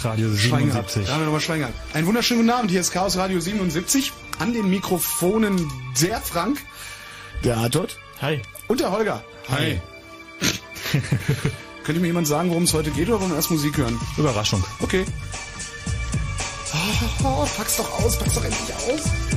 Chaos Radio Schwein gehabt. 77. Da haben wir nochmal Schwein gehabt. Einen wunderschönen guten Abend. Hier ist Chaos Radio 77. An den Mikrofonen der Frank, der Artot Hi. und der Holger. Hi. Könnte mir jemand sagen, worum es heute geht oder wollen wir erst Musik hören? Überraschung. Okay. Oh, oh, pack's doch aus, pack's doch endlich aus.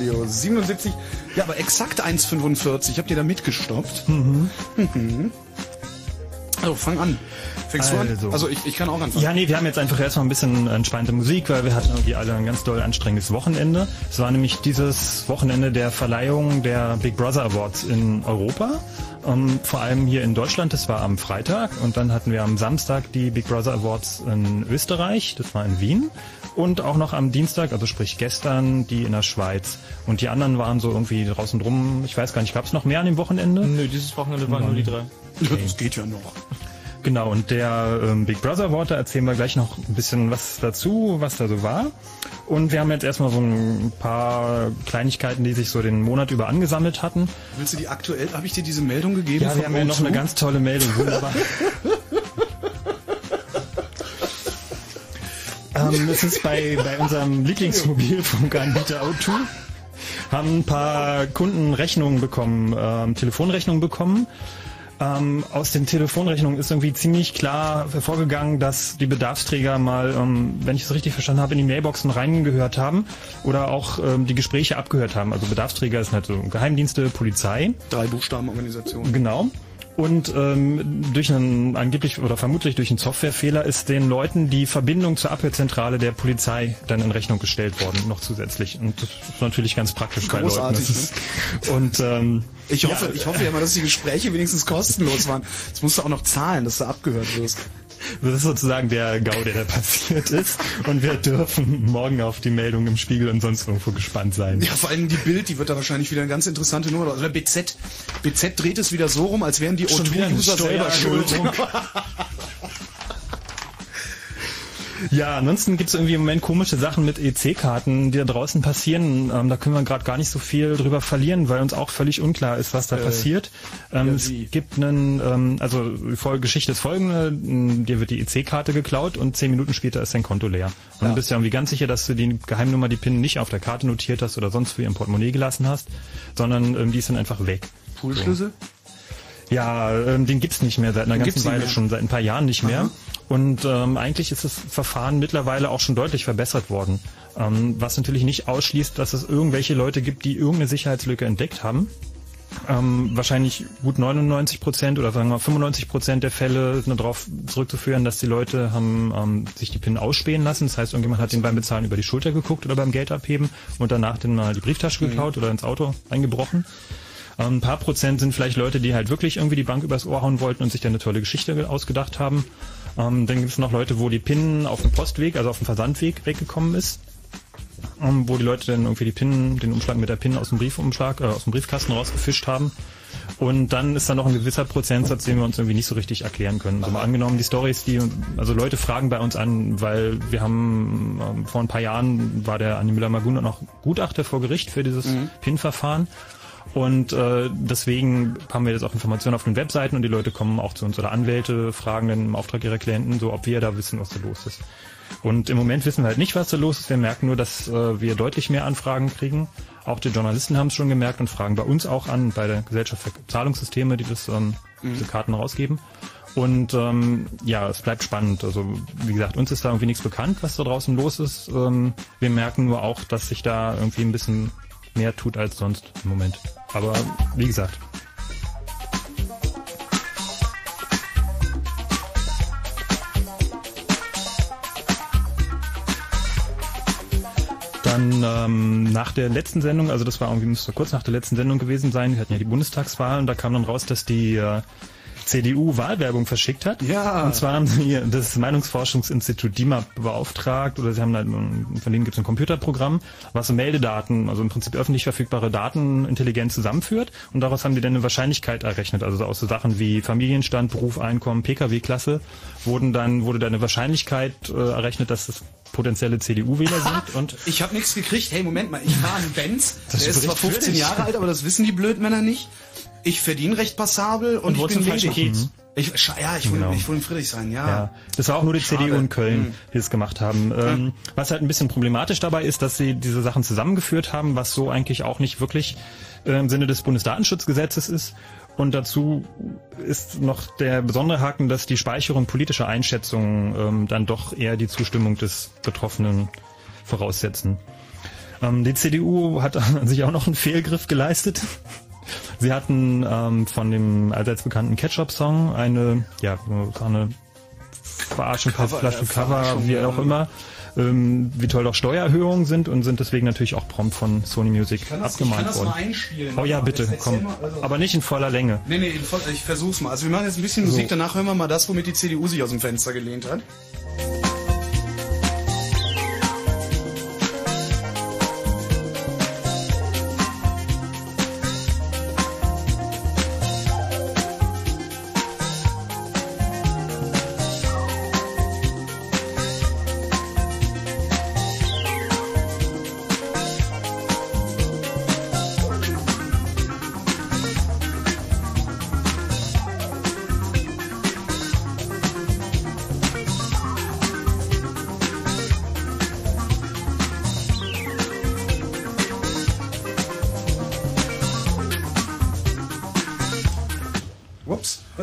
1,45. im Chaos Radio 77. Ja, aber exakt 1,45. Habt ihr da mitgestoppt? Mhm. Also fang an. Fängst du an? Also. Also ich, ich kann auch anfangen. Ja, nee, wir haben jetzt einfach erstmal ein bisschen entspannte Musik, weil wir hatten irgendwie alle ein ganz doll anstrengendes Wochenende. Es war nämlich dieses Wochenende der Verleihung der Big Brother Awards in Europa. Ähm, vor allem hier in Deutschland, das war am Freitag und dann hatten wir am Samstag die Big Brother Awards in Österreich, das war in Wien und auch noch am Dienstag, also sprich gestern, die in der Schweiz. Und die anderen waren so irgendwie draußen drum, ich weiß gar nicht, gab es noch mehr an dem Wochenende? Nö, dieses Wochenende waren nur die drei. Das geht ja noch. Genau, und der ähm, Big Brother da erzählen wir gleich noch ein bisschen was dazu, was da so war. Und wir haben jetzt erstmal so ein paar Kleinigkeiten, die sich so den Monat über angesammelt hatten. Willst du die aktuell, habe ich dir diese Meldung gegeben? Ja, wir haben ja noch O2? eine ganz tolle Meldung, wunderbar. ähm, es ist bei, bei unserem Lieblingsmobilfunkanbieter O2 haben ein paar Kunden Rechnungen bekommen, ähm, Telefonrechnungen bekommen. Ähm, aus den Telefonrechnungen ist irgendwie ziemlich klar hervorgegangen, dass die Bedarfsträger mal, ähm, wenn ich es richtig verstanden habe, in die Mailboxen reingehört haben oder auch ähm, die Gespräche abgehört haben. Also Bedarfsträger sind halt so Geheimdienste, Polizei. Drei Buchstabenorganisation. Genau. Und ähm, durch einen angeblich oder vermutlich durch einen Softwarefehler ist den Leuten die Verbindung zur Abhörzentrale der Polizei dann in Rechnung gestellt worden, noch zusätzlich. Und das ist natürlich ganz praktisch bei Leuten. Großartig, Das ist, und ähm, Ich hoffe, ich hoffe ja mal, dass die Gespräche wenigstens kostenlos waren. Jetzt musst du auch noch zahlen, dass du abgehört wirst. Das ist sozusagen der GAU, der da passiert ist. Und wir dürfen morgen auf die Meldung im Spiegel und sonst irgendwo gespannt sein. Ja, vor allem die Bild, die wird da wahrscheinlich wieder eine ganz interessante Nummer. Oder BZ. BZ dreht es wieder so rum, als wären die Schon wieder eine O2-User selber schuld. Ja, ansonsten gibt's irgendwie im Moment komische Sachen mit EC-Karten, die da draußen passieren. Ähm, da können wir gerade gar nicht so viel drüber verlieren, weil uns auch völlig unklar ist, was da passiert. Ähm, es wie? gibt einen, ähm, also die Geschichte ist folgende, m, dir wird die EC-Karte geklaut und zehn Minuten später ist dein Konto leer. Und du bist ja irgendwie ganz sicher, dass du die Geheimnummer, die PIN nicht auf der Karte notiert hast oder sonst wie im Portemonnaie gelassen hast, sondern ähm, die ist dann einfach weg. Poolschlüssel? Ja, ähm, den gibt's nicht mehr seit einer gibt's ganzen Weile schon, seit ein paar Jahren nicht mehr. Und ähm, eigentlich ist das Verfahren mittlerweile auch schon deutlich verbessert worden. Ähm, was natürlich nicht ausschließt, dass es irgendwelche Leute gibt, die irgendeine Sicherheitslücke entdeckt haben. Ähm, wahrscheinlich gut 99 Prozent oder sagen wir 95 Prozent der Fälle sind darauf zurückzuführen, dass die Leute haben ähm, sich die PIN ausspähen lassen. Das heißt, irgendjemand hat den beim Bezahlen über die Schulter geguckt oder beim Geld abheben und danach dann mal die Brieftasche geklaut oder ins Auto eingebrochen. Ähm, Ein paar Prozent sind vielleicht Leute, die halt wirklich irgendwie die Bank übers Ohr hauen wollten und sich dann eine tolle Geschichte ausgedacht haben. Ähm, dann gibt es noch Leute, wo die PIN auf dem Postweg, also auf dem Versandweg weggekommen ist. Ähm, wo die Leute dann irgendwie die PIN, den Umschlag mit der PIN aus dem Briefumschlag, äh, aus dem Briefkasten rausgefischt haben. Und dann ist da noch ein gewisser Prozentsatz, den wir uns irgendwie nicht so richtig erklären können. Also mal angenommen, die Stories, die, also Leute fragen bei uns an, weil wir haben, ähm, vor ein paar Jahren war der Andi Müller-Maguna noch Gutachter vor Gericht für dieses PIN-Verfahren. Und äh, deswegen haben wir jetzt auch Informationen auf den Webseiten und die Leute kommen auch zu uns oder Anwälte fragen dann im Auftrag ihrer Klienten, so ob wir da wissen, was da los ist. Und im Moment wissen wir halt nicht, was da los ist. Wir merken nur, dass äh, wir deutlich mehr Anfragen kriegen. Auch die Journalisten haben es schon gemerkt und fragen bei uns auch an, bei der Gesellschaft für Zahlungssysteme, die das, ähm, diese Karten rausgeben. Und ähm, ja, es bleibt spannend. Also wie gesagt, uns ist da irgendwie nichts bekannt, was da draußen los ist. Ähm, wir merken nur auch, dass sich da irgendwie ein bisschen mehr tut als sonst im Moment. Aber wie gesagt, Dann ähm, nach der letzten Sendung, also das war irgendwie müsste kurz nach der letzten Sendung gewesen sein, wir hatten ja die Bundestagswahl und da kam dann raus, dass die äh, CDU Wahlwerbung verschickt hat. Ja. Und zwar haben sie das Meinungsforschungsinstitut DIMAP beauftragt oder sie haben halt, von denen gibt es ein Computerprogramm, was so Meldedaten, also im Prinzip öffentlich verfügbare Daten intelligent zusammenführt und daraus haben die dann eine Wahrscheinlichkeit errechnet. Also aus so Sachen wie Familienstand, Beruf, Einkommen, Pkw-Klasse wurden dann, wurde dann eine Wahrscheinlichkeit äh, errechnet, dass es potenzielle CDU-Wähler sind und Ich habe nichts gekriegt. Hey, Moment mal, ich fahre einen Benz. Das der ist zwar spricht 15 für dich. Jahre alt, aber das wissen die Blödmänner nicht. Ich verdiene recht passabel und, ich wohnst bin ledig. Kiez. Ich, ja, ich wohne, Genau. ich wohne in Friedrichshain, ja. Ja, das war auch nur die Schade. CDU in Köln, Hm. die es gemacht haben. Ähm, was halt ein bisschen problematisch dabei ist, dass sie diese Sachen zusammengeführt haben, was so eigentlich auch nicht wirklich äh, im Sinne des Bundesdatenschutzgesetzes ist. Und dazu ist noch der besondere Haken, dass die Speicherung politischer Einschätzungen ähm, dann doch eher die Zustimmung des Betroffenen voraussetzen. Ähm, die CDU hat an sich auch noch einen Fehlgriff geleistet. Sie hatten ähm, von dem allseits bekannten Ketchup-Song eine, ja, eine Verarschung, Cover, Flasche äh, Cover, Verarschung, wie auch immer, ähm, wie toll auch Steuererhöhungen sind und sind deswegen natürlich auch prompt von Sony Music Kann das, ich abgemahnt kann das worden. mal einspielen. Oh ja, bitte, komm. mal, also- Aber nicht in voller Länge. Nee, nee, ich versuch's mal. Also wir machen jetzt ein bisschen Musik, danach hören wir mal das, womit die CDU sich aus dem Fenster gelehnt hat.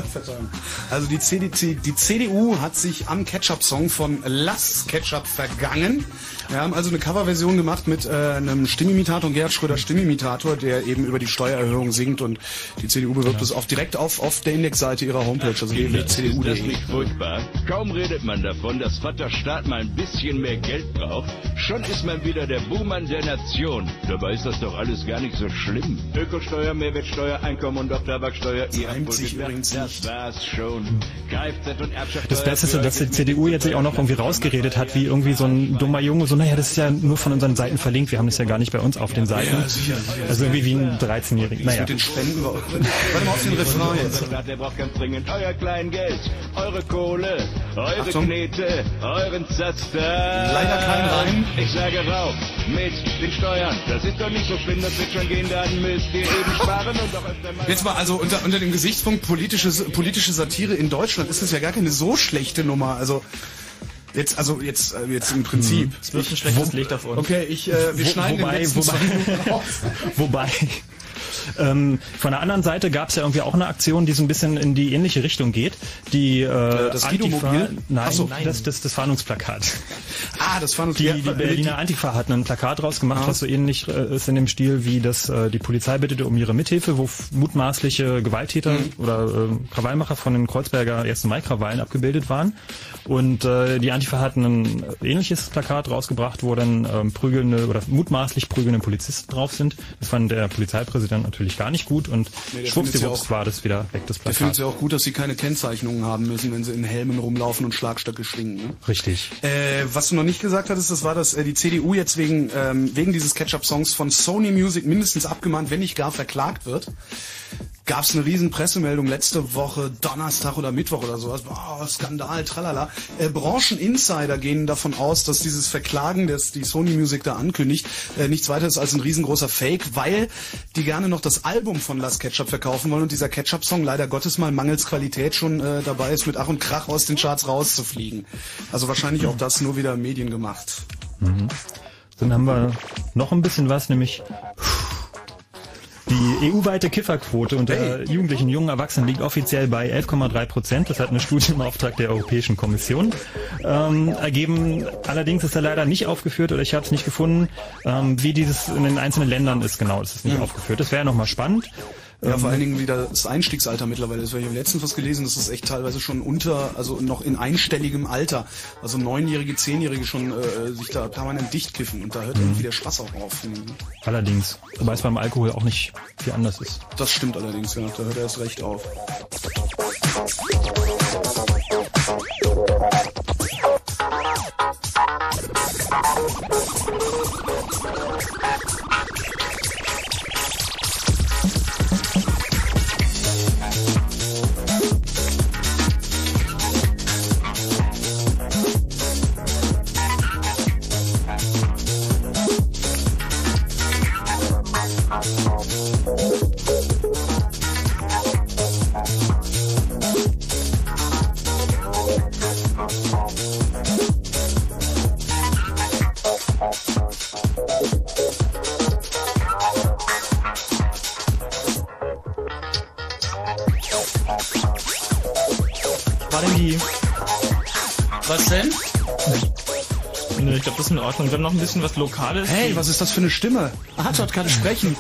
Verzeihung. Also die, CDC, die CDU hat sich am Ketchup-Song von Lass Ketchup vergangen. Wir haben also eine Coverversion gemacht mit äh, einem Stimmimitator, Gerhard Schröder Stimmimitator, der eben über die Steuererhöhung singt und die CDU bewirbt es auf direkt auf, auf der Indexseite ihrer Homepage, also Ist das nicht furchtbar? Kaum redet man davon, dass Vaterstaat mal ein bisschen mehr Geld braucht, schon ist man wieder der Buhmann der Nation. Dabei ist das doch alles gar nicht so schlimm. Ökosteuer, Mehrwertsteuer, Einkommen und auch Tabaksteuer, ihr habt reimt sich übrigens das nicht. war's schon. Kfz und Erbschaftssteuer. Das Beste ist, dass die CDU jetzt sich auch noch irgendwie rausgeredet hat, wie irgendwie so ein dummer Junge, so, naja, das ist ja nur von unseren Seiten verlinkt, wir haben das ja gar nicht bei uns auf den Seiten. Also irgendwie wie ein 13-Jähriger. Naja. Mit den Spenden. Warte mal auf den Refrain jetzt. Der braucht ganz dringend euer Kleingeld, eure Kohle, eure Achtung. Knete, euren Zaster. Leider kein Reim. Ich sage rauf mit den Steuern. Das ist doch nicht so schlimm, das wird schon gehen, dann müsst ihr eben sparen und doch öfter mal... Jetzt mal, also unter, unter dem Gesichtspunkt politische, politische Satire in Deutschland ist es ja gar keine so schlechte Nummer. Also jetzt, also jetzt, äh, jetzt im Prinzip. Es wirft ein schlechtes Licht auf uns. Okay, ich, äh, wir Wo- schneiden wobei- den wobei-. Wobei, ähm, von der anderen Seite gab es ja irgendwie auch eine Aktion, die so ein bisschen in die ähnliche Richtung geht. Die äh, das Guido-Mobil? Nein, so. Das, das, das Fahndungsplakat. Ah, das uns Die, die Berliner Antifa hat ein Plakat rausgemacht, was so ähnlich äh, ist in dem Stil, wie das äh, die Polizei bittete um ihre Mithilfe, wo mutmaßliche Gewalttäter oder äh, Krawallmacher von den Kreuzberger 1. Mai-Krawallen abgebildet waren. Und äh, die Antifa hat ein ähnliches Plakat rausgebracht, wo dann ähm, prügelnde oder mutmaßlich prügelnde Polizisten drauf sind. Das fand der Polizeipräsident natürlich gar nicht gut und ja auch- war das wieder weg, das Der findet Plakat. es ja auch gut, dass sie keine Kennzeichnungen haben müssen, wenn sie in Helmen rumlaufen und Schlagstöcke schwingen. Ne? Richtig. Äh, was du noch nicht gesagt hattest, das war, dass äh, die CDU jetzt wegen, ähm, wegen dieses Ketchup-Songs von Sony Music mindestens abgemahnt, wenn nicht gar verklagt wird. Gab es eine riesen Pressemeldung letzte Woche, Donnerstag oder Mittwoch oder sowas. Boah, Skandal, tralala. Äh, Brancheninsider gehen davon aus, dass dieses Verklagen, das die Sony Music da ankündigt, äh, nichts weiter ist als ein riesengroßer Fake, weil die gerne noch das Album von Las Ketchup verkaufen wollen und dieser Ketchup-Song leider Gottes mal mangels Qualität schon äh, dabei ist, mit Ach und Krach aus den Charts rauszufliegen. Also wahrscheinlich auch das nur wieder Medien gemacht. Dann haben wir noch ein bisschen was, nämlich die EU-weite Kifferquote unter Jugendlichen und jungen Erwachsenen liegt offiziell bei 11,3 Prozent. Das hat eine Studie im Auftrag der Europäischen Kommission ähm, ergeben. Allerdings ist da leider nicht aufgeführt, oder ich habe es nicht gefunden, ähm, wie dieses in den einzelnen Ländern ist. Genau, das ist nicht aufgeführt. Das wäre nochmal spannend. Ja, vor allen Dingen wieder das Einstiegsalter mittlerweile. Das habe ich letztens was gelesen, das ist echt teilweise schon unter, also noch in einstelligem Alter. Also Neunjährige, Zehnjährige schon äh, sich da permanent dicht kiffen und da hört irgendwie der Spaß auch auf. Allerdings. Wobei es beim Alkohol auch nicht viel anders ist. Das stimmt allerdings, ja. Da hört er erst recht auf. War denn Was denn? Nö, ich glaube, das ist in Ordnung. Dann noch ein bisschen was Lokales. Hey, was ist das für eine Stimme? Arthur kann sprechen.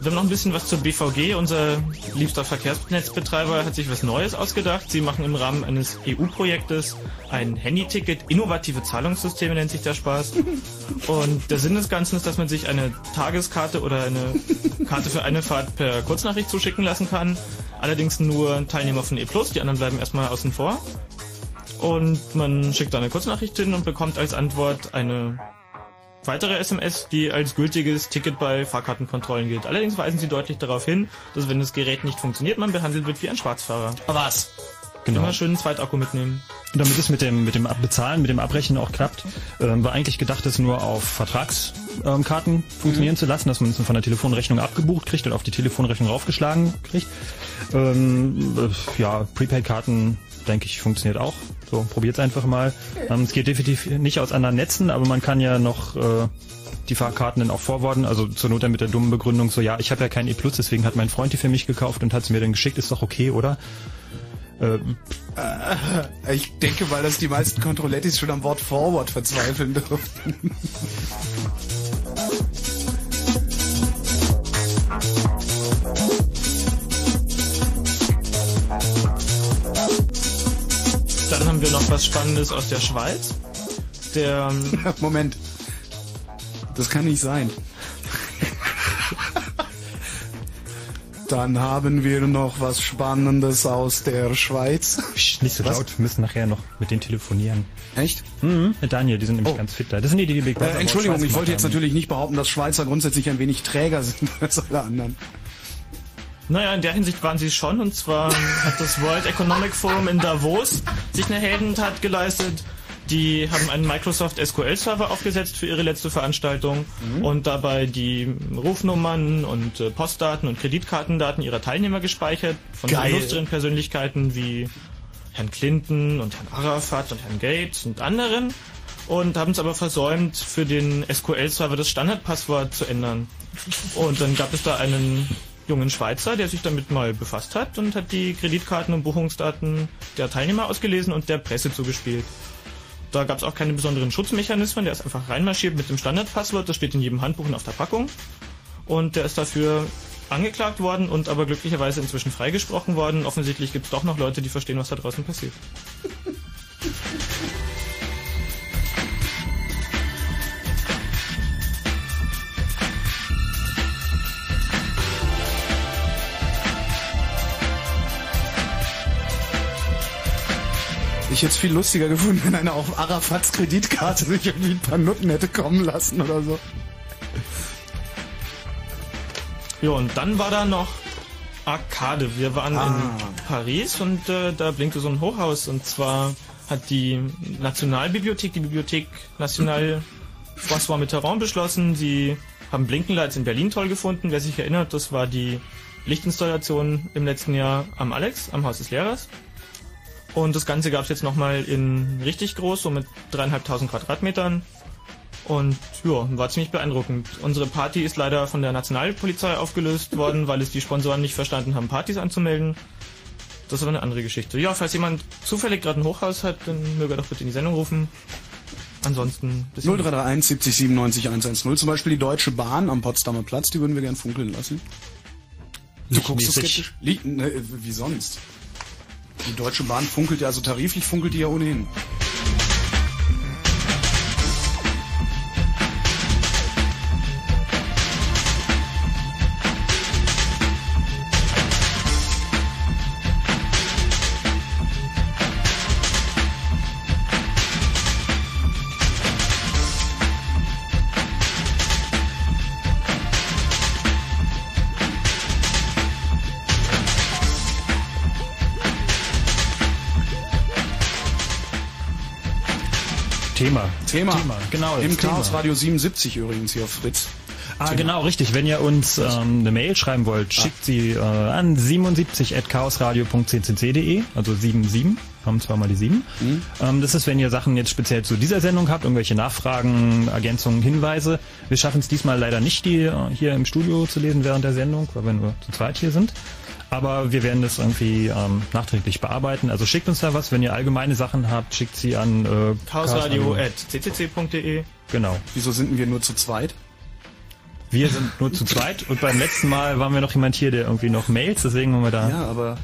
Wir haben noch ein bisschen was zur BVG. Unser liebster Verkehrsnetzbetreiber hat sich was Neues ausgedacht. Sie machen im Rahmen eines EU-Projektes ein Handy-Ticket, innovative Zahlungssysteme nennt sich der Spaß. Und der Sinn des Ganzen ist, dass man sich eine Tageskarte oder eine Karte für eine Fahrt per Kurznachricht zuschicken lassen kann. Allerdings nur Teilnehmer von E+, die anderen bleiben erstmal außen vor. Und man schickt eine Kurznachricht hin und bekommt als Antwort eine weitere SMS, die als gültiges Ticket bei Fahrkartenkontrollen gilt. Allerdings weisen sie deutlich darauf hin, dass wenn das Gerät nicht funktioniert, man behandelt wird wie ein Schwarzfahrer. Was? Genau. Immer schön einen Zweitakku mitnehmen. Und damit es mit dem, mit dem Bezahlen, mit dem Abrechnen auch klappt, ähm, war eigentlich gedacht, es nur auf Vertragskarten ähm, funktionieren mhm. zu lassen, dass man es von der Telefonrechnung abgebucht kriegt und auf die Telefonrechnung raufgeschlagen kriegt. Ähm, äh, ja, Prepaid-Karten, denke ich, funktioniert auch. So, probiert's einfach mal. Ähm, es geht definitiv nicht aus anderen Netzen, aber man kann ja noch äh, die Fahrkarten dann auch forwarden, also zur Not dann mit der dummen Begründung so, ja, ich habe ja kein E+, deswegen hat mein Freund die für mich gekauft und hat es mir dann geschickt, ist doch okay, oder? Ähm, äh, ich denke, weil das die meisten Kontrollettis schon am Wort Forward verzweifeln dürften. Dann haben wir noch was Spannendes aus der Schweiz. Der ähm, Moment. Das kann nicht sein. Dann haben wir noch was Spannendes aus der Schweiz. Nicht so laut, wir müssen nachher noch mit denen telefonieren. Echt? Mhm, mit Daniel, die sind nämlich oh. ganz fit da. Das sind die, die die Big Brother äh, Entschuldigung, ich wollte jetzt natürlich nicht behaupten, dass Schweizer grundsätzlich ein wenig träger sind als alle anderen. Naja, in der Hinsicht waren sie schon. Und zwar hat das World Economic Forum in Davos sich eine Heldentat geleistet. Die haben einen Microsoft SQL Server aufgesetzt für ihre letzte Veranstaltung mhm. und dabei die Rufnummern und äh, Postdaten und Kreditkartendaten ihrer Teilnehmer gespeichert. Von illustren Persönlichkeiten wie Herrn Clinton und Herrn Arafat und Herrn Gates und anderen. Und haben es aber versäumt, für den SQL-Server das Standardpasswort zu ändern. Und dann gab es da einen jungen Schweizer, der sich damit mal befasst hat und hat die Kreditkarten und Buchungsdaten der Teilnehmer ausgelesen und der Presse zugespielt. Da gab es auch keine besonderen Schutzmechanismen, der ist einfach reinmarschiert mit dem Standardpasswort, das steht in jedem Handbuch und auf der Packung. Und der ist dafür angeklagt worden und aber glücklicherweise inzwischen freigesprochen worden. Offensichtlich gibt es doch noch Leute, die verstehen, was da draußen passiert. Ich hätte es viel lustiger gefunden, wenn einer auf Arafats Kreditkarte sich irgendwie ein paar Nutten hätte kommen lassen oder so. Ja, und dann war da noch Arcade. Wir waren ah. in Paris und äh, da blinkte so ein Hochhaus und zwar hat die Nationalbibliothek, die Bibliothek Nationale François Mitterrand beschlossen, sie haben Blinkenlights in Berlin toll gefunden. Wer sich erinnert, das war die Lichtinstallation im letzten Jahr am Alex, am Haus des Lehrers. Und das Ganze gab es jetzt nochmal in richtig groß, so mit dreieinhalbtausend Quadratmetern. Und ja, war ziemlich beeindruckend. Unsere Party ist leider von der Nationalpolizei aufgelöst worden, weil es die Sponsoren nicht verstanden haben, Partys anzumelden. Das ist aber eine andere Geschichte. Ja, falls jemand zufällig gerade ein Hochhaus hat, dann möge er doch bitte in die Sendung rufen. Ansonsten... 0331 70 97 110. Zum Beispiel die Deutsche Bahn am Potsdamer Platz, die würden wir gern funkeln lassen. Du guckst so skeptisch. Ne, wie sonst? Die Deutsche Bahn funkelt ja, also tariflich funkelt die ja ohnehin. Thema. Thema. Genau. Im Chaos Radio 77 übrigens hier auf Fritz. Ah, Thema. genau, richtig. Wenn ihr uns ähm, eine Mail schreiben wollt, ah. schickt sie äh, an 77.chaosradio.ccc.de, also 77, haben zwar mal die 7. Mhm. Ähm, das ist, wenn ihr Sachen jetzt speziell zu dieser Sendung habt, irgendwelche Nachfragen, Ergänzungen, Hinweise. Wir schaffen es diesmal leider nicht, die äh, hier im Studio zu lesen während der Sendung, weil wir nur zu zweit hier sind. Aber wir werden das irgendwie ähm, nachträglich bearbeiten. Also schickt uns da was, wenn ihr allgemeine Sachen habt, schickt sie an äh, chaosradio.ccc.de. Genau. Wieso sind wir nur zu zweit? Wir sind nur zu zweit und beim letzten Mal waren wir noch jemand hier, der irgendwie noch Mails, deswegen haben wir da. Ja, aber.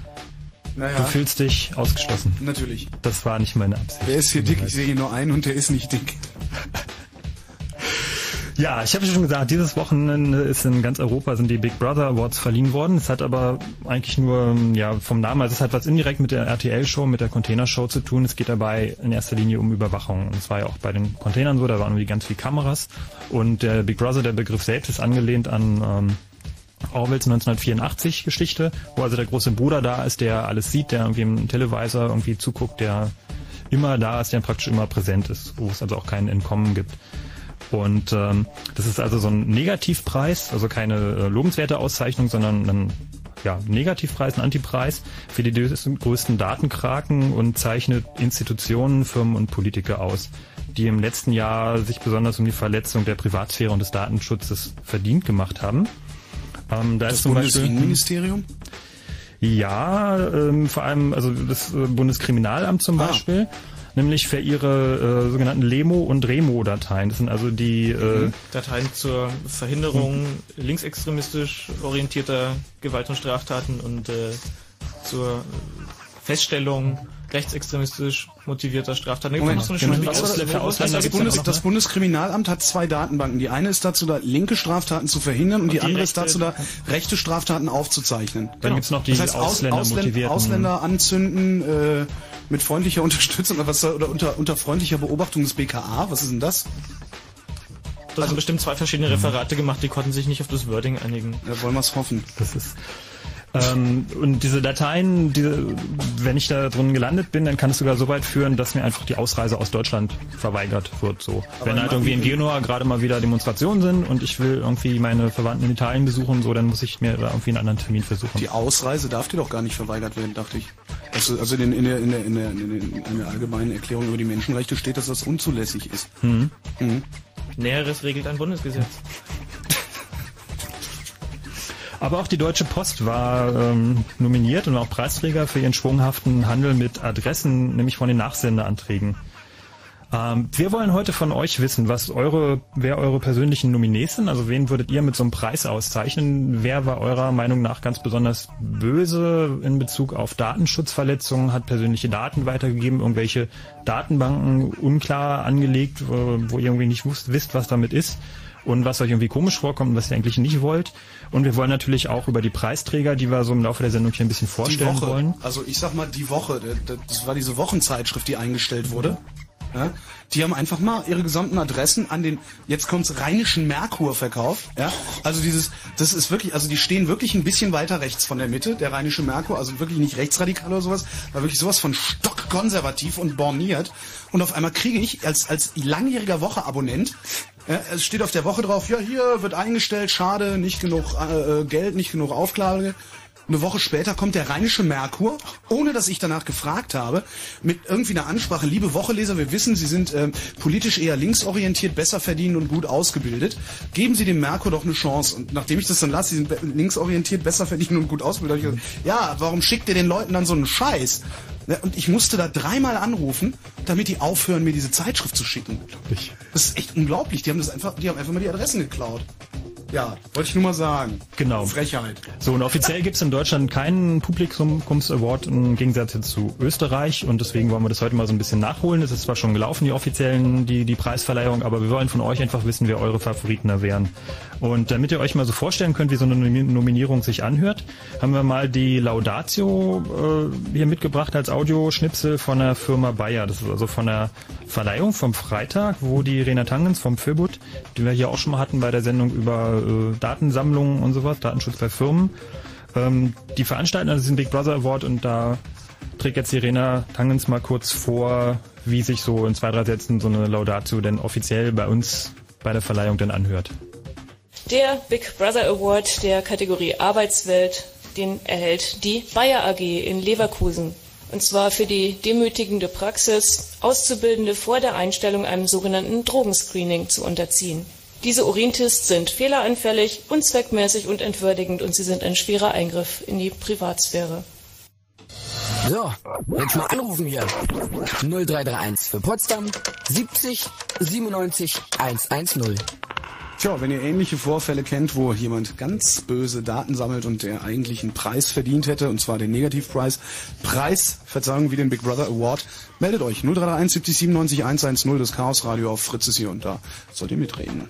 Naja. Du fühlst dich ausgeschlossen. Natürlich. Das war nicht meine Absicht. Der ist hier dick, ich sehe hier nur einen und der ist nicht dick. Ja, ich habe schon gesagt, dieses Wochenende ist in ganz Europa sind die Big Brother Awards verliehen worden. Es hat aber eigentlich nur ja vom Namen, also es hat was indirekt mit der RTL-Show, mit der Container-Show zu tun. Es geht dabei in erster Linie um Überwachung. Und es war ja auch bei den Containern so, da waren irgendwie ganz viele Kameras. Und der Big Brother, der Begriff selbst ist angelehnt an ähm, Orwells 1984 Geschichte, wo also der große Bruder da ist, der alles sieht, der irgendwie im Televisor irgendwie zuguckt, der immer da ist, der praktisch immer präsent ist, wo es also auch kein Entkommen gibt. Und ähm, das ist also so ein Negativpreis, also keine äh, lobenswerte Auszeichnung, sondern ein ja, Negativpreis, ein Antipreis für die größten Datenkraken und zeichnet Institutionen, Firmen und Politiker aus, die im letzten Jahr sich besonders um die Verletzung der Privatsphäre und des Datenschutzes verdient gemacht haben. Ähm, da das ist zum Bundesinnenministerium? Ja, ähm, vor allem also das äh, Bundeskriminalamt zum ah. Beispiel nämlich für ihre äh, sogenannten Lemo- und Remo-Dateien. Das sind also die äh, mhm. Dateien zur Verhinderung linksextremistisch orientierter Gewalt- und Straftaten und äh, zur Feststellung rechtsextremistisch motivierter Straftaten. Moment, so eine Moment, Ausländer, für Ausländer das, Bundes, das Bundeskriminalamt hat zwei Datenbanken. Die eine ist dazu da, linke Straftaten zu verhindern und, und die, die, andere ist dazu da, rechte Straftaten aufzuzeichnen. Dann genau. gibt's noch die das heißt, Ausländer, Ausländer, Ausländer anzünden, äh, mit freundlicher Unterstützung oder, was, oder unter, unter freundlicher Beobachtung des BKA. Was ist denn das? Da also, haben bestimmt zwei verschiedene Referate gemacht, die konnten sich nicht auf das Wording einigen. Ja, wollen wir es hoffen. Das ist ähm, und diese Dateien, diese, wenn ich da drin gelandet bin, dann kann es sogar so weit führen, dass mir einfach die Ausreise aus Deutschland verweigert wird. So, Aber wenn halt irgendwie in Genua gerade mal wieder Demonstrationen sind und ich will irgendwie meine Verwandten in Italien besuchen, so, dann muss ich mir da irgendwie einen anderen Termin versuchen. Die Ausreise darf dir doch gar nicht verweigert werden, dachte ich. Also, also in, in, der, in, der, in, der, in der allgemeinen Erklärung über die Menschenrechte steht, dass das unzulässig ist. Mhm. Mhm. Näheres regelt ein Bundesgesetz. Aber auch die Deutsche Post war ähm, nominiert und auch Preisträger für ihren schwunghaften Handel mit Adressen, nämlich von den Nachsendeanträgen. Ähm, wir wollen heute von euch wissen, was eure, wer eure persönlichen Nominees sind. Also wen würdet ihr mit so einem Preis auszeichnen? Wer war eurer Meinung nach ganz besonders böse in Bezug auf Datenschutzverletzungen, hat persönliche Daten weitergegeben, irgendwelche Datenbanken unklar angelegt, wo, ihr irgendwie nicht wusst, wisst, was damit ist? Und was euch irgendwie komisch vorkommt und was ihr eigentlich nicht wollt. Und wir wollen natürlich auch über die Preisträger, die wir so im Laufe der Sendung hier ein bisschen vorstellen wollen. Also ich sag mal die Woche, das war diese Wochenzeitschrift, die eingestellt wurde. Ja, die haben einfach mal ihre gesamten Adressen an den, jetzt kommt's, rheinischen Merkur verkauft. Ja, also dieses, das ist wirklich, also die stehen wirklich ein bisschen weiter rechts von der Mitte, der rheinische Merkur, also wirklich nicht rechtsradikal oder sowas, war wirklich sowas von stockkonservativ und borniert. Und auf einmal kriege ich als, als langjähriger Woche-Abonnent ja, es steht auf der Woche drauf, ja, hier wird eingestellt, schade, nicht genug äh, Geld, nicht genug Aufklage. Eine Woche später kommt der Rheinische Merkur, ohne dass ich danach gefragt habe, mit irgendwie einer Ansprache, liebe Wocheleser, wir wissen, Sie sind äh, politisch eher linksorientiert, besser verdienen und gut ausgebildet. Geben Sie dem Merkur doch eine Chance. Und nachdem ich das dann lasse, Sie sind linksorientiert, besser verdienen und gut ausgebildet, habe ich gesagt, ja, warum schickt ihr den Leuten dann so einen Scheiß? Ne, und ich musste da dreimal anrufen, damit die aufhören, mir diese Zeitschrift zu schicken. Das ist echt unglaublich. Die haben das einfach, die haben einfach mal die Adressen geklaut. Ja, wollte ich nur mal sagen. Genau. Frechheit. So, und offiziell gibt es in Deutschland keinen Publikums-Award im Gegensatz zu Österreich und deswegen wollen wir das heute mal so ein bisschen nachholen. Es ist zwar schon gelaufen, die offiziellen, die, die Preisverleihung, aber wir wollen von euch einfach wissen, wer eure Favoriten da wären. Und damit ihr euch mal so vorstellen könnt, wie so eine Nominierung sich anhört, haben wir mal die Laudatio äh, hier mitgebracht als Audioschnipsel von der Firma Bayer. Das ist also von der Verleihung vom Freitag, wo die Rena Tangens vom Föbut, die wir hier auch schon mal hatten bei der Sendung über äh, Datensammlungen und sowas, Datenschutz bei Firmen. Ähm, die veranstalten also diesen Big Brother Award und da trägt jetzt Irena Tangens mal kurz vor, wie sich so in zwei, drei Sätzen so eine Laudatio denn offiziell bei uns bei der Verleihung denn anhört. Der Big Brother Award der Kategorie Arbeitswelt, den erhält die Bayer AG in Leverkusen. Und zwar für die demütigende Praxis, Auszubildende vor der Einstellung einem sogenannten Drogenscreening zu unterziehen. Diese Urintests sind fehleranfällig, unzweckmäßig und entwürdigend und sie sind ein schwerer Eingriff in die Privatsphäre. So, jetzt mal anrufen hier. 0331 für Potsdam 70 97 110. Tja, wenn ihr ähnliche Vorfälle kennt, wo jemand ganz böse Daten sammelt und der eigentlich einen Preis verdient hätte, und zwar den Negativpreis, Preis, Verzeihung, wie den Big Brother Award, meldet euch 0331 70 97 110, das Chaos Radio auf Fritz ist hier und da. Sollt ihr mitreden.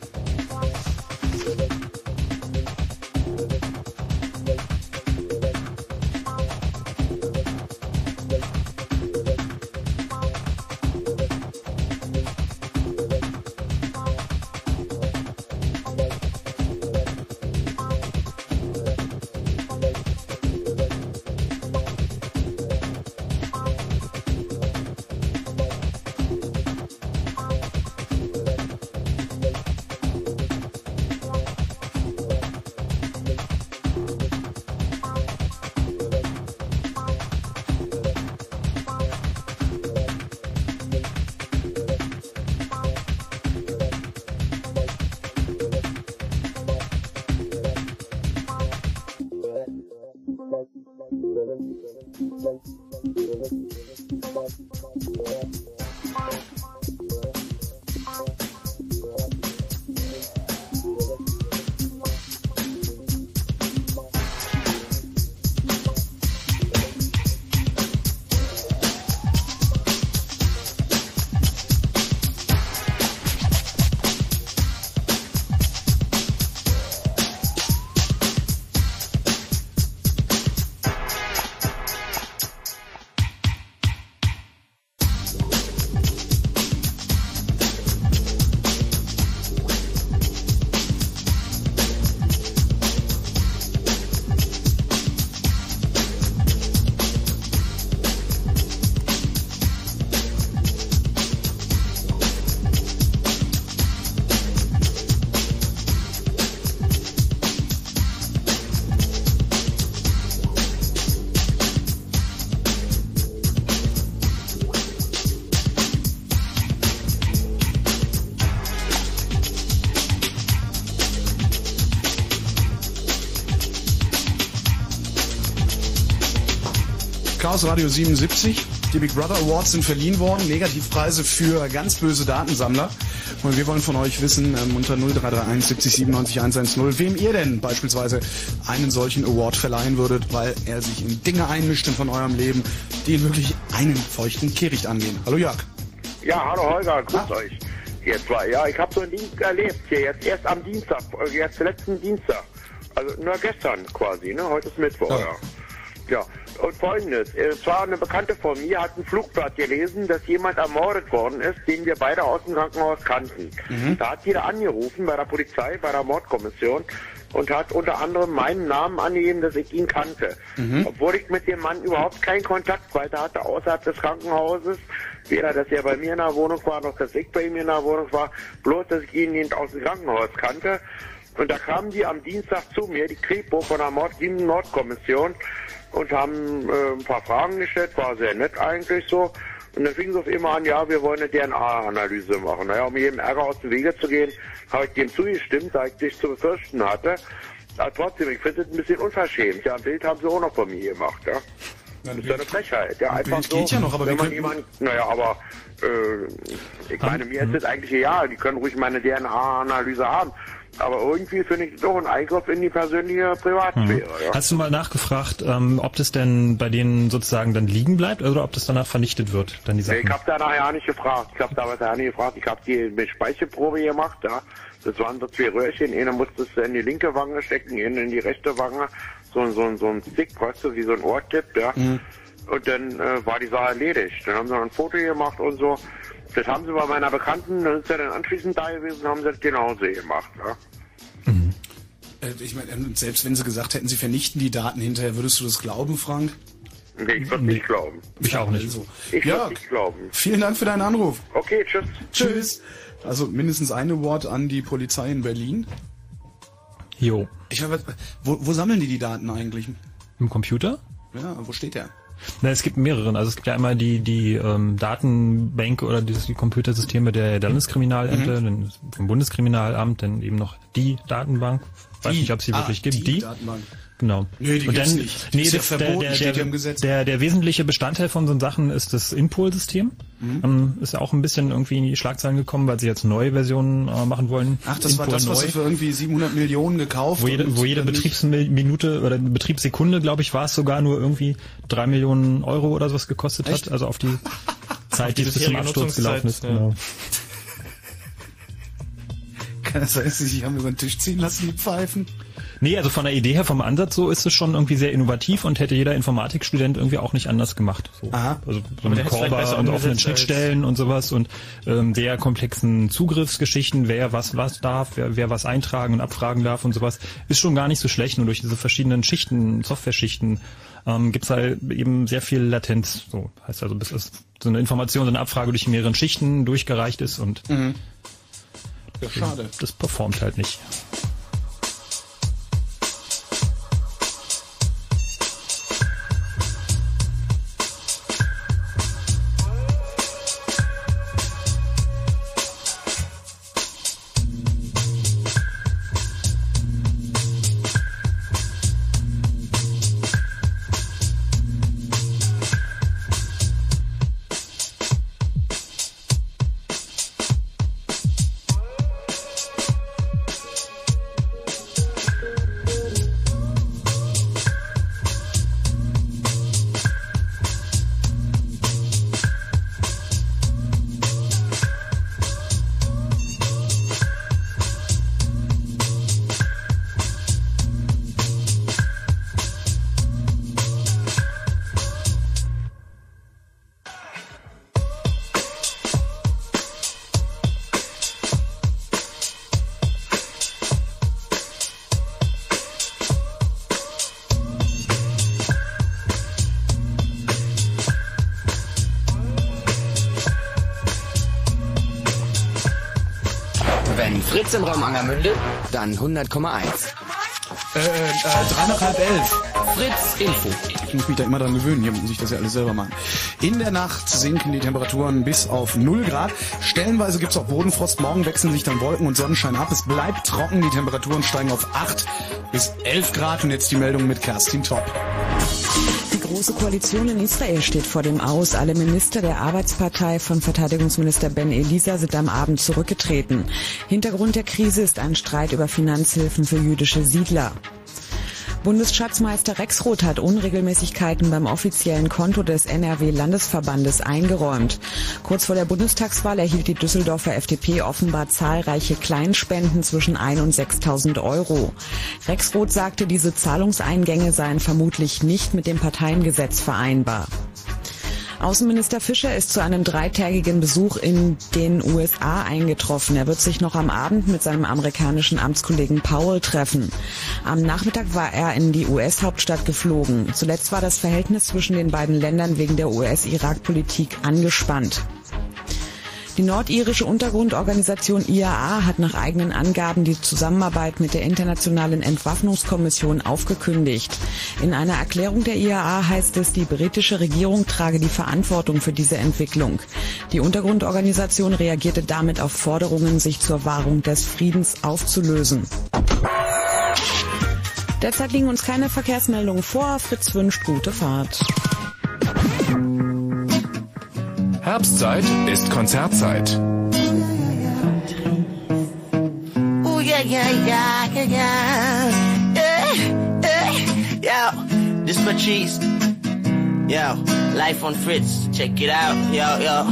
Chaos Radio 77. Die Big Brother Awards sind verliehen worden. Negativpreise für ganz böse Datensammler. Und wir wollen von euch wissen, ähm, unter 0331 70 97 110, wem ihr denn beispielsweise einen solchen Award verleihen würdet, weil er sich in Dinge einmischt von eurem Leben, die ihn wirklich einen feuchten Kehricht angehen. Hallo Jörg. Ja, hallo Holger, grüßt euch. Jetzt war, ja, ich habe so einen Dienst erlebt hier, jetzt erst am Dienstag, äh, jetzt letzten Dienstag. Also nur gestern quasi, ne? Heute ist Mittwoch, Ja. ja. Ja, und folgendes, äh, es war eine Bekannte von mir, hat ein Flugblatt gelesen, dass jemand ermordet worden ist, den wir beide aus dem Krankenhaus kannten. Da hat jeder angerufen bei der Polizei, bei der Mordkommission und hat unter anderem meinen Namen angegeben, dass ich ihn kannte. Obwohl ich mit dem Mann überhaupt keinen Kontakt weiter hatte außerhalb des Krankenhauses. Weder, dass er bei mir in der Wohnung war, noch dass ich bei ihm in der Wohnung war. Bloß, dass ich ihn eben aus dem Krankenhaus kannte. Und da kamen die am Dienstag zu mir, die Kripo von der Mord siebten Mordkommission, und haben äh, ein paar Fragen gestellt, war sehr nett eigentlich so. Und dann fing es auf immer an, ja, wir wollen eine DNA-Analyse machen. Naja, um jedem Ärger aus dem Wege zu gehen, habe ich dem zugestimmt, da ich dich zu befürchten hatte. Aber trotzdem, ich finde es ein bisschen unverschämt. Ja, ein Bild haben sie auch noch von mir gemacht, ja. Das ist ja eine Frechheit. Ja, Ein einfach Bild so, geht ja noch, aber wenn man könnten- jemand, naja, aber äh, ich meine, mir ist das eigentlich egal. Die können ruhig meine DNA-Analyse haben. Aber irgendwie finde ich das doch ein Eingriff in die persönliche Privatsphäre. Ja. Hast du mal nachgefragt, ähm, ob das denn bei denen sozusagen dann liegen bleibt oder ob das danach vernichtet wird, dann die Nee, Sachen? ich habe da nachher nicht gefragt. Ich habe damals ja nicht gefragt. Ich habe die Speichelprobe gemacht. Ja. Das waren so zwei Röhrchen. Eine musstest du in die linke Wange stecken, eine in die rechte Wange. So, so, so ein Stick, weißt du, wie so ein Ohrtipp. Ja. Und dann äh, war die Sache erledigt. Dann haben sie noch ein Foto gemacht und so. Das haben sie bei meiner Bekannten, dann ist ja dann anschließend da gewesen, haben sie das genauso gemacht. Ja. Äh, ich meine, ähm, selbst wenn sie gesagt hätten, sie vernichten die Daten hinterher, würdest du das glauben, Frank? Nee, ich würde nicht glauben. Ich auch nicht. Also, Ich würde nicht glauben. vielen Dank für deinen Anruf. Okay, tschüss. Tschüss. Also mindestens ein Award an die Polizei in Berlin. Jo. Ich wo, wo sammeln die die Daten eigentlich? Im Computer? Ja, wo steht der? Na, es gibt mehrere. Also es gibt ja einmal die die ähm, Datenbänke oder die, die Computersysteme der Landeskriminalämter, dann vom Bundeskriminalamt, dann eben noch die Datenbank. Weiß nicht, ob sie Ah, wirklich gibt. Die. Datenbank. Genau. Nee, die Und dann, nicht. Nee, Ist ja das, verboten, der, der, steht ja der, im Gesetz. Der, der wesentliche Bestandteil von so Sachen ist das Impol-System. Mhm. Ähm, ist ja auch ein bisschen irgendwie in die Schlagzeilen gekommen, weil sie jetzt neue Versionen äh, machen wollen. Ach, das war Impol das, was sie für irgendwie 700 Millionen gekauft wo jede, wo jede Betriebsminute oder Betriebssekunde, glaube ich, war es sogar nur irgendwie drei Millionen Euro oder sowas gekostet Echt? hat. Also auf die Zeit, die es bis zum Absturz gelaufen ist. Ja. Genau. Kann das sein, dass sie sich haben über den Tisch ziehen lassen, die Pfeifen? Nee, also von der Idee her, vom Ansatz so ist es schon irgendwie sehr innovativ und hätte jeder Informatikstudent irgendwie auch nicht anders gemacht. So. Aha. Also so mit Corba besser und offenen Schnittstellen und sowas und ähm, sehr komplexen Zugriffsgeschichten, wer was was darf, wer, wer was eintragen und abfragen darf und sowas, ist schon gar nicht so schlecht. Nur durch diese verschiedenen Schichten, Software-Schichten, ähm, gibt's halt eben sehr viel Latenz. So heißt also, bis es so eine Information, so eine Abfrage durch mehreren Schichten durchgereicht ist und Ja, schade. das performt halt nicht. Dann 100,1. Äh, äh, drei nach halb elf. Fritz Info. Ich muss mich da immer dran gewöhnen. Hier muss ich das ja alles selber machen. In der Nacht sinken die Temperaturen bis auf 0 Grad. Stellenweise gibt's auch Bodenfrost. Morgen wechseln sich dann Wolken und Sonnenschein ab. Es bleibt trocken. Die Temperaturen steigen auf 8 bis 11 Grad. Und jetzt die Meldung mit Kerstin Topp. Die Große Koalition in Israel steht vor dem Aus. Alle Minister der Arbeitspartei von Verteidigungsminister Ben Elisa sind am Abend zurückgetreten. Hintergrund der Krise ist ein Streit über Finanzhilfen für jüdische Siedler. Bundesschatzmeister Rexroth hat Unregelmäßigkeiten beim offiziellen Konto des NRW-Landesverbandes eingeräumt. Kurz vor der Bundestagswahl erhielt die Düsseldorfer FDP offenbar zahlreiche Kleinspenden zwischen 1 und 6.000 Euro. Rexroth sagte, diese Zahlungseingänge seien vermutlich nicht mit dem Parteiengesetz vereinbar. Außenminister Fischer ist zu einem dreitägigen Besuch in den USA eingetroffen. Er wird sich noch am Abend mit seinem amerikanischen Amtskollegen Powell treffen. Am Nachmittag war er in die US-Hauptstadt geflogen. Zuletzt war das Verhältnis zwischen den beiden Ländern wegen der US-Irak-Politik angespannt. Die nordirische Untergrundorganisation IAA hat nach eigenen Angaben die Zusammenarbeit mit der Internationalen Entwaffnungskommission aufgekündigt. In einer Erklärung der IAA heißt es, die britische Regierung trage die Verantwortung für diese Entwicklung. Die Untergrundorganisation reagierte damit auf Forderungen, sich zur Wahrung des Friedens aufzulösen. Derzeit liegen uns keine Verkehrsmeldungen vor. Fritz wünscht gute Fahrt. Herbstzeit ist Konzertzeit. Ooh, yeah, yeah, yeah, yeah, yeah. Yeah, yeah. Yo, this Patrice. Yo, life on Fritz. Check it out. Yo, yo.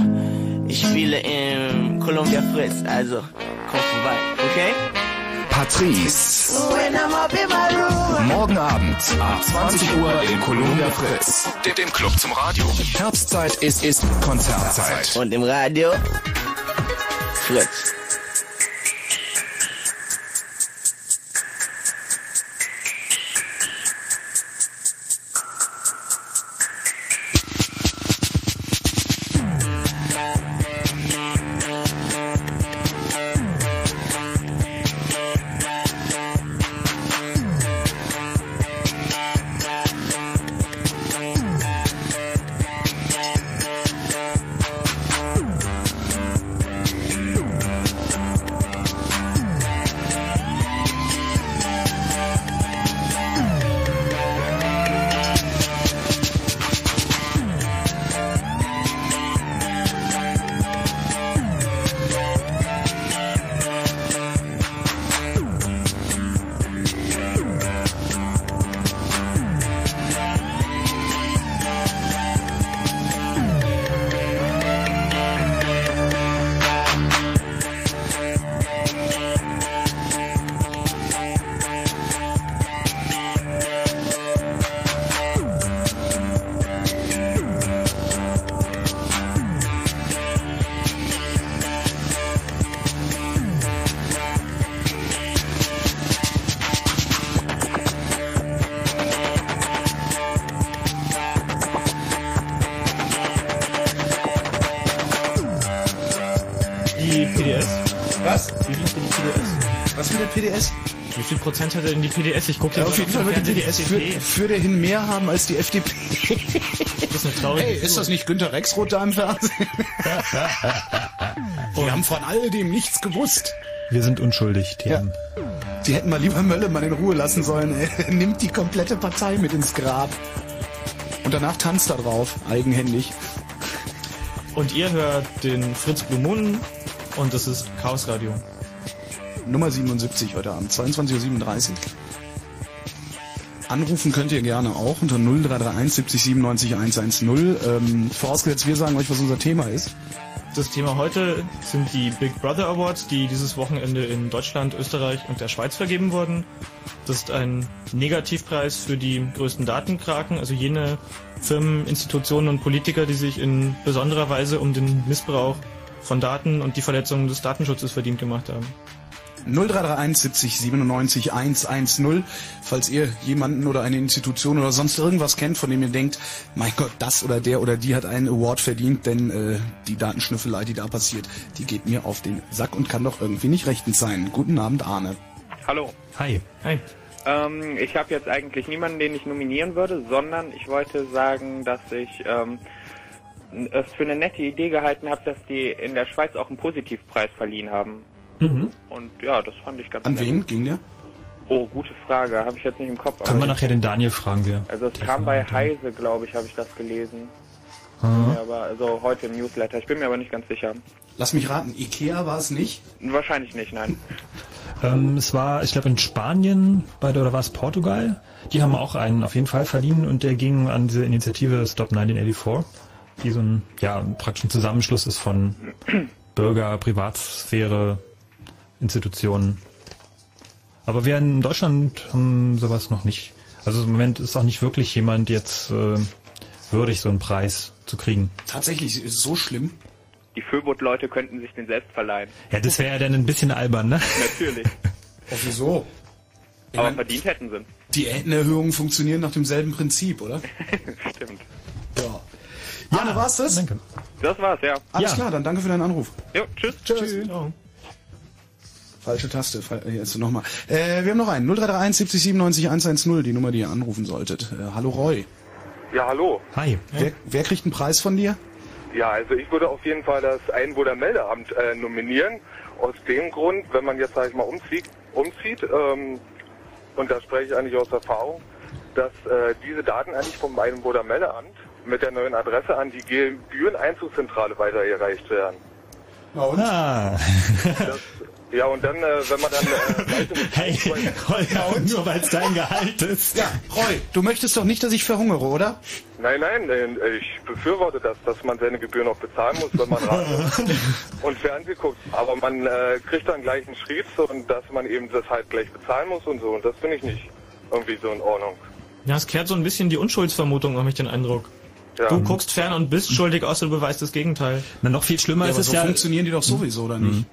Ich spiele in Columbia Fritz. Also, komm vorbei, okay? Patrice. Morgen Abend ab 20 Uhr in Columbia Fritz. Dem, dem Club zum Radio. Herbstzeit ist, ist Konzertzeit. Und im Radio. Fritz. Hat denn die PDS? Ich gucke Ja, ja auf jeden Fall wird die PDS für, für dahin mehr haben als die FDP. Das ist eine traurige Hey, ist das nicht Günter Rexroth da im Fernsehen? Wir haben von all dem nichts gewusst. Wir sind unschuldig, Themen. Sie hätten mal lieber Mölle mal in Ruhe lassen sollen. Er nimmt die komplette Partei mit ins Grab. Und danach tanzt er drauf, eigenhändig. Und ihr hört den Fritz Blue Moon und das ist Chaos Radio. Nummer 77 heute Abend, 22.37 Uhr. Anrufen könnt ihr gerne auch unter 0331 70 97 110. Ähm, vorausgesetzt, wir sagen euch, was unser Thema ist. Das Thema heute sind die Big Brother Awards, die dieses Wochenende in Deutschland, Österreich und der Schweiz vergeben wurden. Das ist ein Negativpreis für die größten Datenkraken, also jene Firmen, Institutionen und Politiker, die sich in besonderer Weise um den Missbrauch von Daten und die Verletzungen des Datenschutzes verdient gemacht haben. 0331 70 97 110. Falls ihr jemanden oder eine Institution oder sonst irgendwas kennt, von dem ihr denkt, mein Gott, das oder der oder die hat einen Award verdient, denn äh, die Datenschnüffelei, die da passiert, die geht mir auf den Sack und kann doch irgendwie nicht rechtens sein. Guten Abend, Arne. Hallo. Hi. Hi. Ähm, ich habe jetzt eigentlich niemanden, den ich nominieren würde, sondern ich wollte sagen, dass ich ähm, es für eine nette Idee gehalten habe, dass die in der Schweiz auch einen Positivpreis verliehen haben. Mhm. Und ja, das fand ich ganz An nett. wen ging der? Oh, gute Frage. Habe ich jetzt nicht im Kopf. Können wir nachher den Daniel fragen, wir. also es kam bei Heise, glaube ich, habe ich das gelesen. Mhm. Ja, aber also heute im Newsletter. Ich bin mir aber nicht ganz sicher. Lass mich raten, Ikea war es nicht? Wahrscheinlich nicht, nein. Ähm, es war, ich glaube, in Spanien bei der, oder war es Portugal? Die haben auch einen auf jeden Fall verliehen und der ging an diese Initiative Stop 1984, die so ein, ja, praktisch ein Zusammenschluss ist von Bürger, Privatsphäre, Institutionen. Aber wir in Deutschland haben sowas noch nicht. Also im Moment ist auch nicht wirklich jemand jetzt äh, würdig, so einen Preis zu kriegen. Tatsächlich, ist es so schlimm? Die Föbot-Leute könnten sich den selbst verleihen. Ja, das wäre ja dann ein bisschen albern, ne? Natürlich. Oh, wieso? Ich aber mein, verdient hätten sie. die Entenerhöhungen funktionieren nach demselben Prinzip, oder? Stimmt. Ja. Ja, war's das? Danke. Das war's, ja. Alles Ja. klar, dann danke für deinen Anruf. Jo, tschüss. Tschüss. Falsche Taste. Äh, jetzt nochmal. Äh, wir haben noch einen. 0331 70 97 110, die Nummer, die ihr anrufen solltet. Äh, hallo Roy. Ja, hallo. Hi. Wer, wer kriegt einen Preis von dir? Ja, also ich würde auf jeden Fall das Einwohnermeldeamt äh, nominieren. Aus dem Grund, wenn man jetzt, sag ich mal, umzieht, umzieht ähm, und da spreche ich eigentlich aus Erfahrung, dass äh, diese Daten eigentlich vom Einwohnermeldeamt mit der neuen Adresse an die Gebühreneinzugszentrale weitergereicht werden. Ah. Das, ja, und dann, äh, wenn man dann... Äh, Hey, Holger, und nur weil es dein Gehalt ist. Ja, Roy, du möchtest doch nicht, dass ich verhungere, oder? Nein, nein, ich befürworte das, dass man seine Gebühren auch bezahlen muss, wenn man Radio und Fernsehen guckt. Aber man äh, kriegt dann gleich einen Schrieb so, und dass man eben das halt gleich bezahlen muss und so. Und das finde ich nicht irgendwie so in Ordnung. Ja, es kehrt so ein bisschen die Unschuldsvermutung, habe ich den Eindruck. Ja. Du guckst fern und bist schuldig, außer du beweist das Gegenteil. Na, noch viel schlimmer Ja, ist aber es so ja. funktionieren die doch sowieso, oder nicht?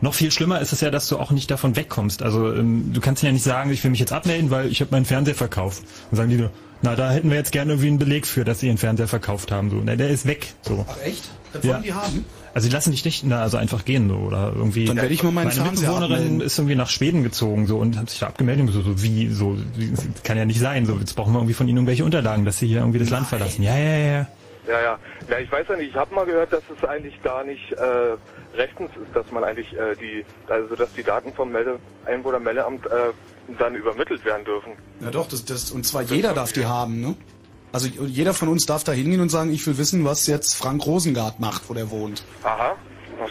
Noch viel schlimmer ist es ja, dass du auch nicht davon wegkommst. Also ähm, du kannst ja nicht sagen, ich will mich jetzt abmelden, weil ich habe meinen Fernseher verkauft. Dann sagen die nur, na da hätten wir jetzt gerne irgendwie einen Beleg für, dass sie ihren Fernseher verkauft haben. So, na, der ist weg. So. Ach echt? Das Ja. wollen die haben? Also die lassen dich nicht na, also einfach gehen so oder irgendwie. Dann werde ich mal meinen Meine Fernseher Mitbewohnerin abmelden. ist irgendwie nach Schweden gezogen so und hat sich da abgemeldet und so, so wie so wie- kann ja nicht sein. So jetzt brauchen wir irgendwie von ihnen irgendwelche Unterlagen, dass sie hier irgendwie das Land verlassen. Ja ja ja. Ja, ja. Ja, ich weiß ja nicht, ich habe mal gehört, dass es eigentlich gar nicht äh, rechtens ist, dass man eigentlich äh, die, also dass die Daten vom Melde Einwohnermeldeamt äh, dann übermittelt werden dürfen. Ja doch, das, das, und zwar jeder darf die haben, ne? Also jeder von uns darf da hingehen und sagen, ich will wissen, was jetzt Frank Rosengart macht, wo der wohnt. Aha.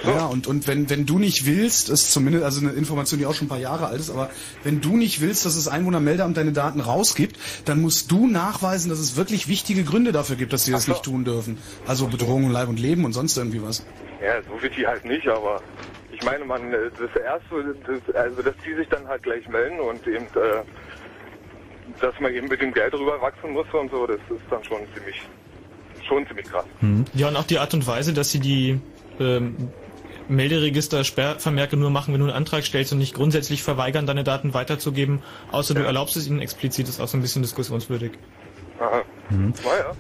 So. Ja, und, und wenn, wenn du nicht willst, ist zumindest, also eine Information, die auch schon ein paar Jahre alt ist, aber wenn du nicht willst, dass das Einwohnermeldeamt deine Daten rausgibt, dann musst du nachweisen, dass es wirklich wichtige Gründe dafür gibt, dass sie das so. nicht tun dürfen. Also Bedrohung, Leib und Leben und sonst irgendwie was. Ja, so wird die halt nicht, aber ich meine, man, äh, das erste, das, also dass die sich dann halt gleich melden und eben, äh, dass man eben mit dem Geld drüber wachsen muss und so, das ist dann schon ziemlich, schon ziemlich krass. Ja, und auch die Art und Weise, dass sie die ähm, Melderegister-Sperrvermerke nur machen, wenn du einen Antrag stellst und nicht grundsätzlich verweigern, deine Daten weiterzugeben, außer du erlaubst es ihnen explizit, ist auch so ein bisschen diskussionswürdig. Aha. Naja.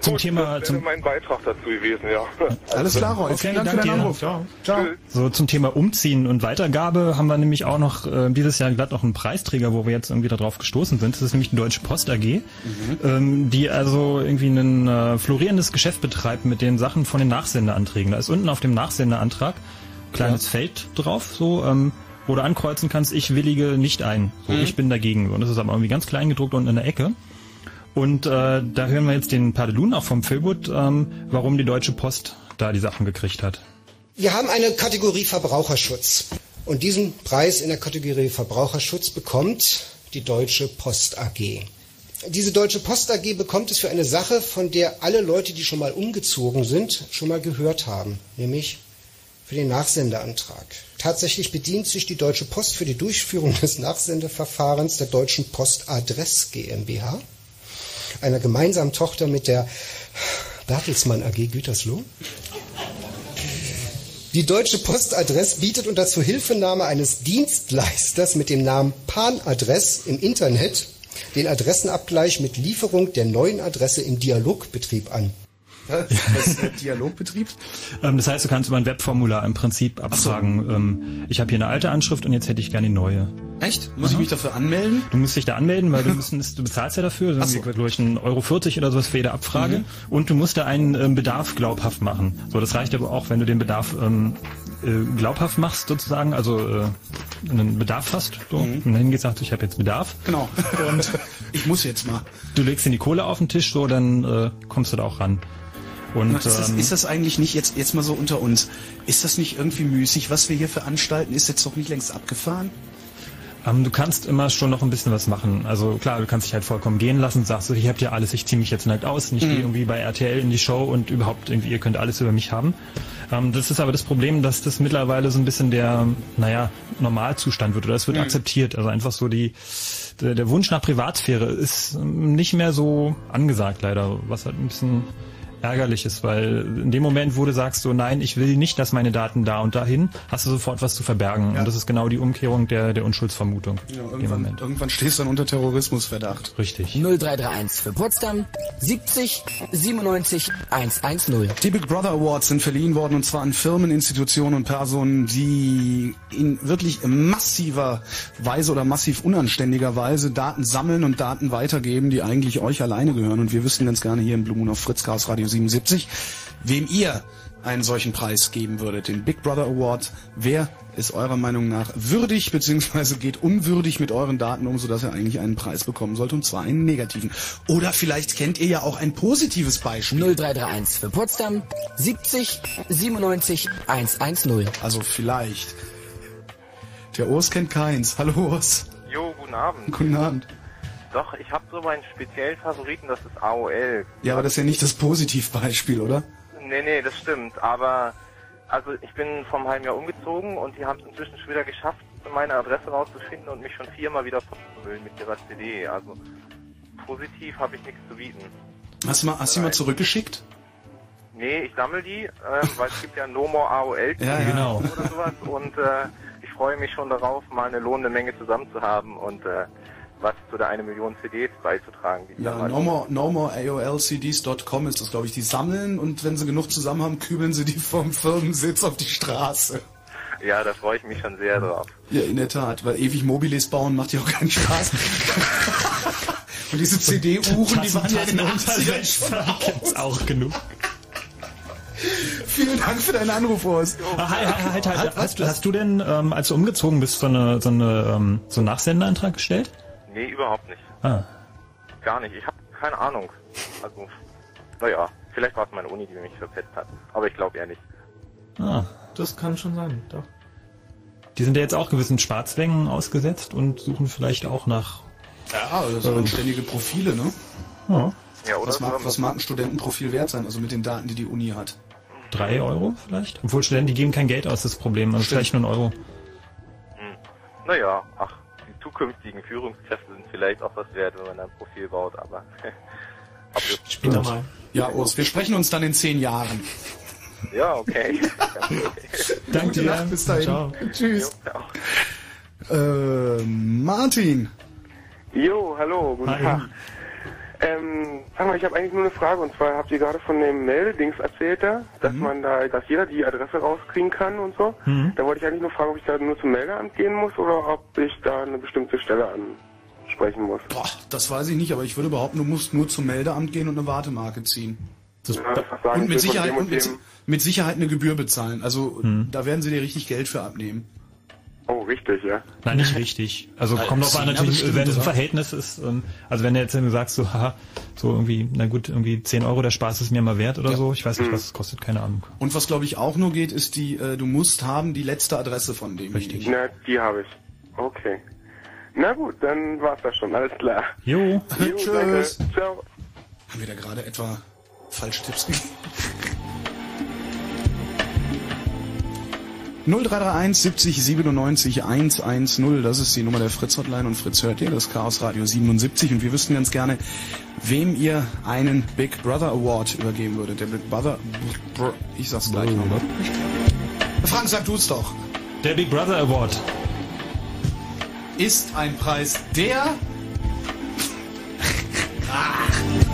Zum Gut, Thema, das wäre zum, mein Beitrag dazu gewesen, ja. Alles klar, Roy. Okay, Vielen Dank für danke deinen dir. Anruf. Ciao. Ciao. So zum Thema Umziehen und Weitergabe haben wir nämlich auch noch äh, dieses Jahr glatt noch einen Preisträger, wo wir jetzt irgendwie darauf gestoßen sind. Das ist nämlich die Deutsche Post AG, ähm, die also irgendwie ein äh, florierendes Geschäft betreibt mit den Sachen von den Nachsendeanträgen. Da ist unten auf dem Nachsenderantrag kleines Feld drauf, so ähm, wo du ankreuzen kannst, ich willige nicht ein. So, Mhm. ich bin dagegen. Und das ist aber irgendwie ganz klein gedruckt unten in der Ecke. Und äh, da hören wir jetzt den Padelun auch vom Philwood, ähm, warum die Deutsche Post da die Sachen gekriegt hat. Wir haben eine Kategorie Verbraucherschutz. Und diesen Preis in der Kategorie Verbraucherschutz bekommt die Deutsche Post AG. Diese Deutsche Post AG bekommt es für eine Sache, von der alle Leute, die schon mal umgezogen sind, schon mal gehört haben, nämlich für den Nachsendeantrag. Tatsächlich bedient sich die Deutsche Post für die Durchführung des Nachsendeverfahrens der Deutschen Post Adress GmbH, einer gemeinsamen Tochter mit der Bertelsmann AG Gütersloh. Die Deutsche Postadress bietet unter Zuhilfenahme eines Dienstleisters mit dem Namen Panadress im Internet den Adressenabgleich mit Lieferung der neuen Adresse im Dialogbetrieb an. Das Dialogbetrieb. Ähm, das heißt, du kannst über ein Webformular im Prinzip abfragen, ähm, ich habe hier eine alte Anschrift und jetzt hätte ich gerne die neue. Echt? Muss ich mich dafür anmelden? Du musst dich da anmelden, weil du, müssen, du bezahlst ja dafür, das so. glaube ich ein Euro 40 oder sowas für jede Abfrage Mhm. und du musst da einen ähm, Bedarf glaubhaft machen. So, das reicht aber auch, wenn du den Bedarf ähm, äh, glaubhaft machst sozusagen, also äh, einen Bedarf hast, so, Mhm. und dann sagst, ich habe jetzt Bedarf. Genau. Und ich muss jetzt mal. Du legst in die Kohle auf den Tisch, so, dann äh, kommst du da auch ran. Und ist, das, ähm, ist das eigentlich nicht, jetzt, jetzt mal so unter uns, ist das nicht irgendwie müßig, was wir hier veranstalten? Ist jetzt doch nicht längst abgefahren? Ähm, du kannst immer schon noch ein bisschen was machen. Also klar, du kannst dich halt vollkommen gehen lassen, sagst du, ich habt ja alles, ich ziehe mich jetzt nackt aus und ich Mhm. gehe irgendwie bei RTL in die Show und überhaupt irgendwie, ihr könnt alles über mich haben. Ähm, das ist aber das Problem, dass das mittlerweile so ein bisschen der, naja, Normalzustand wird oder es wird Mhm. akzeptiert. Also einfach so die, der, der Wunsch nach Privatsphäre ist ähm, nicht mehr so angesagt leider, was halt ein bisschen ärgerlich ist, weil in dem Moment, wo du sagst so, nein, ich will nicht, dass meine Daten da und dahin, hast du sofort was zu verbergen. Und das ist genau die Umkehrung der, der Unschuldsvermutung. Ja, in dem irgendwann, Moment. irgendwann stehst du dann unter Terrorismusverdacht. Richtig. 0331 für Potsdam 70 97 110. Die Big Brother Awards sind verliehen worden und zwar an Firmen, Institutionen und Personen, die in wirklich massiver Weise oder massiv unanständiger Weise Daten sammeln und Daten weitergeben, die eigentlich euch alleine gehören. Und wir wüssten ganz gerne hier im Blue Moon auf Fritz Chaos Radio 77, wem ihr einen solchen Preis geben würdet, den Big Brother Award. Wer ist eurer Meinung nach würdig bzw. geht unwürdig mit euren Daten um, sodass er eigentlich einen Preis bekommen sollte und zwar einen negativen. Oder vielleicht kennt ihr ja auch ein positives Beispiel. 0331 für Potsdam 70 97 110. Also vielleicht. Der Urs kennt keins. Hallo Urs. Jo, guten Abend. Guten Abend. Doch, ich habe so meinen speziellen Favoriten, das ist AOL. Ja, aber das ist ja nicht das Positivbeispiel, oder? Nee, nee, das stimmt. Aber also ich bin vom halben Jahr umgezogen und die haben es inzwischen schon wieder geschafft, meine Adresse rauszufinden und mich schon viermal wieder vollzufüllen mit ihrer CD. Also positiv habe ich nichts zu bieten. Hast du mal, hast du die mal zurückgeschickt? Nee, ich sammle die, ähm, weil es gibt ja No More AOL Ja, ja. Genau. oder sowas und äh, ich freue mich schon darauf, mal eine lohnende Menge zusammen zu haben und äh, was zu der eine Million CDs beizutragen. Die Ja, damals- no more, no more AOLCDs.com ist das, glaube ich. Die sammeln und wenn sie genug zusammen haben, kübeln sie die vom Firmensitz auf die Straße. ja, da freue ich mich schon sehr drauf. Ja, in der Tat, weil ewig Mobiles bauen macht ja auch keinen Spaß. und diese CD-Uhren, die waren ja in den 80ern schon gibt's auch genug. Vielen Dank für deinen Anruf, Urs. Ah, halt, halt, halt, halt. Hast, du, hast du denn, ähm, als du umgezogen bist, so, eine, so, eine, ähm, so einen Nachsenderantrag gestellt? Nee, überhaupt nicht. Ah. Gar nicht. Ich habe keine Ahnung. Also, naja, vielleicht war es meine Uni, die mich verpetzt hat. Aber ich glaube eher nicht. ah. Das kann schon sein, doch. Die sind ja jetzt auch gewissen Schwarzwängen ausgesetzt und suchen vielleicht auch nach... Ja, das sind anständige Profile, ne? Ja. Ja, oder was, mag, so- was mag ein Studentenprofil wert sein, also mit den Daten, die die Uni hat? Drei Euro vielleicht? Obwohl Studenten, die geben kein Geld aus, das Problem. Also vielleicht nur ein Euro. Naja, ach, zukünftigen Führungskräfte sind vielleicht auch was wert, wenn man ein Profil baut, aber. Später mal. Ja, Urs, wir sprechen uns dann in zehn Jahren. Ja, okay. Danke dir. Nacht, Bis dahin. ciao. Tschüss. Äh, Martin. Jo, hallo, guten Hi. Tag. Ähm, sag mal, ich habe eigentlich nur eine Frage und zwar habt ihr gerade von dem Meldedings erzählt da, dass man da, dass jeder die Adresse rauskriegen kann und so. Mhm. Da wollte ich eigentlich nur fragen, ob ich da nur zum Meldeamt gehen muss oder ob ich da eine bestimmte Stelle ansprechen muss. Boah, das weiß ich nicht, aber ich würde behaupten, du musst nur zum Meldeamt gehen und eine Wartemarke ziehen. Ja, was sagen und mit Sicherheit, und mit, mit Sicherheit eine Gebühr bezahlen. Also da werden sie dir richtig Geld für abnehmen. Oh, richtig, ja. Nein, nicht richtig. Also Ja, kommt drauf an, ja, natürlich, wenn es ein? Verhältnis ist. Also wenn du jetzt sagst, so, haha, so irgendwie, na gut, irgendwie 10 Euro, der Spaß ist mir mal wert oder so. Ich weiß nicht, was es kostet, keine Ahnung. Und was glaube ich auch nur geht, ist die, äh, du musst haben die letzte Adresse von dem. Richtig. Na, die habe ich. Okay. Na gut, dann war's das schon, alles klar. Jo. Jo, Tschüss. danke. Ciao. Haben wir da gerade etwa falsche Tipps gegeben? 0331 70 97 110, das ist die Nummer der Fritz Hotline und Fritz hört ihr, das Chaos Radio 77 und wir wüssten ganz gerne, wem ihr einen Big Brother Award übergeben würdet. Der Big Brother, Br- ich sag's gleich nochmal. Frank, sag du's doch. Der Big Brother Award ist ein Preis, der für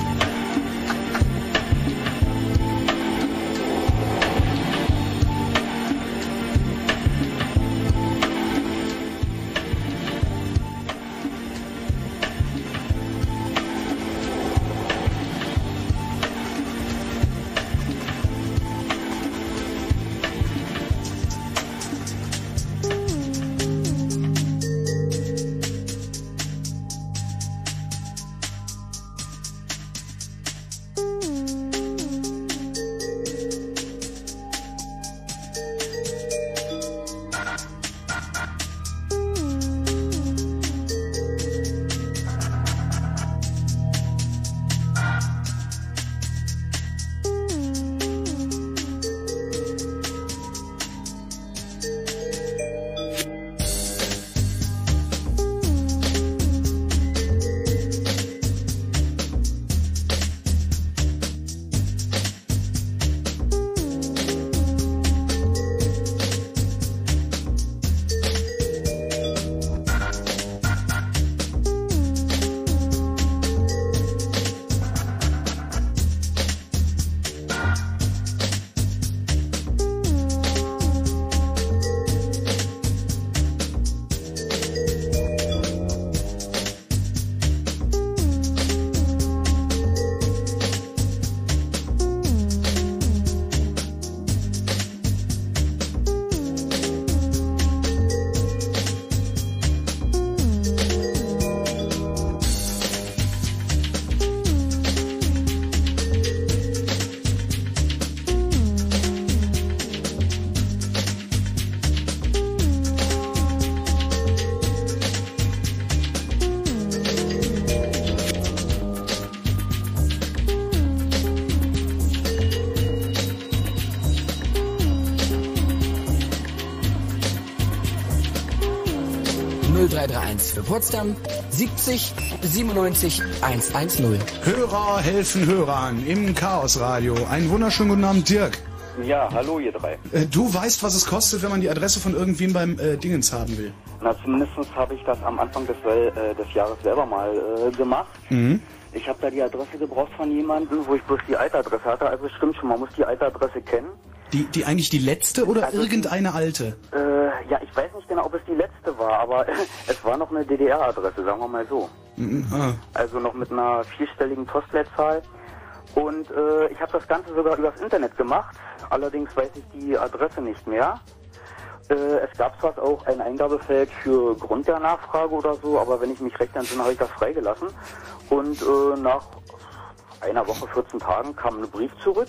Potsdam 70 97 110. Hörer helfen Hörern im Chaos Radio. Einen wunderschönen guten Abend, Dirk. Ja, hallo ihr drei. Äh, Du weißt, was es kostet, wenn man die Adresse von irgendwem beim äh, Dingens haben will. Na, zumindest habe ich das am Anfang des, äh, des Jahres selber mal äh, gemacht. Mhm. Ich habe da die Adresse gebraucht von jemandem, wo ich bloß die alte Adresse hatte. Also stimmt schon, man muss die alte Adresse kennen. Die, die eigentlich die letzte oder Also die- irgendeine alte? Äh, ja, ich weiß nicht genau, ob es die letzte war, aber es war noch eine DDR-Adresse, sagen wir mal so. Mhm, ah. Also noch mit einer vierstelligen Postleitzahl. Und äh, ich habe das Ganze sogar übers Internet gemacht. Allerdings weiß ich die Adresse nicht mehr. Äh, es gab zwar auch ein Eingabefeld für Grund der Nachfrage oder so, aber wenn ich mich recht entsinne, habe ich das freigelassen. Und äh, nach einer Woche, 14 Tagen kam ein Brief zurück.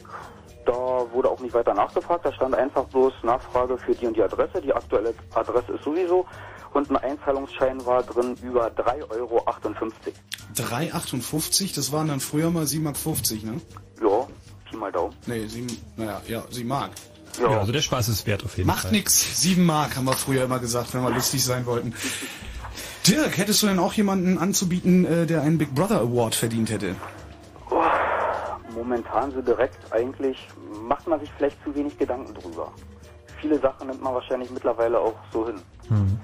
Da wurde auch nicht weiter nachgefragt. Da stand einfach bloß Nachfrage für die und die Adresse. Die aktuelle Adresse ist sowieso. Und ein Einzahlungsschein war drin über 3,58 Euro. 3,58, das waren dann früher mal 7,50 Mark, ne? Ja, Pi mal Daumen. Nee, 7, naja, ja, 7 Mark. Ja. also der Spaß ist wert auf jeden Macht Fall. nix, 7 Mark haben wir früher immer gesagt, wenn wir lustig sein wollten. Dirk, hättest du denn auch jemanden anzubieten, äh, der einen Big Brother Award verdient hätte? Momentan so direkt eigentlich macht man sich vielleicht zu wenig Gedanken drüber. Viele Sachen nimmt man wahrscheinlich mittlerweile auch so hin. Hm.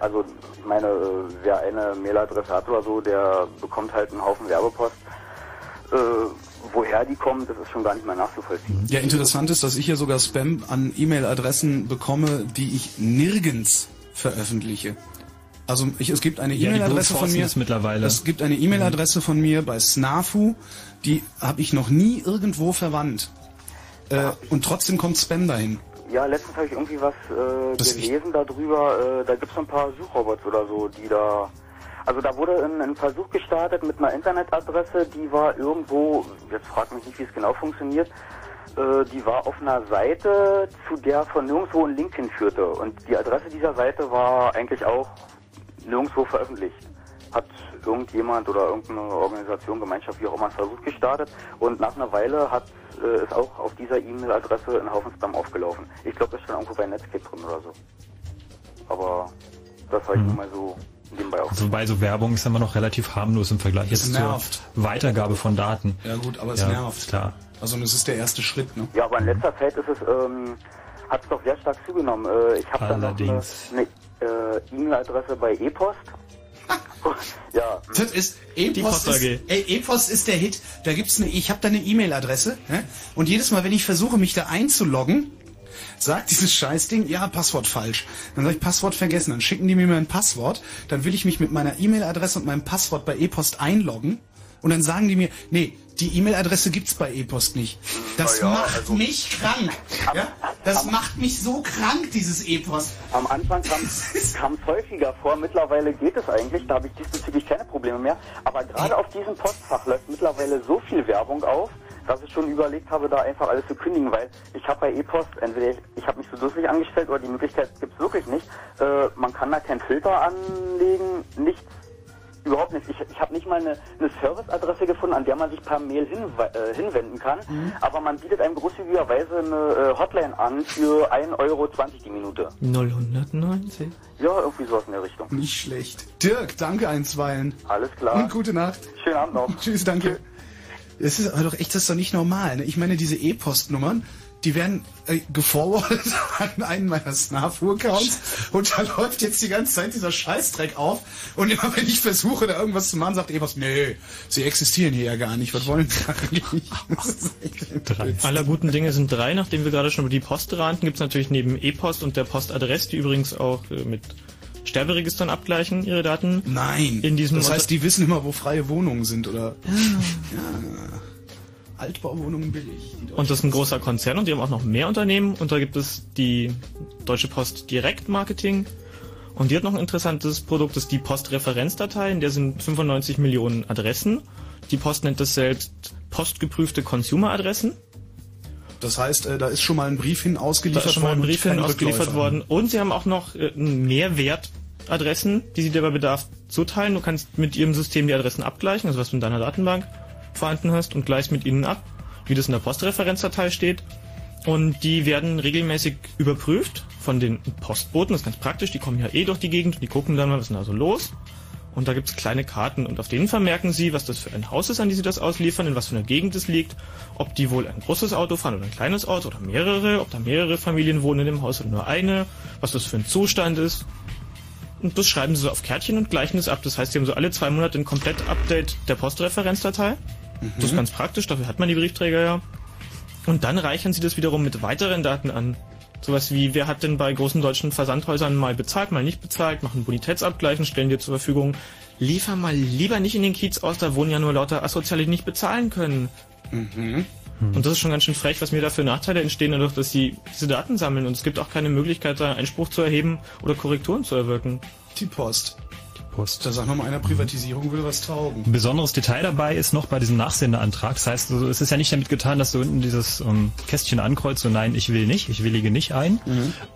Also ich meine, äh, wer eine Mailadresse hat oder so, der bekommt halt einen Haufen Werbepost. Äh, woher die kommen, das ist schon gar nicht mehr nachzuvollziehen. Ja, interessant ist, dass ich hier sogar Spam an E-Mail-Adressen bekomme, die ich nirgends veröffentliche. Also ich, es gibt eine Ja, E-Mail-Adresse von durchforsten mir. es mittlerweile. Es gibt eine E-Mail-Adresse von mir bei Snafu, die habe ich noch nie irgendwo verwandt. Äh, und trotzdem kommt Spam dahin. Ja, letztens habe ich irgendwie was äh, gelesen darüber. Äh, da gibt es ein paar Suchrobots oder so, die da. Also da wurde ein, ein Versuch gestartet mit einer Internetadresse, die war irgendwo, jetzt frag mich nicht, wie es genau funktioniert, äh, die war auf einer Seite, zu der von nirgendwo ein Link hinführte. Und die Adresse dieser Seite war eigentlich auch nirgendwo veröffentlicht. Hat irgendjemand oder irgendeine Organisation, Gemeinschaft, wie auch immer, einen Versuch gestartet und nach einer Weile hat äh, ist auch auf dieser E-Mail-Adresse ein Haufen Spam aufgelaufen. Ich glaube, das ist schon irgendwo bei Netscape drin oder so. Aber das habe ich nur mal so nebenbei auch. Also bei so Werbung ist immer noch relativ harmlos im Vergleich Es jetzt zur nervt. Weitergabe von Daten. Ja gut, aber es Ja, nervt. klar. Also das ist der erste Schritt, ne? Ja, aber in letzter Zeit ist es, ähm, hat es doch sehr stark zugenommen. Äh, ich habe dann noch eine, Allerdings. eine äh, E-Mail-Adresse bei E-Post. Ja. Das ist E-Post ist, ey, E-Post ist der Hit. Da gibt's eine, ich habe da eine E-Mail-Adresse ne? und jedes Mal, wenn ich versuche, mich da einzuloggen, sagt dieses Scheißding, ja, Passwort falsch. Dann sage ich Passwort vergessen. Dann schicken die mir mein Passwort. Dann will ich mich mit meiner E-Mail-Adresse und meinem Passwort bei E-Post einloggen und dann sagen die mir, nee, die E-Mail-Adresse gibt's bei E-Post nicht. Das ja, macht also- mich krank. Ja? Das macht mich so krank, dieses E-Post. Am Anfang kam es häufiger vor, mittlerweile geht es eigentlich, da habe ich diesbezüglich keine Probleme mehr. Aber gerade auf diesem Postfach läuft mittlerweile so viel Werbung auf, dass ich schon überlegt habe, da einfach alles zu kündigen, weil ich habe bei E-Post, entweder ich, ich habe mich so dusselig angestellt oder die Möglichkeit gibt es wirklich nicht. Äh, man kann da keinen Filter anlegen, nichts. Überhaupt nicht. Ich, ich habe nicht mal eine, eine Serviceadresse gefunden, an der man sich per Mail hinwe äh, hinwenden kann. Aber man bietet einem großzügigerweise eine äh, Hotline an für 1,20 Euro die Minute. 090. Ja, irgendwie sowas in der Richtung. Nicht schlecht. Dirk, danke einstweilen. Alles klar. Und gute Nacht. Schönen Abend noch. Tschüss, danke. Das ist aber doch echt, das ist doch nicht normal. Ne? Ich meine, diese E-Post-Nummern, die werden äh, geforwardet an einen meiner Snafu-Accounts und da läuft jetzt die ganze Zeit dieser Scheißdreck auf und immer wenn ich versuche, da irgendwas zu machen, sagt E-Post, nee, sie existieren hier ja gar nicht. Was wollen sie eigentlich? Aller guten Dinge sind drei. Nachdem wir gerade schon über die Post ranten, gibt es natürlich neben E-Post und der Postadresse, die übrigens auch äh, mit Sterberegistern abgleichen, ihre Daten. Nein. In diesem das heißt, die wissen immer, wo freie Wohnungen sind, oder? Ja. Altbauwohnungen billig. Und das ist ein großer Konzern und die haben auch noch mehr Unternehmen. Und da gibt es die Deutsche Post Direktmarketing. Und die hat noch ein interessantes Produkt, das ist die Postreferenzdatei. In der sind 95 Millionen Adressen. Die Post nennt das selbst postgeprüfte Consumer-Adressen. Das heißt, äh, da ist schon mal ein Brief hin Da ausgeliefert ist schon mal ein worden und Brief hin ausgeliefert worden. Und sie haben auch noch äh, Mehrwertadressen, die sie dir bei Bedarf zuteilen. Du kannst mit ihrem System die Adressen abgleichen, also was du in deiner Datenbank vorhanden hast, und gleichst mit ihnen ab, wie das in der Postreferenzdatei steht. Und die werden regelmäßig überprüft von den Postboten. Das ist ganz praktisch. Die kommen ja eh durch die Gegend und die gucken dann mal, was ist denn da so los. Und da gibt's kleine Karten und auf denen vermerken sie, was das für ein Haus ist, an die sie das ausliefern, in was für einer Gegend es liegt, ob die wohl ein großes Auto fahren oder ein kleines Auto oder mehrere, ob da mehrere Familien wohnen in dem Haus oder nur eine, was das für ein Zustand ist. Und das schreiben sie so auf Kärtchen und gleichen es ab. Das heißt, sie haben so alle zwei Monate ein Komplett-Update der Postreferenzdatei. Das ist ganz praktisch, dafür hat man die Briefträger ja. Und dann reichern sie das wiederum mit weiteren Daten an. Sowas wie, wer hat denn bei großen deutschen Versandhäusern mal bezahlt, mal nicht bezahlt, machen Bonitätsabgleich und stellen dir zur Verfügung, liefer mal lieber nicht in den Kiez aus, da wohnen ja nur lauter Asoziale, die nicht bezahlen können. Und das ist schon ganz schön frech, was mir da für Nachteile entstehen, dadurch, dass sie diese Daten sammeln. Und es gibt auch keine Möglichkeit, da Einspruch zu erheben oder Korrekturen zu erwirken. Die Post. Post. Da sagt noch mal einer, Privatisierung will was taugen. Ein besonderes Detail dabei ist noch bei diesem Nachsendeantrag. Das heißt, also, es ist ja nicht damit getan, dass du unten dieses ähm, Kästchen ankreuzt, so nein, ich will nicht, ich willige nicht ein,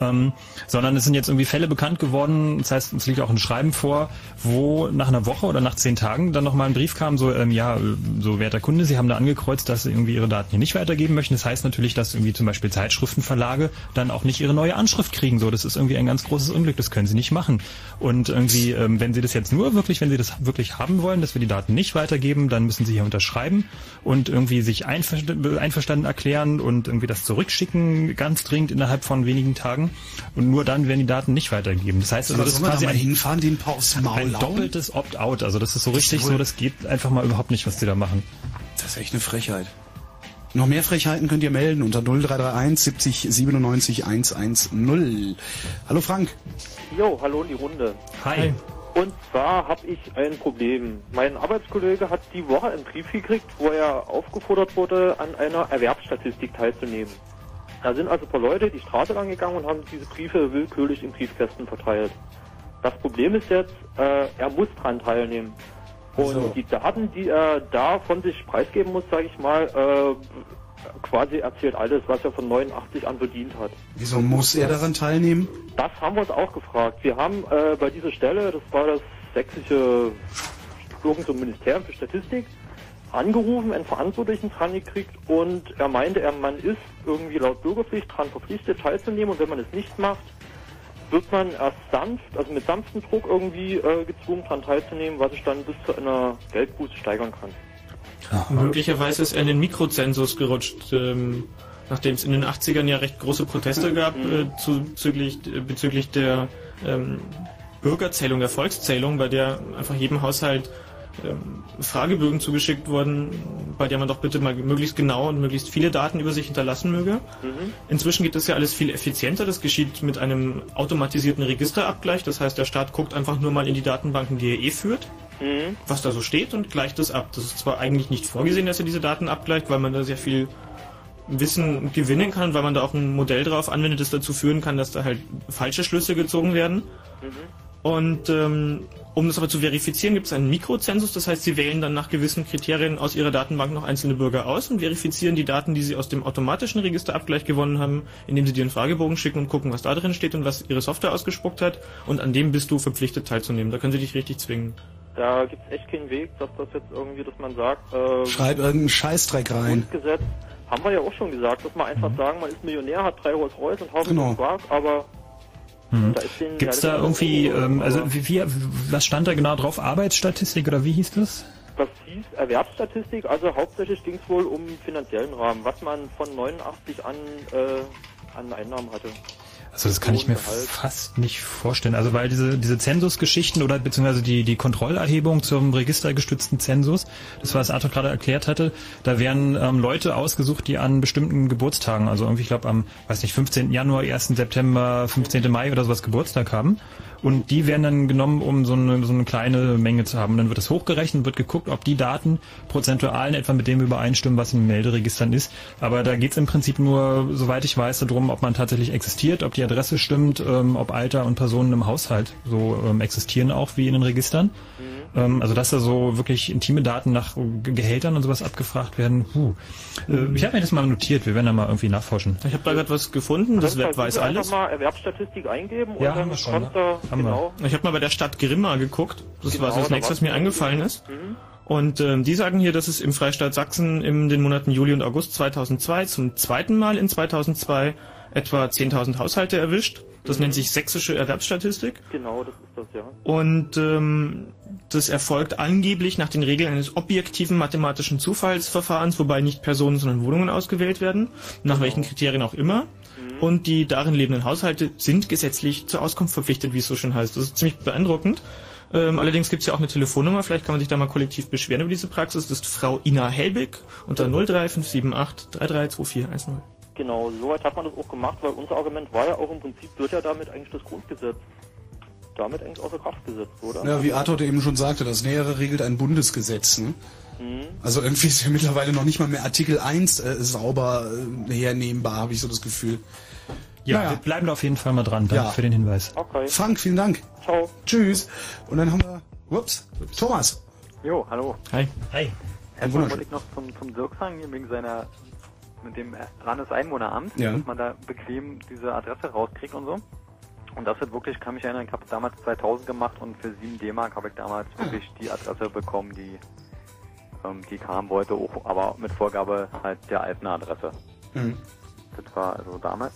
ähm, sondern es sind jetzt irgendwie Fälle bekannt geworden. Das heißt, es liegt auch ein Schreiben vor, wo nach einer Woche oder nach zehn Tagen dann nochmal ein Brief kam, so, ähm, ja, äh, so werter Kunde, Sie haben da angekreuzt, dass Sie irgendwie Ihre Daten hier nicht weitergeben möchten. Das heißt natürlich, dass irgendwie zum Beispiel Zeitschriftenverlage dann auch nicht ihre neue Anschrift kriegen. So, das ist irgendwie ein ganz großes Unglück. Das können Sie nicht machen. Und irgendwie, ähm, wenn Sie das bis jetzt nur wirklich, wenn Sie das wirklich haben wollen, dass wir die Daten nicht weitergeben, dann müssen Sie hier unterschreiben und irgendwie sich einverstanden, einverstanden erklären und irgendwie das zurückschicken, ganz dringend innerhalb von wenigen Tagen. Und nur dann werden die Daten nicht weitergegeben. Das heißt also, das ist quasi mal ein, hinfahren, den paar aufs Maul ein doppeltes Opt-out. Also das ist so richtig so, das geht einfach mal überhaupt nicht, was die da machen. Das ist echt eine Frechheit. Noch mehr Frechheiten könnt ihr melden unter 0331 70 97 110. Hallo Frank. Jo, hallo in die Runde. Hi. Und zwar habe ich ein Problem. Mein Arbeitskollege hat die Woche einen Brief gekriegt, wo er aufgefordert wurde, an einer Erwerbsstatistik teilzunehmen. Da sind also ein paar Leute die Straße lang gegangen und haben diese Briefe willkürlich in Briefkästen verteilt. Das Problem ist jetzt, äh, er muss dran teilnehmen. Und So. die Daten, die er da von sich preisgeben muss, sage ich mal, äh, quasi erzählt alles, was er von 89 an verdient hat. Wieso muss er daran teilnehmen? Das haben wir uns auch gefragt. Wir haben äh, bei dieser Stelle, das war das sächsische irgend so Ministerium für Statistik, angerufen, einen Verantwortlichen dran gekriegt und er meinte, er, man ist irgendwie laut Bürgerpflicht dran verpflichtet teilzunehmen und wenn man es nicht macht, wird man erst sanft, also mit sanftem Druck irgendwie äh, gezwungen dran teilzunehmen, was sich dann bis zu einer Geldbuße steigern kann. Möglicherweise ist er in den Mikrozensus gerutscht, ähm, nachdem es in den 80ern ja recht große Proteste gab äh, zu, züglich, äh, bezüglich der ähm, Bürgerzählung, der Volkszählung, bei der einfach jedem Haushalt Fragebögen zugeschickt wurden, bei der man doch bitte mal möglichst genau und möglichst viele Daten über sich hinterlassen möge. Mhm. Inzwischen geht das ja alles viel effizienter. Das geschieht mit einem automatisierten Registerabgleich. Das heißt, der Staat guckt einfach nur mal in die Datenbanken, die er eh führt, Mhm. was da so steht und gleicht das ab. Das ist zwar eigentlich nicht vorgesehen, dass er diese Daten abgleicht, weil man da sehr viel Wissen gewinnen kann, weil man da auch ein Modell drauf anwendet, das dazu führen kann, dass da halt falsche Schlüsse gezogen werden. Und ähm, um das aber zu verifizieren, gibt es einen Mikrozensus, das heißt, Sie wählen dann nach gewissen Kriterien aus Ihrer Datenbank noch einzelne Bürger aus und verifizieren die Daten, die Sie aus dem automatischen Registerabgleich gewonnen haben, indem Sie dir einen Fragebogen schicken und gucken, was da drin steht und was Ihre Software ausgespuckt hat. Und an dem bist du verpflichtet teilzunehmen. Da können Sie dich richtig zwingen. Da gibt es echt keinen Weg, dass das jetzt irgendwie, dass man sagt, äh, Schreib irgendeinen Scheißdreck rein. Grundgesetz haben wir ja auch schon gesagt, dass man einfach sagen, man ist Millionär, hat drei Rolls Royce und Haufen Genau. Quark, aber Mhm. da Gibt es ja, da irgendwie, ähm, also wie, wie, was stand da genau drauf? Arbeitsstatistik oder wie hieß das? Das hieß Erwerbsstatistik, also hauptsächlich ging es wohl um finanziellen Rahmen, was man von 89 an äh, an Einnahmen hatte. Also das kann ich mir fast nicht vorstellen. Also weil diese, diese Zensusgeschichten oder beziehungsweise die, die Kontrollerhebung zum registergestützten Zensus, das was Arthur gerade erklärt hatte, da werden ähm, Leute ausgesucht, die an bestimmten Geburtstagen, also irgendwie, ich glaube am, weiß nicht, 15. Januar, 1. September, 15. Mai oder sowas Geburtstag haben. Und die werden dann genommen, um so eine, so eine kleine Menge zu haben. Dann wird das hochgerechnet, wird geguckt, ob die Daten prozentual in etwa mit dem übereinstimmen, was in den Melderegistern ist. Aber da geht es im Prinzip nur, soweit ich weiß, darum, ob man tatsächlich existiert, ob die Adresse stimmt, ähm, ob Alter und Personen im Haushalt so ähm, existieren auch wie in den Registern. Ähm, also dass da so wirklich intime Daten nach Ge- Gehältern und sowas abgefragt werden. Puh. Äh, ich habe mir das mal notiert, wir werden da mal irgendwie nachforschen. Ich habe da gerade was gefunden, das Web weiß alles. Einfach mal Erwerbsstatistik eingeben Ja, und haben dann wir schon, kommt ne? da Haben wir. genau. Ich habe mal bei der Stadt Grimma geguckt. Das Genau, war so das da nächste, was mir eingefallen ist. Mhm. Und ähm, die sagen hier, dass es im Freistaat Sachsen in den Monaten Juli und August 2002 zum zweiten Mal in 2002 etwa 10.000 Haushalte erwischt. Das nennt sich sächsische Erwerbsstatistik. Genau, das ist das ja. Und ähm, das erfolgt angeblich nach den Regeln eines objektiven mathematischen Zufallsverfahrens, wobei nicht Personen, sondern Wohnungen ausgewählt werden, nach welchen Kriterien auch immer. Und die darin lebenden Haushalte sind gesetzlich zur Auskunft verpflichtet, wie es so schön heißt. Das ist ziemlich beeindruckend. Ähm, allerdings gibt es ja auch eine Telefonnummer, vielleicht kann man sich da mal kollektiv beschweren über diese Praxis. Das ist Frau Ina Helbig unter 03578 332410. Genau, soweit hat man das auch gemacht, weil unser Argument war ja auch im Prinzip, wird ja damit eigentlich das Grundgesetz damit eigentlich außer Kraft gesetzt, oder? Ja, wie Arthur eben schon sagte, das Nähere regelt ein Bundesgesetz. Ne? Mhm. Also irgendwie ist ja mittlerweile noch nicht mal mehr Artikel 1 äh, sauber äh, hernehmbar, habe ich so das Gefühl. Ja, Naja. wir bleiben da auf jeden Fall mal dran. Danke Ja. für den Hinweis. Okay. Frank, vielen Dank. Ciao. Tschüss. Und dann haben wir, ups, Thomas. Jo, hallo. Hi. Hi. Erstmal wollte ich noch zum, zum Dirk sagen, wegen seiner, mit dem Landeseinwohneramt, Ja. dass man da bequem diese Adresse rauskriegt und so. Und das wird wirklich, kann mich erinnern, ich habe damals 2000 gemacht und für 7 D-Mark habe ich damals wirklich die Adresse bekommen, die, ähm, die kam wollte, auch, aber mit Vorgabe halt der alten Adresse. Mhm. Das war also damals.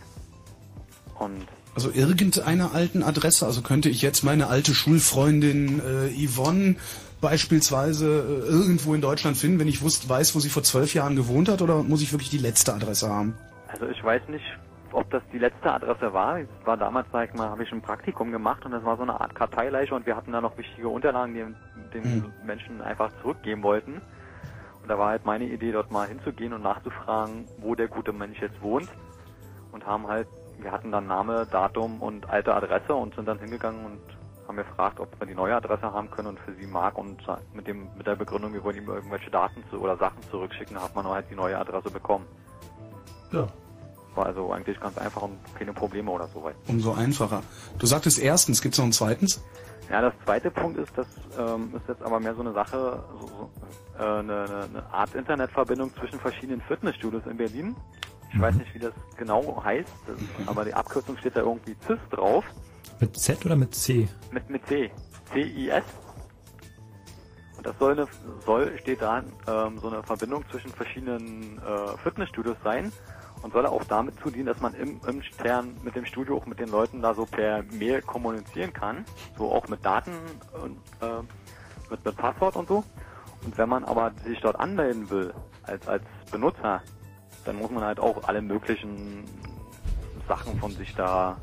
Und Also irgendeiner alten Adresse. Also könnte ich jetzt meine alte Schulfreundin äh, Yvonne beispielsweise äh, irgendwo in Deutschland finden, wenn ich wusste, weiß, wo sie vor zwölf Jahren gewohnt hat, oder muss ich wirklich die letzte Adresse haben? Also ich weiß nicht, ob das die letzte Adresse war. Es war damals, sag ich mal, habe ich ein Praktikum gemacht und das war so eine Art Karteileiche und wir hatten da noch wichtige Unterlagen, die den Hm. Menschen einfach zurückgeben wollten. Und da war halt meine Idee, dort mal hinzugehen und nachzufragen, wo der gute Mensch jetzt wohnt. Und haben halt, wir hatten dann Name, Datum und alte Adresse und sind dann hingegangen und haben gefragt, ob wir die neue Adresse haben können und für sie mag und mit dem mit der Begründung, wir wollen ihm irgendwelche Daten zu, oder Sachen zurückschicken, hat man halt die neue Adresse bekommen. Ja. War also eigentlich ganz einfach und keine Probleme oder so weit. Umso einfacher. Du sagtest erstens, gibt's noch ein zweitens? Ja, das zweite Punkt ist, das ähm, ist jetzt aber mehr so eine Sache, so, so, äh, eine, eine Art Internetverbindung zwischen verschiedenen Fitnessstudios in Berlin. Ich weiß nicht, wie das genau heißt, das, aber die Abkürzung steht da irgendwie CIS drauf. Mit Z oder mit C? Mit, mit C. C-I-S. Und das soll, eine, soll steht da, ähm, so eine Verbindung zwischen verschiedenen äh, Fitnessstudios sein und soll auch damit zudienen, dass man im, im Stern mit dem Studio auch mit den Leuten da so per Mail kommunizieren kann. So auch mit Daten und äh, mit, mit Passwort und so. Und wenn man aber sich dort anmelden will, als, als Benutzer, dann muss man halt auch alle möglichen Sachen von sich da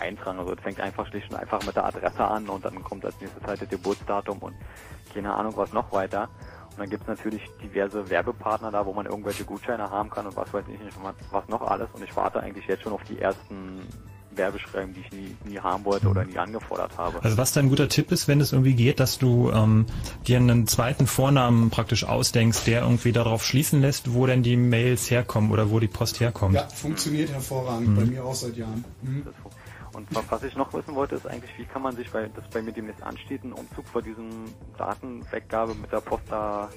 eintragen. Also es fängt einfach schlicht und einfach mit der Adresse an und dann kommt als nächstes halt das Geburtsdatum und keine Ahnung was noch weiter. Und dann gibt es natürlich diverse Werbepartner da, wo man irgendwelche Gutscheine haben kann und was weiß ich nicht, was, was noch alles. Und ich warte eigentlich jetzt schon auf die ersten Werbeschreiben, die ich nie, nie haben wollte oder nie angefordert habe. Also was dein guter Tipp ist, wenn es irgendwie geht, dass du ähm, dir einen zweiten Vornamen praktisch ausdenkst, der irgendwie darauf schließen lässt, wo denn die Mails herkommen oder wo die Post herkommt. Ja, funktioniert hervorragend. Mhm. Bei mir auch seit Jahren. Mhm. Und wa- was ich noch wissen wollte, ist eigentlich, wie kann man sich, weil das bei mir demnächst ansteht, einen Umzug vor diesem Datenweggabe mit der Post da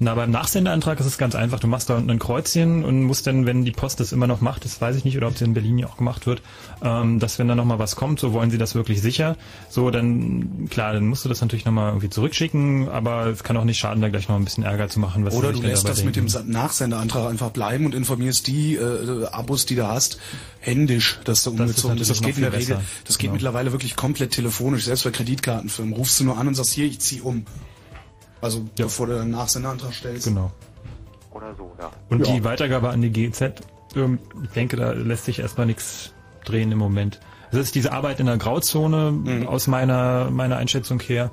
Na, beim Nachsendeantrag ist es ganz einfach. Du machst da unten ein Kreuzchen und musst dann, wenn die Post das immer noch macht, das weiß ich nicht, oder ob es in Berlin ja auch gemacht wird, ähm, dass wenn da nochmal was kommt, so wollen sie das wirklich sicher. So, dann, klar, dann musst du das natürlich nochmal irgendwie zurückschicken, aber es kann auch nicht schaden, da gleich noch ein bisschen Ärger zu machen. Was Oder du lässt das mit dem denken. Nachsenderantrag einfach bleiben und informierst die äh, Abos, die du hast, händisch, dass ist umgezogen bist. Das geht in der Regel, besser. das geht Genau. mittlerweile wirklich komplett telefonisch, selbst bei Kreditkartenfirmen. Rufst du nur an und sagst, hier, ich zieh um. Also bevor du einen Nachsenderantrag stellst. Genau. oder so, ja. Und Ja. die Weitergabe an die GZ, ähm, ich denke, da lässt sich erstmal nichts drehen im Moment. Das ist diese Arbeit in der Grauzone Mhm. aus meiner, meiner Einschätzung her,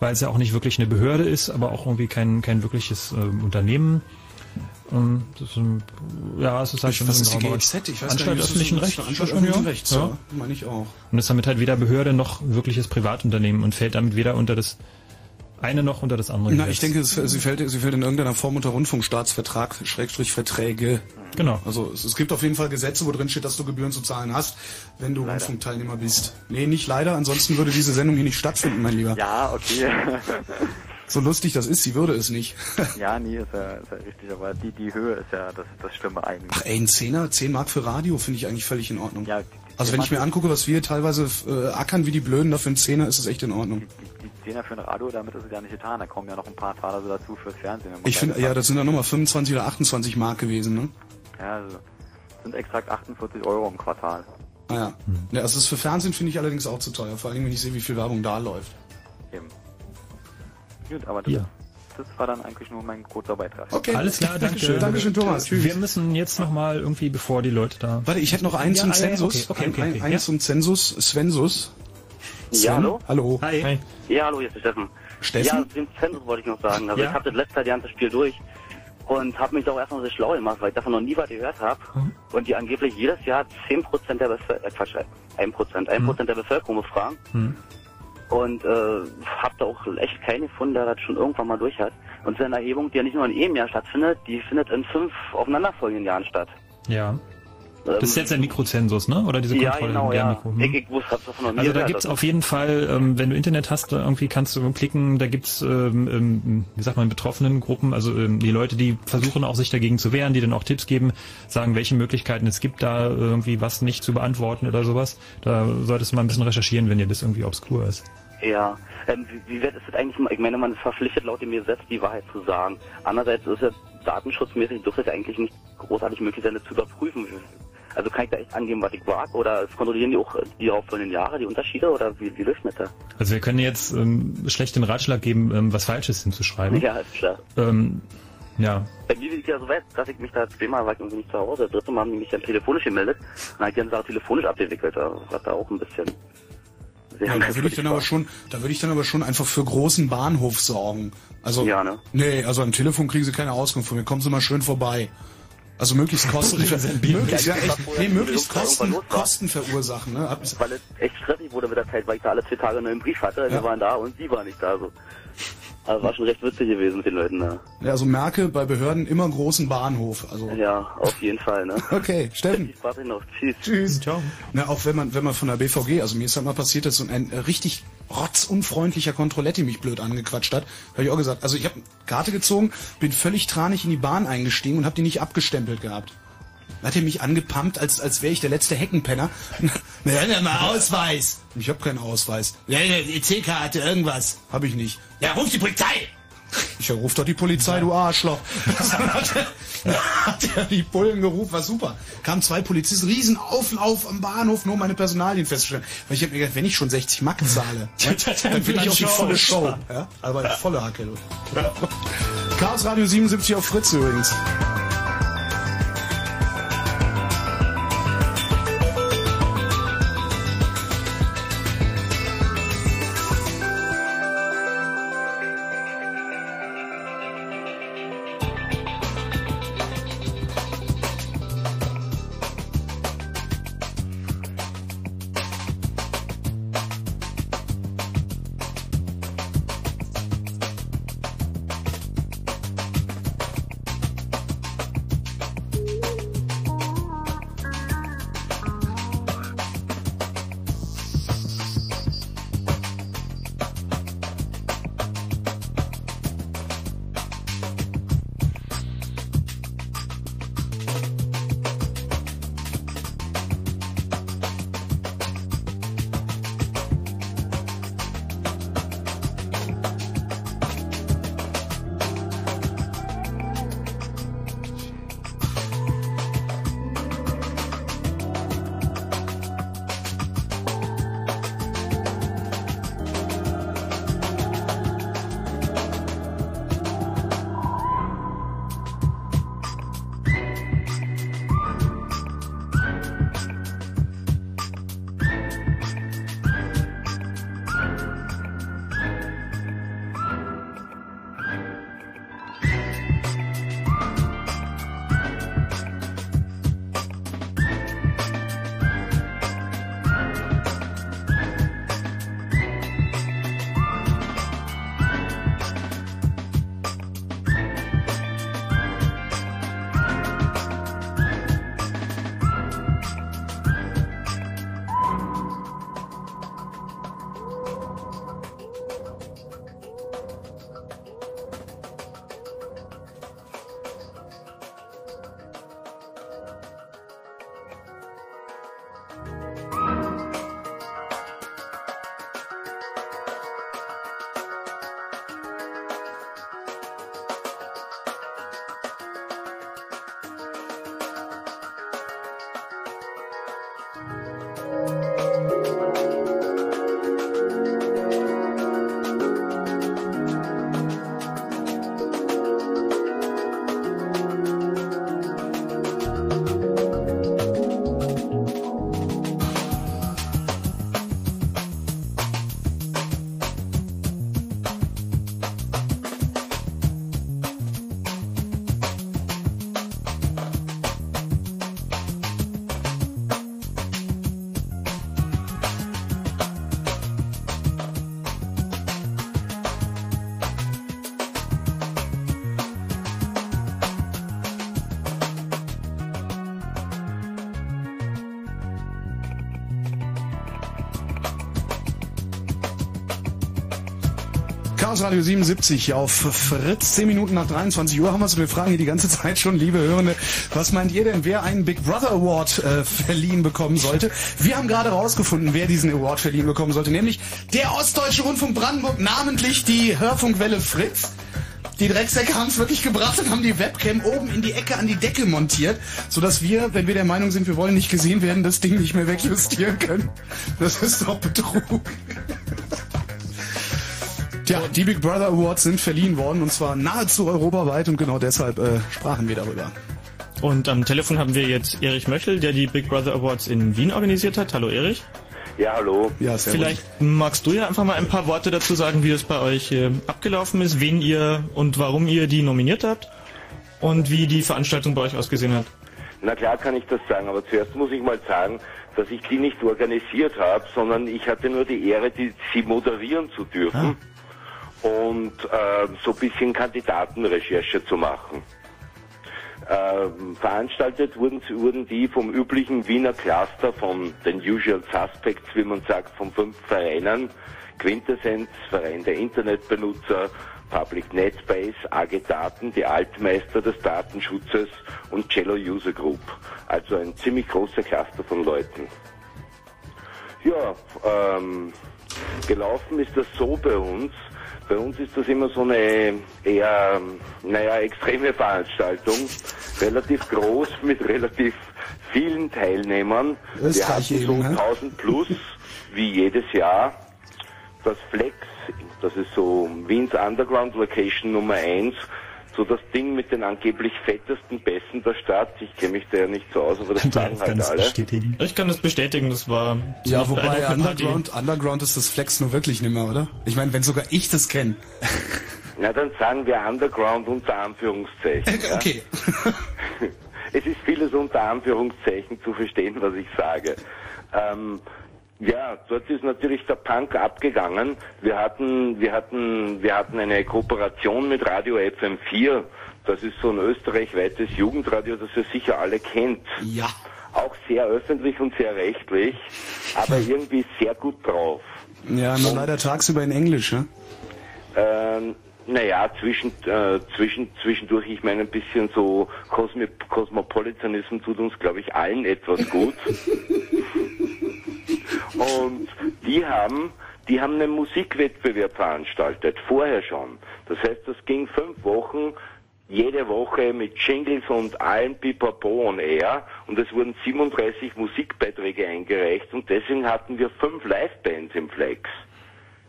weil es ja auch nicht wirklich eine Behörde ist, aber auch irgendwie kein, kein wirkliches ähm, Unternehmen. Ähm, das ist, ein- ja, es ist halt schon Was ist die GZ? Ich weiß gar Anstalt nicht, das ist öffentlichen Rechts. Anstalt öffentlichen ja. Rechts, ja. ja. Meine ich auch. Und ist damit halt weder Behörde noch wirkliches Privatunternehmen und fällt damit weder unter das eine noch unter das andere. Na, ich denke, es, sie, fällt, sie fällt in irgendeiner Form unter Rundfunkstaatsvertrag, Schrägstrich Verträge. Genau. Also es, es gibt auf jeden Fall Gesetze, wo drin steht, dass du Gebühren zu zahlen hast, wenn du Rundfunkteilnehmer bist. Nee, nicht leider, ansonsten würde diese Sendung hier nicht stattfinden, mein Lieber. Ja, okay. So lustig das ist, sie würde es nicht. ja, nee, ist ja, ist ja richtig, aber die, die Höhe ist ja das, das Schlimme eigentlich. Ach ey, ein Zehner, 10 Mark für Radio finde ich eigentlich völlig in Ordnung. Ja, also wenn ich mir angucke, was wir teilweise äh, ackern wie die Blöden, dafür ein Zehner ist es echt in Ordnung. Die Zehner für ein Radio, damit ist es ja nicht getan. Da kommen ja noch ein paar Taler so dazu fürs Fernsehen. Ich finde, ja, das sind dann nochmal 25 oder 28 Mark gewesen, ne? Ja, also, sind exakt 48 Euro im Quartal. Ah ja. ja also das für Fernsehen finde ich allerdings auch zu teuer, vor allem wenn ich sehe, wie viel Werbung da läuft. Eben. Gut, aber das, Ja. das war dann eigentlich nur mein kurzer Beitrag. Alles klar, danke schön. Dankeschön, Thomas. Tschüss. Wir müssen jetzt nochmal irgendwie, bevor die Leute da. Warte, ich hätte noch einen Ja, zum ja, Zensus. Okay, okay, okay, ein, okay. ein, eins zum Zensus. Svensus. Ja, Sven? hallo? Hallo. Hi. Ja, hallo, hier ist der Steffen. Steffen? Ja, den Zensus wollte ich noch sagen. Also Ja. ich habe das letzte ganze Spiel durch und habe mich auch erstmal so schlau gemacht, weil ich davon noch nie was gehört habe. Mhm. Und die angeblich jedes Jahr 10% der Bevölkerung, äh, Quatsch, 1%, 1% der Bevölkerung befragen. Hm. Und äh, habe da auch echt keine gefunden, der das schon irgendwann mal durch hat. Und es ist eine Erhebung, die ja nicht nur in einem Jahr stattfindet, die findet in fünf aufeinanderfolgenden Jahren statt. Ja. Das ist jetzt der Mikrozensus, ne? Oder diese ja, Kontrolle genau, der ja. Mikro. hm? Ich wusste, hab's davon noch nie Also da gehört. gibt's Also- auf jeden Fall, ähm, wenn du Internet hast, irgendwie kannst du klicken, da gibt's, ähm, ähm, wie sagt man, betroffenen Gruppen, also ähm, die Leute, die versuchen auch sich dagegen zu wehren, die dann auch Tipps geben, sagen, welche Möglichkeiten es gibt, da irgendwie was nicht zu beantworten oder sowas. Da solltest du mal ein bisschen recherchieren, wenn dir das irgendwie obskur ist. Ja, ähm, wie, wie ist es eigentlich, ich meine, man ist verpflichtet laut dem Gesetz die Wahrheit zu sagen. Andererseits ist es datenschutzmäßig dürfte es eigentlich nicht großartig möglich sein, das zu überprüfen. Also kann ich da echt angeben, was ich wag? Oder kontrollieren die auch die darauffolgenden Jahre, die Unterschiede? Oder wie, wie läuft das da? Also wir können jetzt ähm, schlecht den Ratschlag geben, ähm, was Falsches hinzuschreiben. Ja, ist klar. Ähm, ja, Bei mir ich ja so weit, dass ich mich da zweimal war ich irgendwie nicht zu Hause. Das dritte Mal haben die mich dann telefonisch gemeldet. Und dann hat die ganze Sache telefonisch abgewickelt. Da war da auch ein bisschen sehr Ja, da würde ich dann aber schon, da würde ich dann aber schon einfach für großen Bahnhof sorgen. Also, Ja, ne? nee, also am Telefon kriegen Sie keine Auskunft von mir. Kommen Sie mal schön vorbei. Also möglichst Kosten, möglichst, ja, echt, nee, möglichst Kosten. Kosten verursachen, ne? Weil es echt stressig wurde mit der Zeit, weil ich da alle zwei Tage einen neuen Brief hatte. Ja. Wir waren da und sie war nicht da. So. Also war schon recht witzig gewesen mit den Leuten da. Ja, also merke bei Behörden immer großen Bahnhof. Also Ja, auf jeden Fall, ne? Okay, Steffen. Ich warte noch. Tschüss. Tschüss. Ciao. Na, auch wenn man, wenn man von der BVG, also mir ist halt mal passiert, dass so ein äh, richtig rotzunfreundlicher Kontrolletti mich blöd angequatscht hat. Habe ich auch gesagt. Also ich habe Karte gezogen, bin völlig tranig in die Bahn eingestiegen und habe die nicht abgestempelt gehabt. Dann hat er mich angepumpt, als, als wäre ich der letzte Heckenpenner. Na, ja, mal Ausweis. Ich habe keinen Ausweis. Ja, ja, EC-Karte, irgendwas. Habe ich nicht. Ja, ruf die Polizei. Ich ruf doch die Polizei, du Arschloch. Dann hat er, hat er die Bullen gerufen, war super. Kamen zwei Polizisten, riesen Auflauf am Bahnhof, nur um meine Personalien festzustellen. Weil ich habe mir gedacht, wenn ich schon 60 Mark zahle, ja, dann will ich auch die volle Show. Ja? Aber volle Hacke. du. Chaos Radio 77 auf Fritz übrigens. Chaos Radio 77 auf Fritz. 10 Minuten nach 23 Uhr haben wir es. Wir fragen hier die ganze Zeit schon, liebe Hörende, was meint ihr denn, wer einen Big Brother Award äh, verliehen bekommen sollte? Wir haben gerade rausgefunden, wer diesen Award verliehen bekommen sollte, nämlich der Ostdeutsche Rundfunk Brandenburg, namentlich die Hörfunkwelle Fritz. Die Drecksäcke haben es wirklich gebracht und haben die Webcam oben in die Ecke an die Decke montiert, sodass wir, wenn wir der Meinung sind, wir wollen nicht gesehen werden, das Ding nicht mehr wegjustieren können. Das ist doch Betrug. Tja, die Big Brother Awards sind verliehen worden und zwar nahezu europaweit und genau deshalb äh, sprachen wir darüber. Und am Telefon haben wir jetzt Erich Möchel, der die Big Brother Awards in Wien organisiert hat. Hallo Erich. Ja, hallo. Ja, Vielleicht magst du ja einfach mal ein paar Worte dazu sagen, wie es bei euch äh, abgelaufen ist, wen ihr und warum ihr die nominiert habt und wie die Veranstaltung bei euch ausgesehen hat. Na klar kann ich das sagen, aber zuerst muss ich mal sagen, dass ich die nicht organisiert habe, sondern ich hatte nur die Ehre, die, sie moderieren zu dürfen und äh, so ein bisschen Kandidatenrecherche zu machen. Ähm, veranstaltet wurden, wurden die vom üblichen Wiener Cluster von den Usual Suspects, wie man sagt, von fünf Vereinen. Quintessenz, Verein der Internetbenutzer, Public Netbase, AG Daten, die Altmeister des Datenschutzes und Cello User Group. Also ein ziemlich großer Cluster von Leuten. Ja, ähm, gelaufen ist das so bei uns. Bei uns ist das immer so eine eher, naja, extreme Veranstaltung. Relativ groß mit relativ vielen Teilnehmern. Wir hatten so eben, ne? 1000 plus, wie jedes Jahr. Das Flex, das ist so Wiens Underground Location Nummer 1. So das Ding mit den angeblich fettesten Bässen der Stadt. Ich kenne mich da ja nicht so aus, aber das sagen halt alle. Ich kann das bestätigen, das war Ja, wobei. Underground, Underground ist das Flex nur wirklich nimmer, oder? Ich meine, wenn sogar ich das kenne. Na, dann sagen wir Underground unter Anführungszeichen. ja. Okay. es ist vieles unter Anführungszeichen zu verstehen, was ich sage. Ähm, ja, dort ist natürlich der Punk abgegangen. Wir hatten, wir hatten, wir hatten eine Kooperation mit Radio FM4. Das ist so ein österreichweites Jugendradio, das ihr sicher alle kennt. Ja. Auch sehr öffentlich und sehr rechtlich, aber irgendwie sehr gut drauf. Ja, nur leider tagsüber in Englisch, ne? Ähm, naja, zwischen, äh, zwischen, zwischendurch, ich meine ein bisschen so Cosmi Cosmopolitanism tut uns, glaube ich, allen etwas gut. Und die haben, die haben einen Musikwettbewerb veranstaltet, vorher schon. Das heißt, das ging fünf Wochen, jede Woche mit Jingles und allen Pipapo on Air und es wurden 37 Musikbeiträge eingereicht und deswegen hatten wir fünf Livebands im Flex,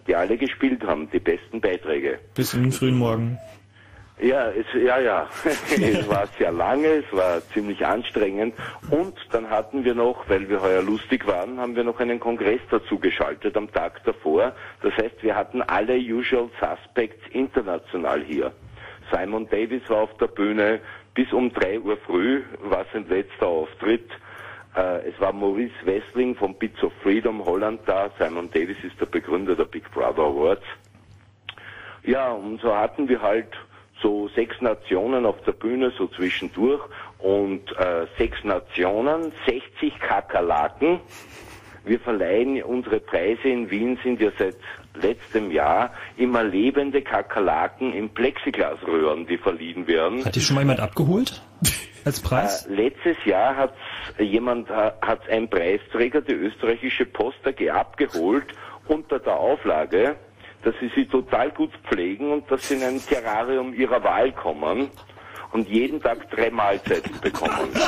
die alle gespielt haben, die besten Beiträge. Bis in den frühen Morgen. Ja, es, ja, ja. es war sehr lange, es war ziemlich anstrengend. Und dann hatten wir noch, weil wir heuer lustig waren, haben wir noch einen Kongress dazu geschaltet am Tag davor. Das heißt, wir hatten alle Usual Suspects international hier. Simon Davis war auf der Bühne bis um drei Uhr früh, war sein letzter Auftritt. Äh, es war Maurice Wessling von Bits of Freedom Holland da. Simon Davis ist der Begründer der Big Brother Awards. Ja, und so hatten wir halt so sechs Nationen auf der Bühne, so zwischendurch, und äh, sechs Nationen, 60 Kakerlaken. Wir verleihen unsere Preise in Wien sind ja seit letztem Jahr immer lebende Kakerlaken in Plexiglasröhren, die verliehen werden. Hat die schon mal jemand abgeholt? Als Preis? Äh, letztes Jahr hat jemand, äh, hat ein Preisträger die österreichische Post AG abgeholt unter der Auflage, dass sie sie total gut pflegen und dass sie in ein Terrarium ihrer Wahl kommen und jeden Tag drei Mahlzeiten bekommen.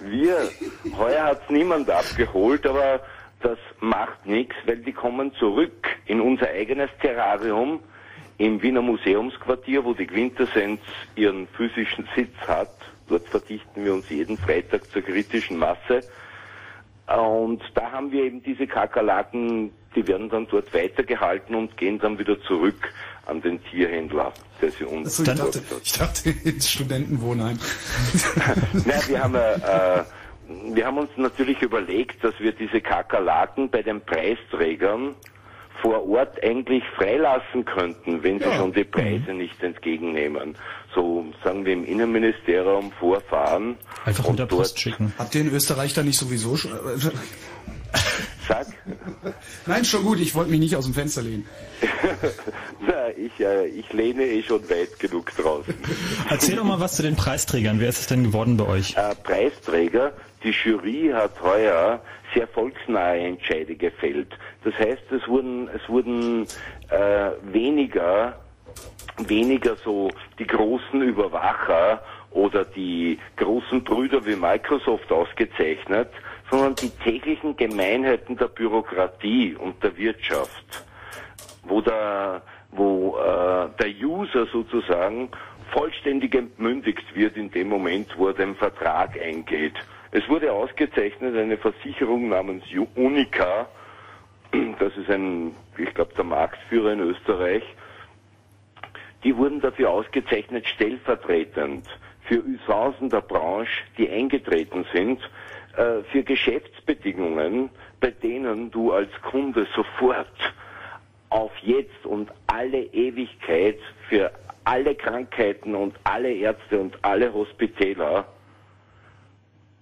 Wir, heuer hat's niemand abgeholt, aber das macht nichts, weil die kommen zurück in unser eigenes Terrarium im Wiener Museumsquartier, wo die Quintessenz ihren physischen Sitz hat. Dort verdichten wir uns jeden Freitag zur kritischen Masse. Und da haben wir eben diese Kakerlaken, die werden dann dort weitergehalten und gehen dann wieder zurück an den Tierhändler, der sie uns Achso, ich, dachte, ich dachte ins Studentenwohnheim. Na, wir haben, äh, wir haben uns natürlich überlegt, dass wir diese Kakerlaken bei den Preisträgern vor Ort eigentlich freilassen könnten, wenn sie Ja. schon die Preise nicht entgegennehmen. So sagen wir im Innenministerium vorfahren Einfach und mit der dort Post schicken. Habt ihr in Österreich da nicht sowieso schon... äh, Sag. Nein, schon gut, ich wollte mich nicht aus dem Fenster lehnen. Na, ich, äh, ich lehne eh schon weit genug draußen. Erzähl doch mal was zu den Preisträgern. Wer ist es denn geworden bei euch? Äh, Preisträger, die Jury hat heuer sehr volksnahe Entscheide gefällt. Das heißt, es wurden, es wurden äh, weniger, weniger so die großen Überwacher oder die großen Brüder wie Microsoft ausgezeichnet, sondern die täglichen Gemeinheiten der Bürokratie und der Wirtschaft, wo der, wo äh, der User sozusagen vollständig entmündigt wird in dem Moment, wo er den Vertrag eingeht. Es wurde ausgezeichnet eine Versicherung namens Unica, das ist ein, ich glaube, der Marktführer in Österreich, die wurden dafür ausgezeichnet, stellvertretend für Usancen der Branche, die eingetreten sind, äh, für Geschäftsbedingungen, bei denen du als Kunde sofort auf jetzt und alle Ewigkeit für alle Krankheiten und alle Ärzte und alle Hospitäler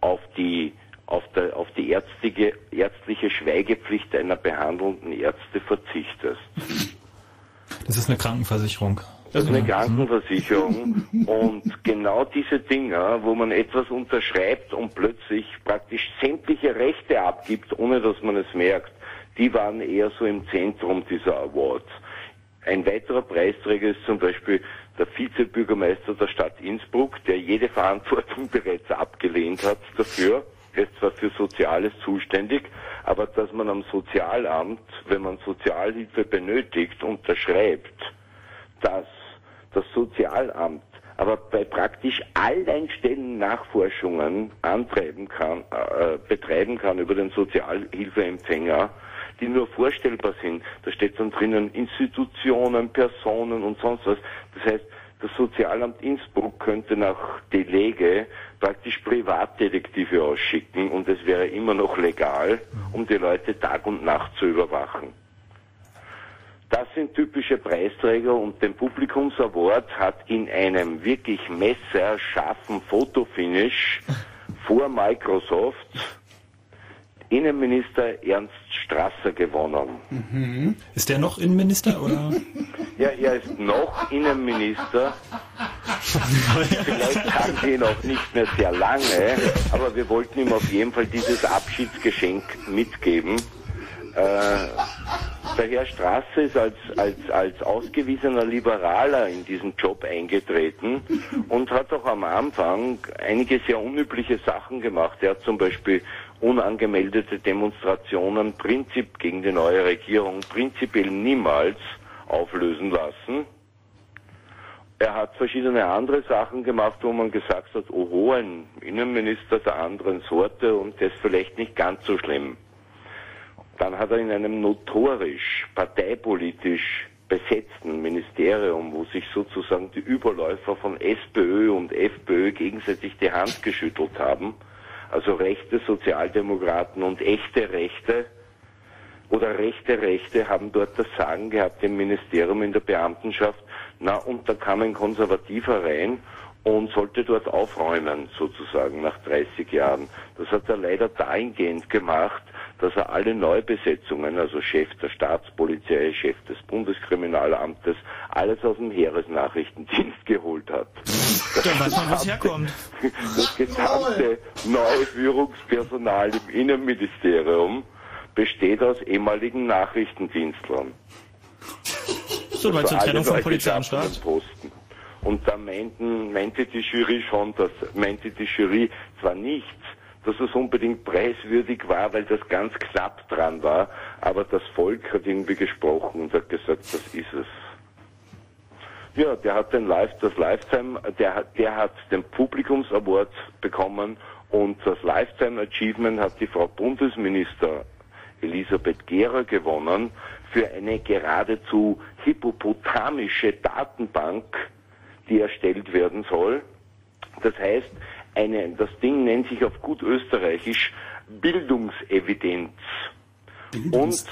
auf die auf, der, auf die ärztliche, ärztliche Schweigepflicht einer behandelnden Ärzte verzichtest. Das ist eine Krankenversicherung. Das ist eine Krankenversicherung und genau diese Dinger, wo man etwas unterschreibt und plötzlich praktisch sämtliche Rechte abgibt, ohne dass man es merkt, die waren eher so im Zentrum dieser Awards. Ein weiterer Preisträger ist zum Beispiel der Vizebürgermeister der Stadt Innsbruck, der jede Verantwortung bereits abgelehnt hat dafür. Er ist zwar für Soziales zuständig, aber dass man am Sozialamt, wenn man Sozialhilfe benötigt, unterschreibt, dass das Sozialamt aber bei praktisch allen Stellen Nachforschungen antreiben kann, äh, betreiben kann über den Sozialhilfeempfänger, die nur vorstellbar sind. Da steht dann drinnen Institutionen, Personen und sonst was. Das heißt, das Sozialamt Innsbruck könnte nach Delege praktisch Privatdetektive ausschicken und es wäre immer noch legal, um die Leute Tag und Nacht zu überwachen. Das sind typische Preisträger und den Publikumsaward hat in einem wirklich messerscharfen Fotofinish vor Microsoft Innenminister Ernst Strasser gewonnen. Mhm. Ist der noch Innenminister oder? Ja, er ist noch Innenminister. Vielleicht haben sie ihn auch nicht mehr sehr lange, aber wir wollten ihm auf jeden Fall dieses Abschiedsgeschenk mitgeben. Äh, der Herr Straße ist als, als, als ausgewiesener Liberaler in diesen Job eingetreten und hat auch am Anfang einige sehr unübliche Sachen gemacht. Er hat zum Beispiel unangemeldete Demonstrationen Prinzip gegen die neue Regierung prinzipiell niemals auflösen lassen. Er hat verschiedene andere Sachen gemacht, wo man gesagt hat, oho, ein Innenminister der anderen Sorte und das vielleicht nicht ganz so schlimm. Dann hat er in einem notorisch parteipolitisch besetzten Ministerium, wo sich sozusagen die Überläufer von SPÖ und FPÖ gegenseitig die Hand geschüttelt haben, also rechte Sozialdemokraten und echte Rechte oder rechte Rechte haben dort das Sagen gehabt im Ministerium in der Beamtenschaft. Na, und da kam ein Konservativer rein und sollte dort aufräumen, sozusagen, nach 30 Jahren. Das hat er leider dahingehend gemacht, dass er alle Neubesetzungen, also Chef der Staatspolizei, Chef des Bundeskriminalamtes, alles aus dem Heeresnachrichtendienst geholt hat. Da weiß man, wo es herkommt. Das gesamte neue Führungspersonal im Innenministerium besteht aus ehemaligen Nachrichtendienstlern. So weit zur Also Trennung alle von neu Polizei und geschaffenen Staat. Posten. Und da meinten, meinte die Jury schon, dass, meinte die Jury zwar nichts, dass es unbedingt preiswürdig war, weil das ganz knapp dran war, aber das Volk hat irgendwie gesprochen und hat gesagt, das ist es. Ja, der hat den Live, das Lifetime, der der hat den Publikumsaward bekommen und das Lifetime Achievement hat die Frau Bundesminister Elisabeth Gera gewonnen für eine geradezu hippopotamische Datenbank, die erstellt werden soll. Das heißt, eine, das Ding nennt sich auf gut österreichisch Bildungsevidenz. Und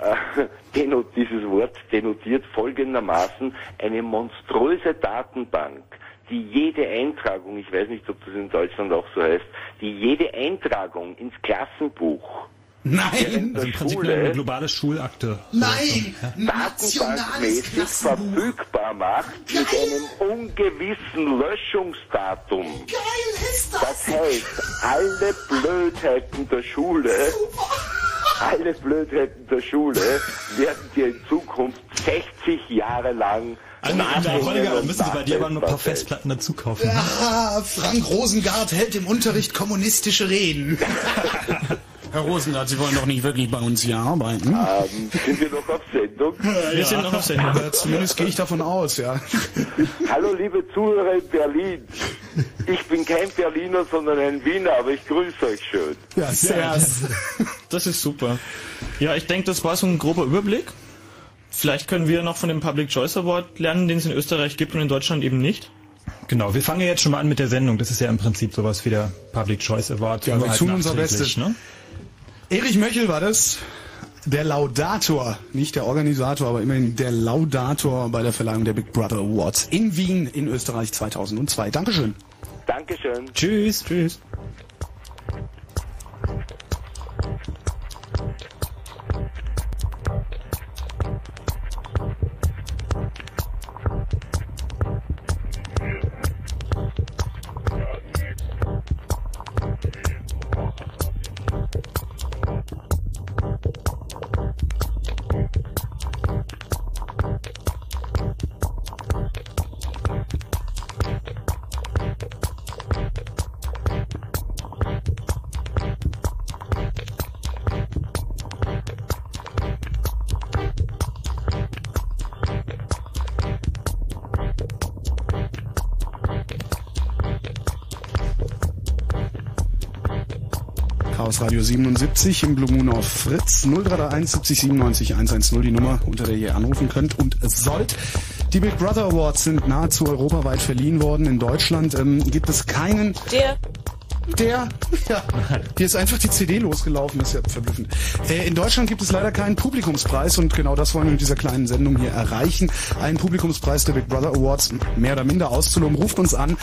äh, denot, dieses Wort denotiert folgendermaßen eine monströse Datenbank, die jede Eintragung, ich weiß nicht, ob das in Deutschland auch so heißt, die jede Eintragung ins Klassenbuch Nein! Also im Prinzip eine globale Schulakte. Nein! datenbankmäßig verfügbar macht mit einem ungewissen Löschungsdatum. Geil ist Das heißt, alle Blödheiten der Schule, alle Blödheiten der Schule werden dir in Zukunft 60 Jahre lang nachhängen Holger, und müssen Sie bei dir aber nur ein paar. Festplatten dazu kaufen. Ah, Frank Rosengart hält im Unterricht kommunistische Reden. Herr Rosengart, Sie wollen doch nicht wirklich bei uns hier arbeiten? Ähm, sind wir noch auf Sendung? Wir sind noch auf Sendung. Ja, zumindest gehe ich davon aus, ja. Hallo liebe Zuhörer in Berlin. Ich bin kein Berliner, sondern ein Wiener, aber ich grüße euch schön. Ja, sehr. Das ist super. Ja, ich denke, das war so ein grober Überblick. Vielleicht können wir noch von dem Public Choice Award lernen, den es in Österreich gibt und in Deutschland eben nicht. Genau, wir fangen ja jetzt schon mal an mit der Sendung. Das ist ja im Prinzip sowas wie der Public Choice Award. Ja, wir halt tun unser Bestes. Ne? Erich Möchel war das. Der Laudator, nicht der Organisator, aber immerhin der Laudator bei der Verleihung der Big Brother Awards in Wien in Österreich 2002. Dankeschön. Dankeschön. Tschüss, tschüss. Chaos Radio 77 im Blue Moon auf Fritz 0331 70 97 110 die Nummer, unter der ihr anrufen könnt und sollt. Die Big Brother Awards sind nahezu europaweit verliehen worden. In Deutschland ähm, gibt es keinen Der der, ja, hier ist einfach die CD losgelaufen, das ist ja verblüffend. Äh, in Deutschland gibt es leider keinen Publikumspreis und genau das wollen wir mit dieser kleinen Sendung hier erreichen. Einen Publikumspreis der Big Brother Awards mehr oder minder auszuloben. Ruft uns an,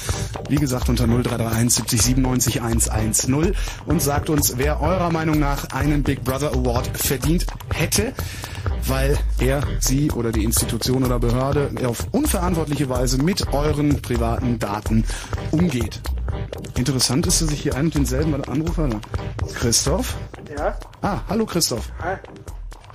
wie gesagt unter 0331 70 97 110 und sagt uns, wer eurer Meinung nach einen Big Brother Award verdient hätte weil er, sie oder die Institution oder Behörde auf unverantwortliche Weise mit euren privaten Daten umgeht. Interessant ist, dass ich hier einen und denselben Anruf habe. Christoph? Ja? Ah, hallo Christoph. Hi.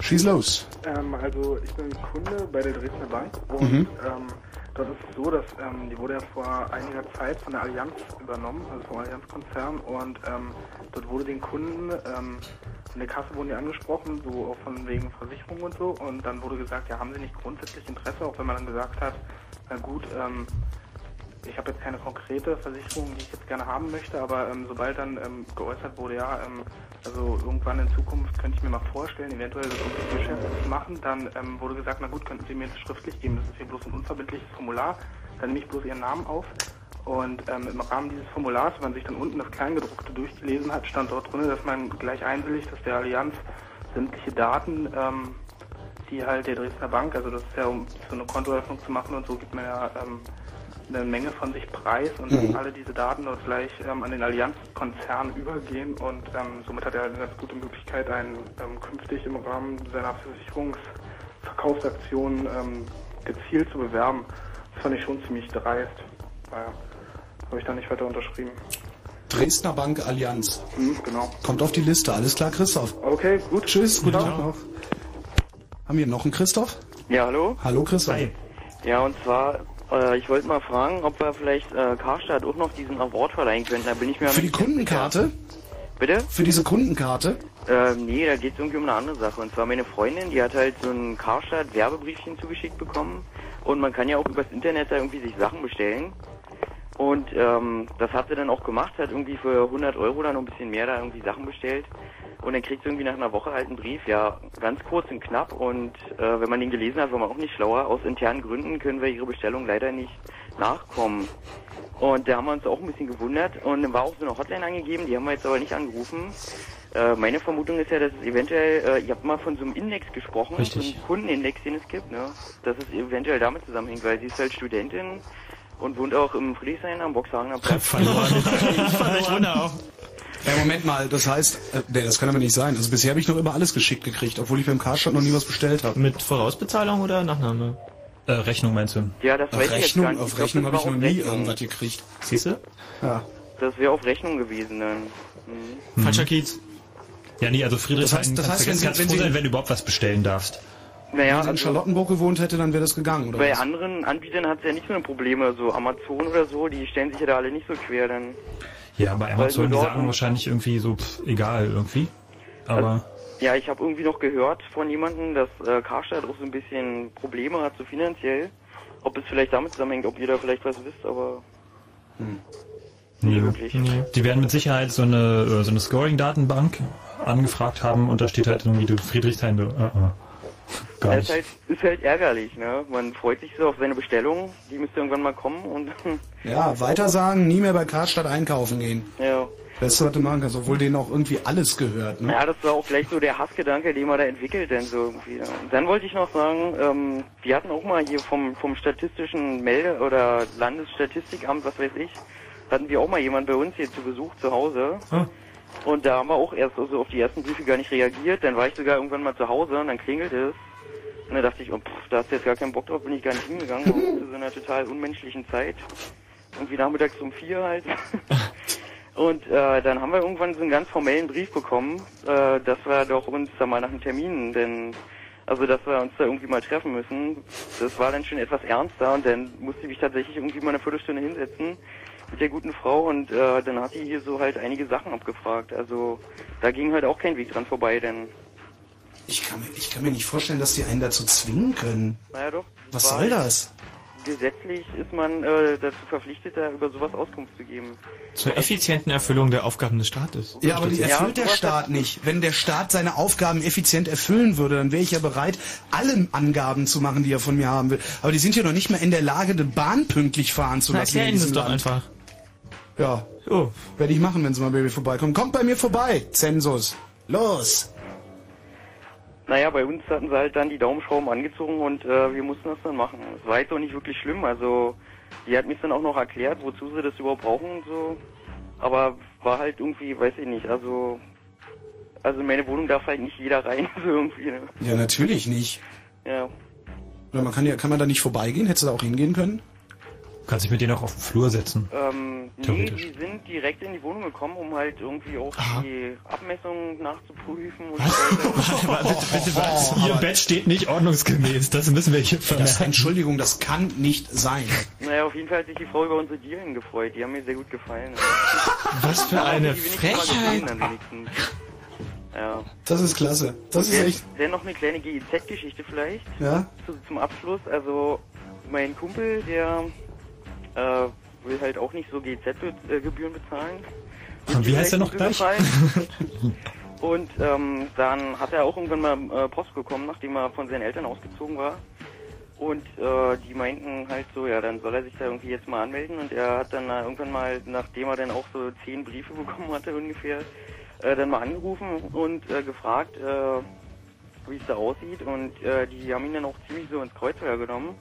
Schieß los. Ähm, also ich bin Kunde bei der Dresdner Bank und Mhm. ähm, dort ist es so, dass ähm, die wurde ja vor einiger Zeit von der Allianz übernommen, also vom Allianz-Konzern und ähm, dort wurde den Kunden ähm, in der Kasse wurden die angesprochen, so auch von wegen Versicherung und so und dann wurde gesagt, ja haben sie nicht grundsätzlich Interesse, auch wenn man dann gesagt hat, na gut, ähm, ich habe jetzt keine konkrete Versicherung, die ich jetzt gerne haben möchte, aber ähm, sobald dann ähm, geäußert wurde, ja, ähm, also irgendwann in Zukunft könnte ich mir mal vorstellen, eventuell ein Geschäft zu machen, dann ähm, wurde gesagt, na gut, könnten Sie mir das schriftlich geben, das ist hier bloß ein unverbindliches Formular, dann nehme ich bloß Ihren Namen auf. Und ähm, im Rahmen dieses Formulars, wenn man sich dann unten das Kleingedruckte durchgelesen hat, stand dort drin, dass man gleich einwilligt, dass der Allianz sämtliche Daten, ähm, die halt der Dresdner Bank, also das ist ja um so eine Kontoeröffnung zu machen und so gibt man ja ähm, eine Menge von sich preis und Mhm. alle diese Daten dort gleich ähm, an den Allianzkonzern übergehen und ähm, somit hat er eine ganz gute Möglichkeit, einen ähm, künftig im Rahmen seiner Versicherungsverkaufsaktion ähm, gezielt zu bewerben. Das fand ich schon ziemlich dreist. Naja, habe ich da nicht weiter unterschrieben. Dresdner Bank Allianz. Mhm, genau. Kommt auf die Liste. Alles klar, Christoph. Okay, gut. Tschüss, guten. Tag noch. Haben wir noch einen Christoph? Ja, hallo? Hallo Christoph. Ja, und zwar, äh, ich wollte mal fragen, ob wir vielleicht äh, Karstadt auch noch diesen Award verleihen könnten. Da bin ich mir Für die Kundenkarte? Bitte? Für diese Kundenkarte? Äh, nee, da geht es irgendwie um eine andere Sache. Und zwar meine Freundin, die hat halt so ein Karstadt-Werbebriefchen zugeschickt bekommen. Und man kann ja auch übers Internet da irgendwie sich Sachen bestellen. Und ähm, das hat sie dann auch gemacht, hat irgendwie für 100 Euro dann noch ein bisschen mehr da irgendwie Sachen bestellt. Und dann kriegt sie irgendwie nach einer Woche halt einen Brief, ja, ganz kurz und knapp. Und äh, wenn man den gelesen hat, war man auch nicht schlauer. Aus internen Gründen können wir ihre Bestellung leider nicht nachkommen. Und da haben wir uns auch ein bisschen gewundert. Und dann war auch so eine Hotline angegeben, die haben wir jetzt aber nicht angerufen. Äh, meine Vermutung ist ja, dass es eventuell, äh, ihr habt mal von so einem Index gesprochen, Richtig. so einem Kundenindex, den es gibt, ne? Dass es eventuell damit zusammenhängt, weil sie ist halt Studentin und wohnt auch im Friedrichshain am Boxhagener Platz. Fand ich wunderbar. Ja, Moment mal, das heißt, äh, nee, das kann aber nicht sein. Also bisher habe ich noch immer alles geschickt gekriegt, obwohl ich beim Karstadt noch nie was bestellt habe. Mit Vorausbezahlung oder Nachname? Äh, Rechnung meinst du? Ja, das Auf weiß ich jetzt Rechnung, gar nicht. auf Rechnung habe ich noch nie Rechnung. irgendwas gekriegt. Siehst du? Ja. Das wäre auf Rechnung gewesen dann. Mhm. Falscher Kiez. Ja, nee, also Friedrichshain Das heißt- das heißt, wenn ganz, Sie- ganz wenn froh Sie- sein, wenn du überhaupt was bestellen darfst. Naja, Wenn sie in also- Charlottenburg gewohnt hätte, dann wäre das gegangen, oder Bei was? anderen Anbietern hat es ja nicht so eine Probleme, so Amazon oder so, die stellen sich ja da alle nicht so quer dann. Ja, bei Amazon, die sagen wahrscheinlich irgendwie so, pff, egal irgendwie. Aber Ja, ich habe irgendwie noch gehört von jemandem, dass äh, Karstadt auch so ein bisschen Probleme hat, so finanziell. Ob es vielleicht damit zusammenhängt, ob ihr da vielleicht was wisst, aber nee, wirklich. die werden mit Sicherheit so eine, äh, so eine Scoring-Datenbank angefragt haben und da steht halt irgendwie, du Friedrichshain, du, äh, äh, gar es ist nicht. halt, ist halt ärgerlich, ne? Man freut sich so auf seine Bestellung, die müsste irgendwann mal kommen und Ja, weiter sagen, nie mehr bei Karstadt einkaufen gehen. ja. Beste, was du machen kannst, obwohl denen auch irgendwie alles gehört, ne? Ja, das war auch gleich so der Hassgedanke, den man da entwickelt, denn so irgendwie. Und dann wollte ich noch sagen, ähm, wir hatten auch mal hier vom, vom statistischen Melde- oder Landesstatistikamt, was weiß ich, hatten wir auch mal jemanden bei uns hier zu Besuch zu Hause. Und da haben wir auch erst also auf die ersten Briefe gar nicht reagiert. Dann war ich sogar irgendwann mal zu Hause und dann klingelt es. Und dann dachte ich, oh, pff, da hast du jetzt gar keinen Bock drauf, bin ich gar nicht hingegangen. Zu so einer total unmenschlichen Zeit. Irgendwie nachmittags um vier halt. Und äh, dann haben wir irgendwann so einen ganz formellen Brief bekommen, äh, dass wir doch uns da mal nach einem Termin, denn also dass wir uns da irgendwie mal treffen müssen. Das war dann schon etwas ernster und dann musste ich mich tatsächlich irgendwie mal eine Viertelstunde hinsetzen mit der guten Frau und äh, dann hat die hier so halt einige Sachen abgefragt. Also da ging halt auch kein Weg dran vorbei, denn Ich kann, mir, ich kann mir nicht vorstellen, dass die einen dazu zwingen können. naja doch. Was soll halt- das? Gesetzlich ist man äh, dazu verpflichtet, da über sowas Auskunft zu geben. Zur effizienten Erfüllung der Aufgaben des Staates. Ja, aber die Ja, erfüllt der sowas Staat nicht. Wenn der Staat seine Aufgaben effizient erfüllen würde, dann wäre ich ja bereit, alle Angaben zu machen, die er von mir haben will. Aber die sind ja noch nicht mehr in der Lage, eine Bahn pünktlich fahren zu Na, lassen. erklär in ihnen das diesem doch einfach. Ja, Oh. werde ich machen, wenn sie mal bei mir vorbeikommen. Kommt bei mir vorbei, Zensus. Los. Naja, bei uns hatten sie halt dann die Daumenschrauben angezogen und äh, wir mussten das dann machen. Es war jetzt auch nicht wirklich schlimm, also die hat mir dann auch noch erklärt, wozu sie das überhaupt brauchen und so. Aber war halt irgendwie, weiß ich nicht, also also in meine Wohnung darf halt nicht jeder rein, so irgendwie, ne? Ja, natürlich nicht. Ja. Oder man kann ja, kann man da nicht vorbeigehen? Hättest du da auch hingehen können? Kannst dich mit denen auch auf den Flur setzen. Ähm, nee, die sind direkt in die Wohnung gekommen, um halt irgendwie auch die Abmessungen nachzuprüfen und Bitte was? Ihr Bett steht nicht ordnungsgemäß, das müssen wir hier Das, vermerken. Entschuldigung, das kann nicht sein. Naja, auf jeden Fall hat sich die Frau über unsere Dielen gefreut. Die haben mir sehr gut gefallen. Was für eine Frechheit. Ja. Das ist klasse. Das ist echt. Dann noch eine kleine GEZ-Geschichte vielleicht. Ja? Zu, zum Abschluss. Also, mein Kumpel, der äh, will halt auch nicht so GEZ-Gebühren bezahlen. Und wie heißt er noch gleich? Und ähm, dann hat er auch irgendwann mal äh, Post bekommen, nachdem er von seinen Eltern ausgezogen war. Und äh, die meinten halt so, ja, dann soll er sich da irgendwie jetzt mal anmelden. Und er hat dann äh, irgendwann mal, nachdem er dann auch so zehn Briefe bekommen hatte ungefähr, äh, dann mal angerufen und äh, gefragt, äh, wie es da aussieht. Und äh, die haben ihn dann auch ziemlich so ins Kreuzfeuer genommen,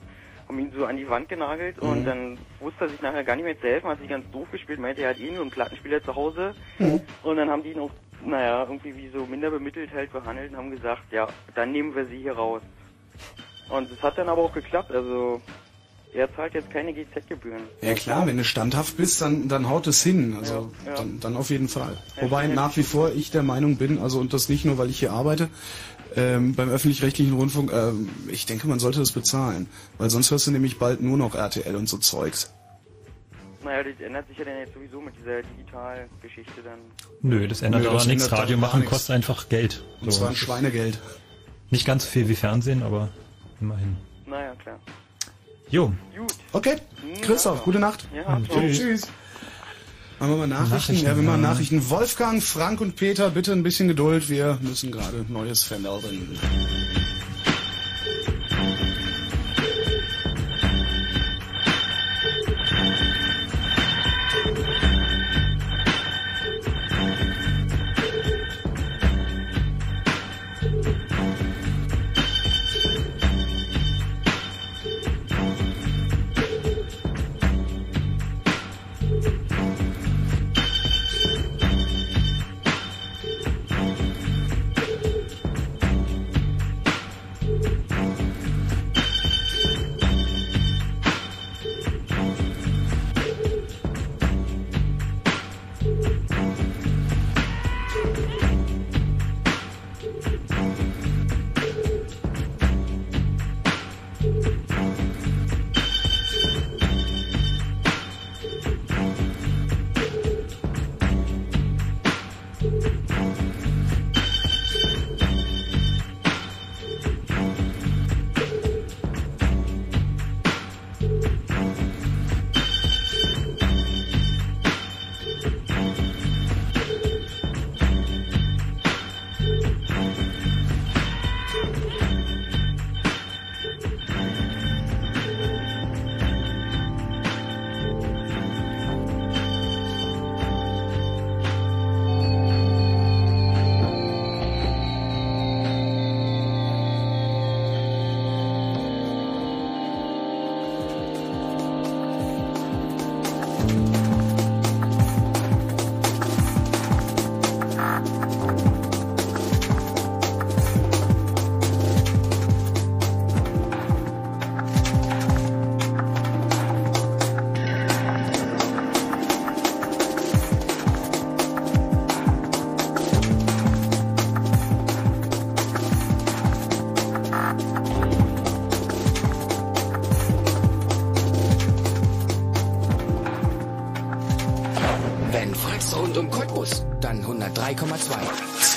haben ihn so an die Wand genagelt und Mhm. dann wusste er sich nachher gar nicht mehr zu helfen, hat sich ganz doof gespielt, meinte, er hat eh nur einen Plattenspieler zu Hause. Mhm. Und dann haben die ihn auch, naja, irgendwie wie so minder bemittelt halt behandelt und haben gesagt, ja, dann nehmen wir sie hier raus. Und das hat dann aber auch geklappt, also er zahlt jetzt keine GZ-Gebühren. Ja klar, wenn du standhaft bist, dann, dann haut es hin. Also Ja, ja. Dann, dann auf jeden Fall. Ja, Wobei nach wie vor ich der Meinung bin, also und das nicht nur, weil ich hier arbeite, ähm, beim öffentlich-rechtlichen Rundfunk, ähm, ich denke, man sollte das bezahlen. Weil sonst hörst du nämlich bald nur noch RTL und so Zeugs. Naja, das ändert sich ja dann jetzt sowieso mit dieser Digitalgeschichte dann. Nö, das ändert Nö, aber das nichts. Radio machen nichts. kostet einfach Geld. Und zwar ein Schweinegeld. Nicht ganz so viel wie Fernsehen, aber immerhin. Naja, klar. Jo. Gut. Okay, Christoph, gute Nacht. Ja, tschüss. Tschüss. Machen wir mal Nachrichten? Nachrichten, ja, wir machen. Nachrichten. Wolfgang, Frank und Peter, bitte ein bisschen Geduld. Wir müssen gerade Neues vermelden.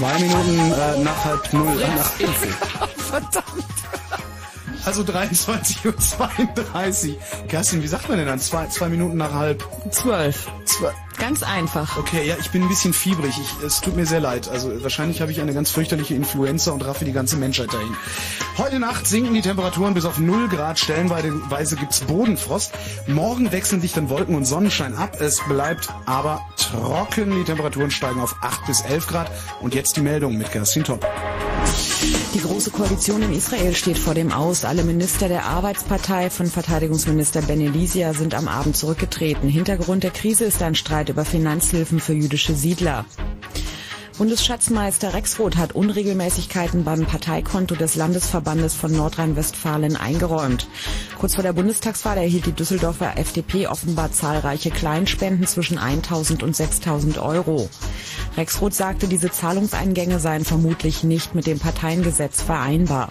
Zwei Minuten äh, nach halb null. Äh, nach Verdammt. Also 23.32 Uhr. Kerstin, wie sagt man denn dann? Zwei, zwei Minuten nach halb? Zwölf. Zwei. Ganz einfach. Okay, ja, ich bin ein bisschen fiebrig. Ich, es tut mir sehr leid. Also wahrscheinlich habe ich eine ganz fürchterliche Influenza und raffe die ganze Menschheit dahin. Heute Nacht sinken die Temperaturen bis auf 0 Grad. Stellenweise gibt's Bodenfrost. Morgen wechseln sich dann Wolken und Sonnenschein ab. Es bleibt aber trocken. Die Temperaturen steigen auf 8 bis 11 Grad. Und jetzt die Meldung mit Kerstin Topp. Die große Koalition in Israel steht vor dem Aus. Alle Minister der Arbeitspartei von Verteidigungsminister Ben Elisia sind am Abend zurückgetreten. Hintergrund der Krise ist ein Streit über Finanzhilfen für jüdische Siedler. Bundesschatzmeister Rexroth hat Unregelmäßigkeiten beim Parteikonto des Landesverbandes von Nordrhein-Westfalen eingeräumt. Kurz vor der Bundestagswahl erhielt die Düsseldorfer FDP offenbar zahlreiche Kleinspenden zwischen 1.000 und 6.000 Euro. Rexroth sagte, diese Zahlungseingänge seien vermutlich nicht mit dem Parteiengesetz vereinbar.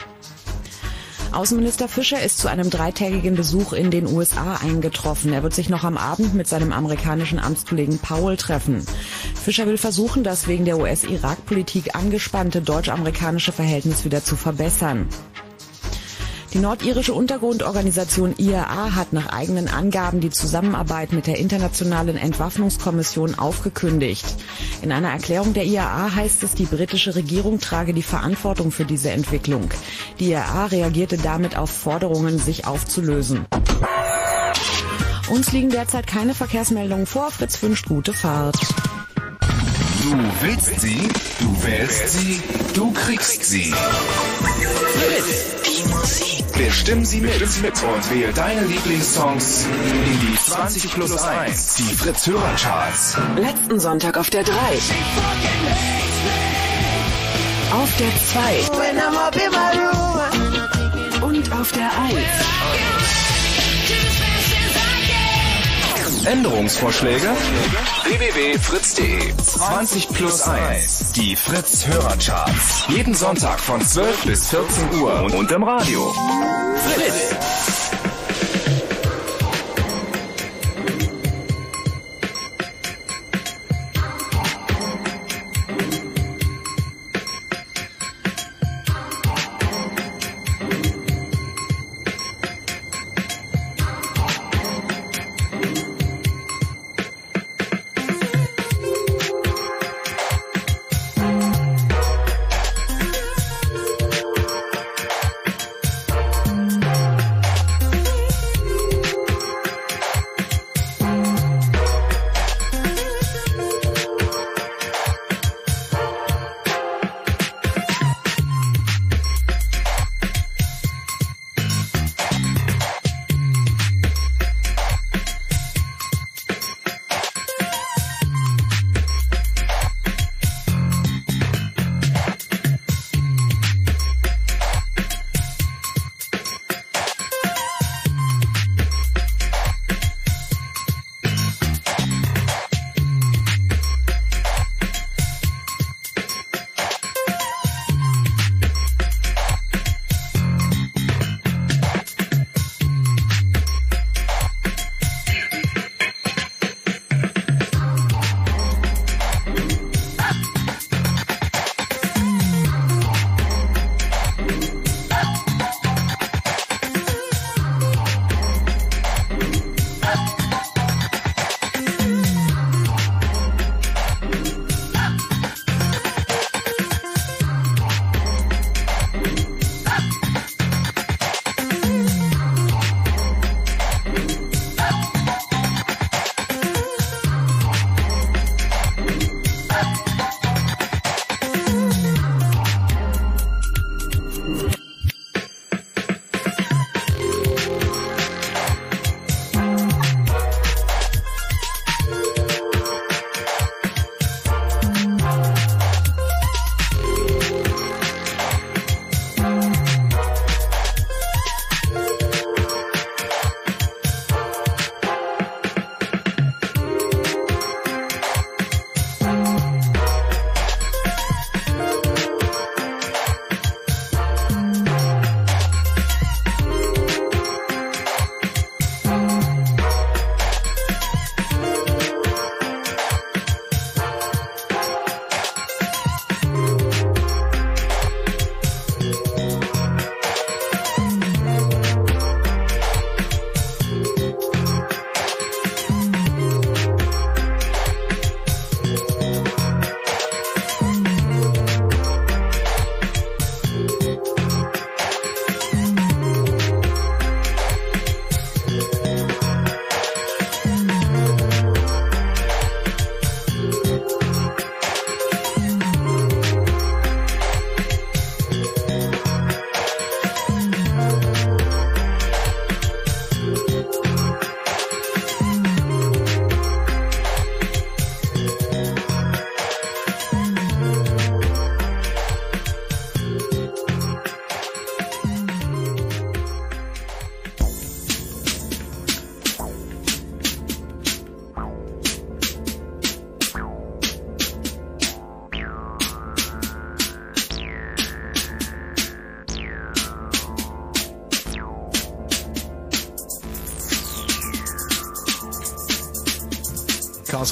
Außenminister Fischer ist zu einem dreitägigen Besuch in den USA eingetroffen. Er wird sich noch am Abend mit seinem amerikanischen Amtskollegen Powell treffen. Fischer will versuchen, das wegen der US-Irak-Politik angespannte deutsch-amerikanische Verhältnis wieder zu verbessern. Die nordirische Untergrundorganisation IAA hat nach eigenen Angaben die Zusammenarbeit mit der Internationalen Entwaffnungskommission aufgekündigt. In einer Erklärung der IAA heißt es, die britische Regierung trage die Verantwortung für diese Entwicklung. Die IAA reagierte damit auf Forderungen, sich aufzulösen. Uns liegen derzeit keine Verkehrsmeldungen vor. Fritz wünscht gute Fahrt. Du willst sie, du wählst sie, du kriegst sie. Fritz, die Musik. Bestimmen sie mit, und wähl deine Lieblingssongs in die 20 plus 1, die Fritz Hörercharts. Letzten Sonntag auf der 3. Auf der 2. Und auf der 1. Änderungsvorschläge? www.fritz.de 20 plus 1. Die Fritz Hörercharts. Jeden Sonntag von 12 bis 14 Uhr und im Radio. Fritz.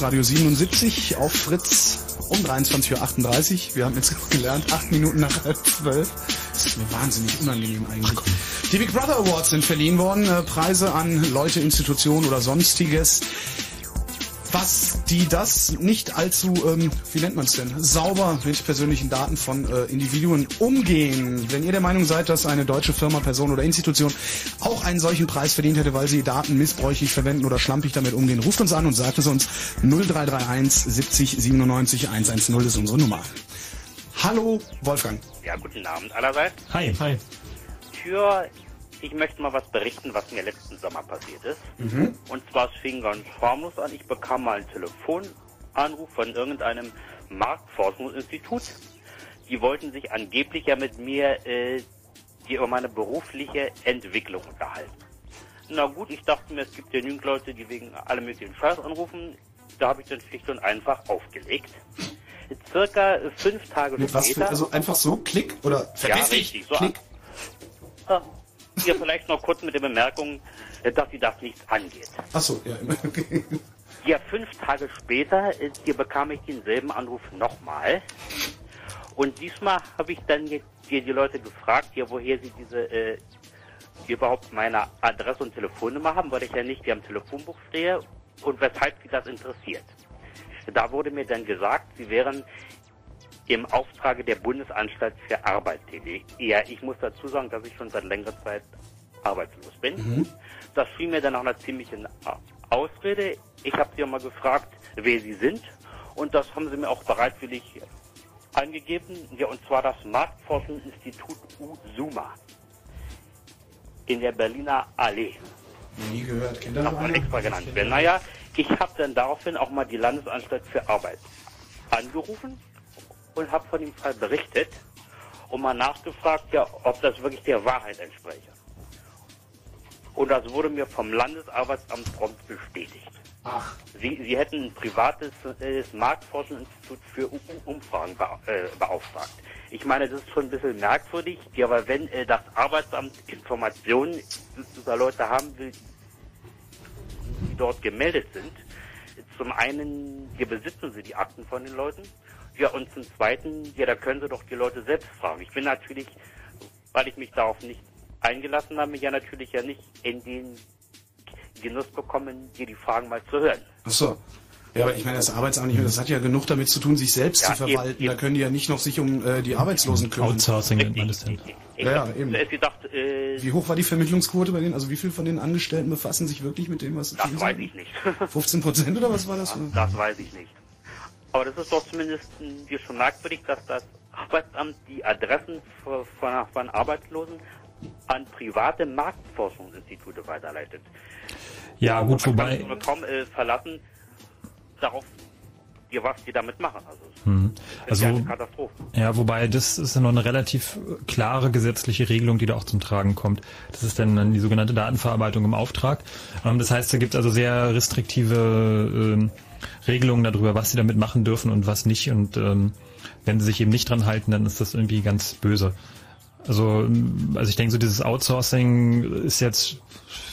Radio 77 auf Fritz um 23.38 Uhr. Wir haben jetzt gelernt, acht Minuten nach halb zwölf. Das ist mir wahnsinnig unangenehm eigentlich. Die Big Brother Awards sind verliehen worden. Äh, Preise an Leute, Institutionen oder sonstiges. Was die das nicht allzu, ähm, wie nennt man es denn, sauber mit persönlichen Daten von äh, Individuen umgehen. Wenn ihr der Meinung seid, dass eine deutsche Firma, Person oder Institution einen solchen Preis verdient hätte, weil sie Daten missbräuchlich verwenden oder schlampig damit umgehen, ruft uns an und sagt es uns 0331 70 97 110 ist unsere Nummer. Hallo Wolfgang. Ja, guten Abend allerseits. Hi. Hi. Für, ich möchte mal was berichten, was mir letzten Sommer passiert ist. Mhm. Und zwar, es fing ganz harmlos an. Ich bekam mal einen Telefonanruf von irgendeinem Marktforschungsinstitut. Die wollten sich angeblich ja mit mir äh, die über meine berufliche Entwicklung unterhalten. Na gut, ich dachte mir, es gibt genügend Leute, die wegen alle möglichen Scheiß anrufen. Da habe ich dann schlicht und einfach aufgelegt. Circa fünf Tage Mit was für, später. also einfach so, Klick oder ja, verpiss dich, richtig. So Klick. Ah, Hier vielleicht noch kurz mit der Bemerkung, dass sie das nichts angeht. Achso, ja, immer. Okay. Ja, fünf Tage später, äh, hier bekam ich denselben Anruf nochmal. Und diesmal habe ich dann hier die Leute gefragt, hier, woher sie diese äh, überhaupt meine Adresse und Telefonnummer haben, weil ich ja nicht hier am Telefonbuch stehe und weshalb sie das interessiert. Da wurde mir dann gesagt, sie wären im Auftrage der Bundesanstalt für Arbeit tätig. Ja, ich muss dazu sagen, dass ich schon seit längerer Zeit arbeitslos bin. Mhm. Das fiel mir dann auch eine ziemliche Ausrede. Ich habe sie auch mal gefragt, wer sie sind. Und das haben sie mir auch bereitwillig angegeben. Ja, und zwar das Marktforschungsinstitut USUMA in der Berliner Allee. Nie gehört, Darf noch man extra genannt werden. Naja, ich habe dann daraufhin auch mal die Landesanstalt für Arbeit angerufen und habe von dem Fall berichtet und mal nachgefragt, ja, ob das wirklich der Wahrheit entspreche. Und das wurde mir vom Landesarbeitsamt prompt bestätigt. Ach. Sie, Sie hätten ein privates äh, Marktforschungsinstitut für U- Umfragen be äh, beauftragt. Ich meine, das ist schon ein bisschen merkwürdig, ja, aber wenn äh, das Arbeitsamt Informationen über Leute haben will, die dort gemeldet sind, zum einen, hier besitzen sie die Akten von den Leuten, ja, und zum zweiten, ja, da können sie doch die Leute selbst fragen. Ich bin natürlich, weil ich mich darauf nicht eingelassen habe, ja natürlich ja nicht in den Genuss bekommen, dir die Fragen mal zu hören. Achso. Ja, aber ich meine, das Arbeitsamt, das hat ja genug damit zu tun, sich selbst Ja, zu verwalten. eben, Da können die ja nicht noch sich um äh, die Arbeitslosen kümmern. Outsourcing nennt man das denn. Ja, ja, eben. gedacht, äh, Wie hoch war die Vermittlungsquote bei denen? Also wie viel von den Angestellten befassen sich wirklich mit dem, was sie das tun weiß ich nicht. 15 Prozent oder was war das? Das weiß ich nicht. Aber das ist doch zumindest hier schon merkwürdig, dass das Arbeitsamt die Adressen von, von, von Arbeitslosen an private Marktforschungsinstitute weiterleitet. Ja, gut, wobei. kaum äh, verlassen darauf, was die damit machen. Also, Hm. ja Also, eine Katastrophe. ja, wobei das ist ja noch eine relativ klare gesetzliche Regelung, die da auch zum Tragen kommt. Das ist dann, dann die sogenannte Datenverarbeitung im Auftrag. Ähm, das heißt, da gibt es also sehr restriktive ähm, Regelungen darüber, was sie damit machen dürfen und was nicht. Und ähm, wenn sie sich eben nicht dran halten, dann ist das irgendwie ganz böse. Also, also ich denke, so dieses Outsourcing ist jetzt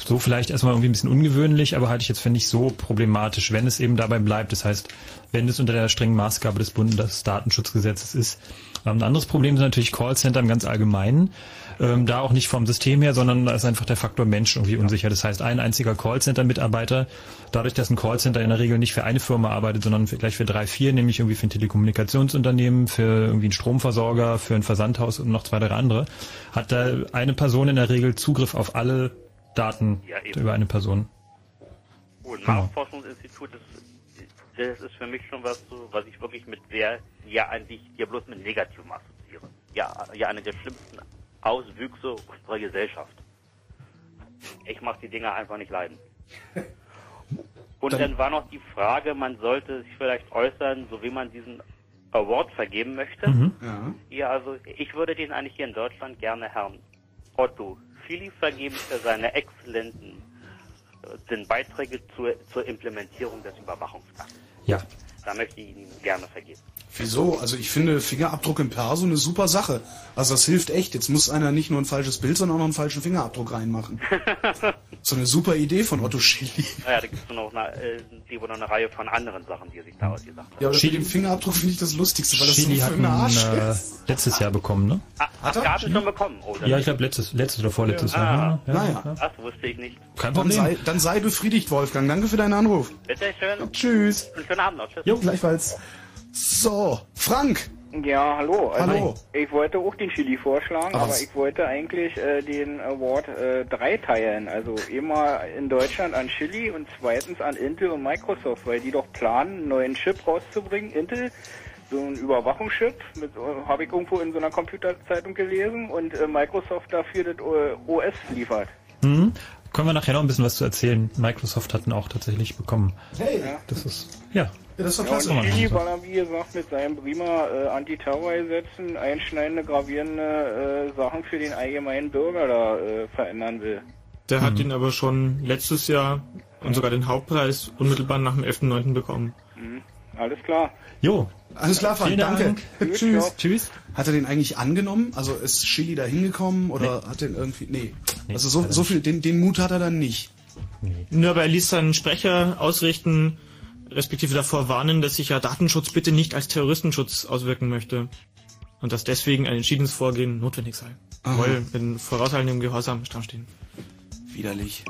so vielleicht erstmal irgendwie ein bisschen ungewöhnlich, aber halte ich jetzt für nicht so problematisch, wenn es eben dabei bleibt. Das heißt, wenn es unter der strengen Maßgabe des Bundesdatenschutzgesetzes ist. Ähm, Ein anderes Problem sind natürlich Callcenter im ganz Allgemeinen. Ähm, da auch nicht vom System her, sondern da ist einfach der Faktor Mensch irgendwie unsicher. Das heißt, ein einziger Callcenter-Mitarbeiter, dadurch, dass ein Callcenter in der Regel nicht für eine Firma arbeitet, sondern für, gleich für drei, vier, nämlich irgendwie für ein Telekommunikationsunternehmen, für irgendwie einen Stromversorger, für ein Versandhaus und noch zwei, drei andere, hat da eine Person in der Regel Zugriff auf alle Daten Ja, über eine Person. Und Genau. Marktforschungsinstitut ist, das ist für mich schon was, so, was ich wirklich mit sehr, ja eigentlich hier bloß mit Negativem assoziiere. Ja, ja, eine der schlimmsten Auswüchse unserer Gesellschaft. Ich mache die Dinger einfach nicht leiden. Und dann war noch die Frage, man sollte sich vielleicht äußern, so wie man diesen Award vergeben möchte. Mhm. Ja. Ja, also ich würde den eigentlich hier in Deutschland gerne Herrn Otto Fili vergeben für seine exzellenten äh, den Beiträge zur, zur Implementierung des Überwachungsakts. Ja. Da möchte ich ihn gerne vergeben. Wieso? Also ich finde Fingerabdruck im Perso eine super Sache. Also das hilft echt. Jetzt muss einer nicht nur ein falsches Bild, sondern auch noch einen falschen Fingerabdruck reinmachen. so eine super Idee von Otto Schilly. Naja, da gibt es noch eine, äh, noch eine Reihe von anderen Sachen, die er sich da ausgesagt hat. Ja, aber mit dem Fingerabdruck finde ich das Lustigste, weil das Chili so hat für einen Arsch ihn, äh, letztes Jahr bekommen, ne? Ah, hat er schon bekommen? Oh, dann Ja, ich glaube letztes, letztes oder vorletztes Ah, Jahr. Ja, naja. ja. Das wusste ich nicht. Kein Dann Problem. sei, dann sei befriedigt, Wolfgang. Danke für deinen Anruf. Bitte schön. Tschüss. Und schönen Abend noch. Tschüss. Jo, gleichfalls. So, Frank. Ja, hallo. Also Hallo. Ich wollte auch den Chili vorschlagen, Aber aber ich wollte eigentlich äh, den Award äh, drei teilen. Also immer in Deutschland an Chili und zweitens an Intel und Microsoft, weil die doch planen, einen neuen Chip rauszubringen. Intel, so ein Überwachungschip, äh, habe ich irgendwo in so einer Computerzeitung gelesen und äh, Microsoft dafür das äh, OS liefert. Mhm. Können wir nachher noch ein bisschen was zu erzählen. Microsoft hatten auch tatsächlich bekommen. Hey. Das ist, ja. Ja, das war Ja, klasse. und Chili war dann, wie gesagt, mit seinen prima äh, Antiterrorgesetzen einschneidende, gravierende äh, Sachen für den allgemeinen Bürger da äh, verändern will. Der Mhm. hat ihn aber schon letztes Jahr und sogar den Hauptpreis unmittelbar nach dem 11.9. bekommen. Mhm. Alles klar. Jo. Alles klar, Frank, Vielen danke. Dank. Tschüss, Tschüss. Hat er den eigentlich angenommen? Also ist Chili da hingekommen oder hat den irgendwie. Nee. Nee, also so, so viel, den, den Mut hat er dann nicht. Nur aber er ließ seinen Sprecher ausrichten, respektive davor warnen, dass sich ja Datenschutz bitte nicht als Terroristenschutz auswirken möchte. Und dass deswegen ein entschiedenes Vorgehen notwendig sei. Aha. Weil in vorauseilendem Gehorsam stramm stehen. Widerlich.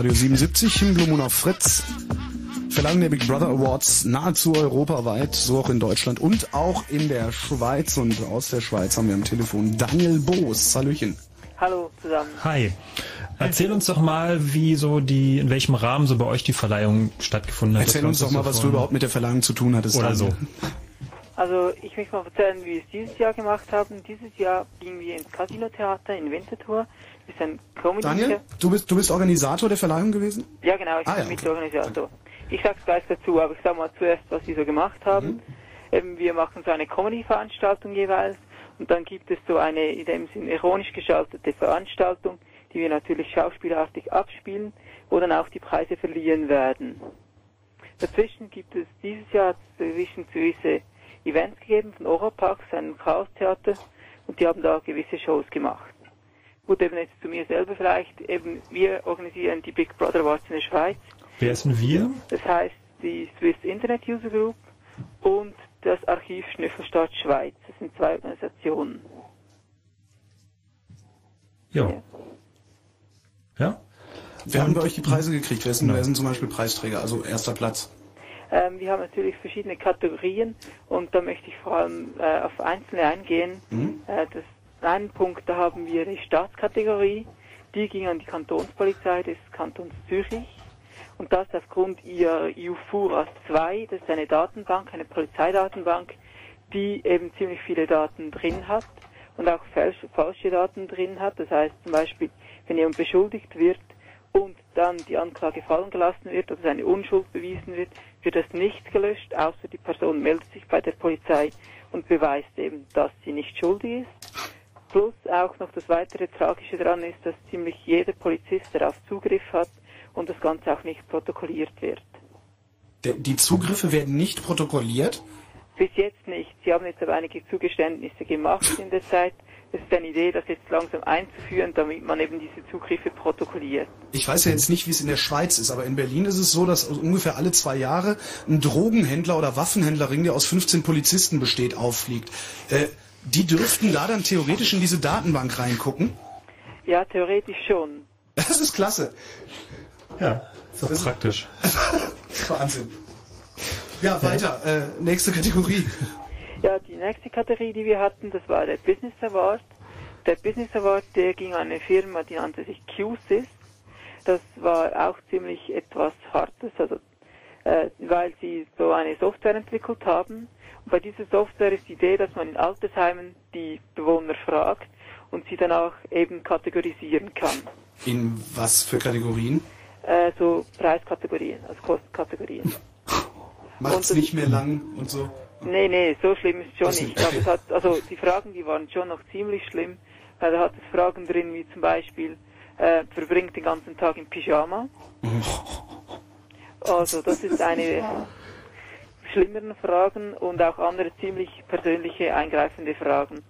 Radio 77 im Blue Moon auf Fritz. Verlangen der Big Brother Awards nahezu europaweit, so auch in Deutschland und auch in der Schweiz. Und aus der Schweiz haben wir am Telefon Daniel Boos. Hallöchen. Hallo zusammen. Hi. Erzähl uns doch mal, wie so die, in welchem Rahmen so bei euch die Verleihung stattgefunden hat. Erzähl uns doch mal, was du überhaupt mit der Verleihung zu tun hattest. Oder so. Also ich möchte mal erzählen, wie wir es dieses Jahr gemacht haben. Dieses Jahr gingen wir ins Casino-Theater in Winterthur. Ein comedy Daniel, du bist, du bist Organisator der Verleihung gewesen? Ja genau, ich Ah, bin ja, Mitorganisator. Ich sag's gleich dazu, aber ich sag mal zuerst, was wir so gemacht haben. Mhm. Eben, wir machen so eine Comedy-Veranstaltung jeweils und dann gibt es so eine in dem Sinn ironisch geschaltete Veranstaltung, die wir natürlich schauspielartig abspielen, wo dann auch die Preise verliehen werden. Dazwischen gibt es dieses Jahr zwischen gewisse Events gegeben von Orapax, einem Chaos-Theater, und die haben da gewisse Shows gemacht. Gut, eben jetzt zu mir selber vielleicht, eben wir organisieren die Big Brother Awards in der Schweiz. Wer denn wir? Das heißt die Swiss Internet User Group und das Archiv Schnüffelstadt Schweiz. Das sind zwei Organisationen. Ja. Ja? Wer haben bei euch die Preise gekriegt? Wer sind, wer sind zum Beispiel Preisträger? Also erster Platz. Ähm, wir haben natürlich verschiedene Kategorien und da möchte ich vor allem äh, auf einzelne eingehen. Mhm. Äh, das einen Punkt, da haben wir die Staatskategorie, die ging an die Kantonspolizei des Kantons Zürich und das aufgrund ihrer EUFURAS 2, das ist eine Datenbank, eine Polizeidatenbank, die eben ziemlich viele Daten drin hat und auch falsche, falsche Daten drin hat. Das heißt zum Beispiel, wenn jemand beschuldigt wird und dann die Anklage fallen gelassen wird oder seine Unschuld bewiesen wird, wird das nicht gelöscht, außer die Person meldet sich bei der Polizei und beweist eben, dass sie nicht schuldig ist. Plus auch noch das weitere Tragische daran ist, dass ziemlich jeder Polizist darauf Zugriff hat und das Ganze auch nicht protokolliert wird. Die Zugriffe werden nicht protokolliert. Bis jetzt nicht. Sie haben jetzt aber einige Zugeständnisse gemacht in der Zeit. Es ist eine Idee, das jetzt langsam einzuführen, damit man eben diese Zugriffe protokolliert. Ich weiß ja jetzt nicht, wie es in der Schweiz ist, aber in Berlin ist es so, dass ungefähr alle zwei Jahre ein Drogenhändler oder Waffenhändlerring, der aus 15 Polizisten besteht, auffliegt. Äh, die dürften da dann theoretisch in diese Datenbank reingucken. Ja, theoretisch schon. Das ist klasse. Ja, ist doch praktisch. Wahnsinn. Ja, weiter. Äh, nächste Kategorie. Ja, die nächste Kategorie, die wir hatten, das war der Business Award. Der Business Award, der ging an eine Firma, die nannte sich QSys. Das war auch ziemlich etwas Hartes, also äh, weil sie so eine Software entwickelt haben. Bei dieser Software ist die Idee, dass man in Altersheimen die Bewohner fragt und sie dann auch eben kategorisieren kann. In was für Kategorien? Äh, so Preiskategorien, also Kostenkategorien. Macht's nicht mehr lang und so. Nee, nee, so schlimm ist es schon nicht. Aber okay. es hat, also die Fragen, die waren schon noch ziemlich schlimm. Weil da hat es Fragen drin, wie zum Beispiel, äh, verbringt den ganzen Tag im Pyjama. Also das ist eine schlimmeren Fragen und auch andere ziemlich persönliche, eingreifende Fragen.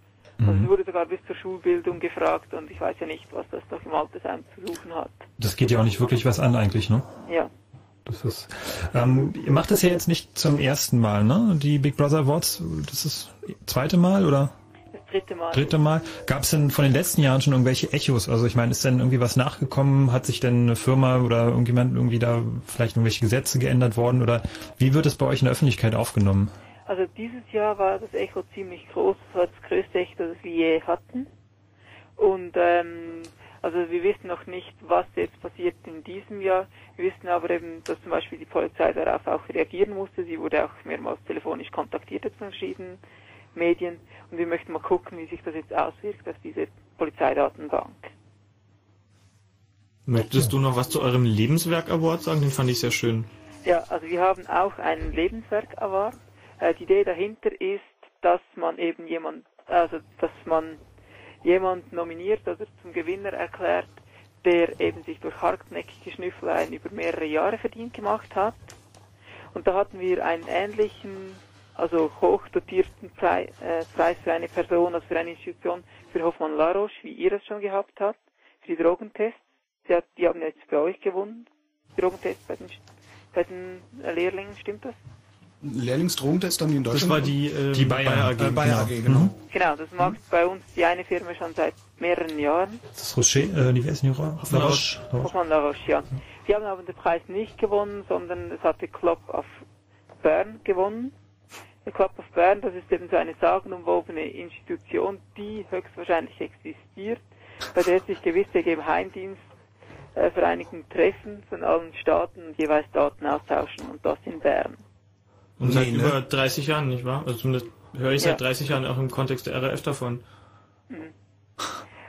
Also es wurde sogar bis zur Schulbildung gefragt und ich weiß ja nicht, was das doch im Altersheim zu suchen hat. Das geht ja auch nicht wirklich was an eigentlich, ne? Ja. Das ist, ähm, ihr macht das ja jetzt nicht zum ersten Mal, ne? Die Big Brother Awards, das ist das zweite Mal oder? Dritte Mal. Dritte Mal. Gab es denn von den letzten Jahren schon irgendwelche Echos? Also ich meine, ist denn irgendwie was nachgekommen? Hat sich denn eine Firma oder irgendjemand irgendwie da vielleicht irgendwelche Gesetze geändert worden? Oder wie wird es bei euch in der Öffentlichkeit aufgenommen? Also dieses Jahr war das Echo ziemlich groß, das war das größte Echo, das wir je hatten. Und ähm, also wir wissen noch nicht, was jetzt passiert in diesem Jahr. Wir wissen aber eben, dass zum Beispiel die Polizei darauf auch reagieren musste. Sie wurde auch mehrmals telefonisch kontaktiert von verschiedenen Medien. Und wir möchten mal gucken, wie sich das jetzt auswirkt auf diese Polizeidatenbank. Möchtest du noch was zu eurem Lebenswerk-Award sagen? Den fand ich sehr schön. Ja, also wir haben auch einen Lebenswerk-Award. Äh, die Idee dahinter ist, dass man eben jemand, also dass man jemand nominiert oder zum Gewinner erklärt, der eben sich durch hartnäckige Schnüffeleien über mehrere Jahre verdient gemacht hat. Und da hatten wir einen ähnlichen, also hochdotierten Preis, äh, Preis für eine Person, also für eine Institution, für Hoffmann Laroche, wie ihr es schon gehabt habt, für die Drogentests. Die, hat, die haben jetzt bei euch gewonnen, die Drogentests bei den, bei den äh, Lehrlingen, stimmt das? Lehrlingsdrogentest haben die in Das Deutschland? war die, ähm, Die Bayer Bayer AG, AG. Äh, Bayer genau. AG, genau. Mhm. Genau, das macht bei uns die eine Firma schon seit mehreren Jahren. Das ist Rocher, äh, ist denn die Hoffmann Laroche? Hoffmann Laroche, ja. die haben aber den Preis nicht gewonnen, sondern es hat der Club of Bern gewonnen. Der Club of Bern, das ist eben so eine sagenumwobene Institution, die höchstwahrscheinlich existiert, bei der sich gewisse Geheimdienstvereinigungen treffen von allen Staaten und jeweils Daten austauschen und das in Bern. Und seit Nee, ne? über 30 Jahren, nicht wahr? Also zumindest höre ich seit Ja. 30 Jahren auch im Kontext der RAF davon. Mhm.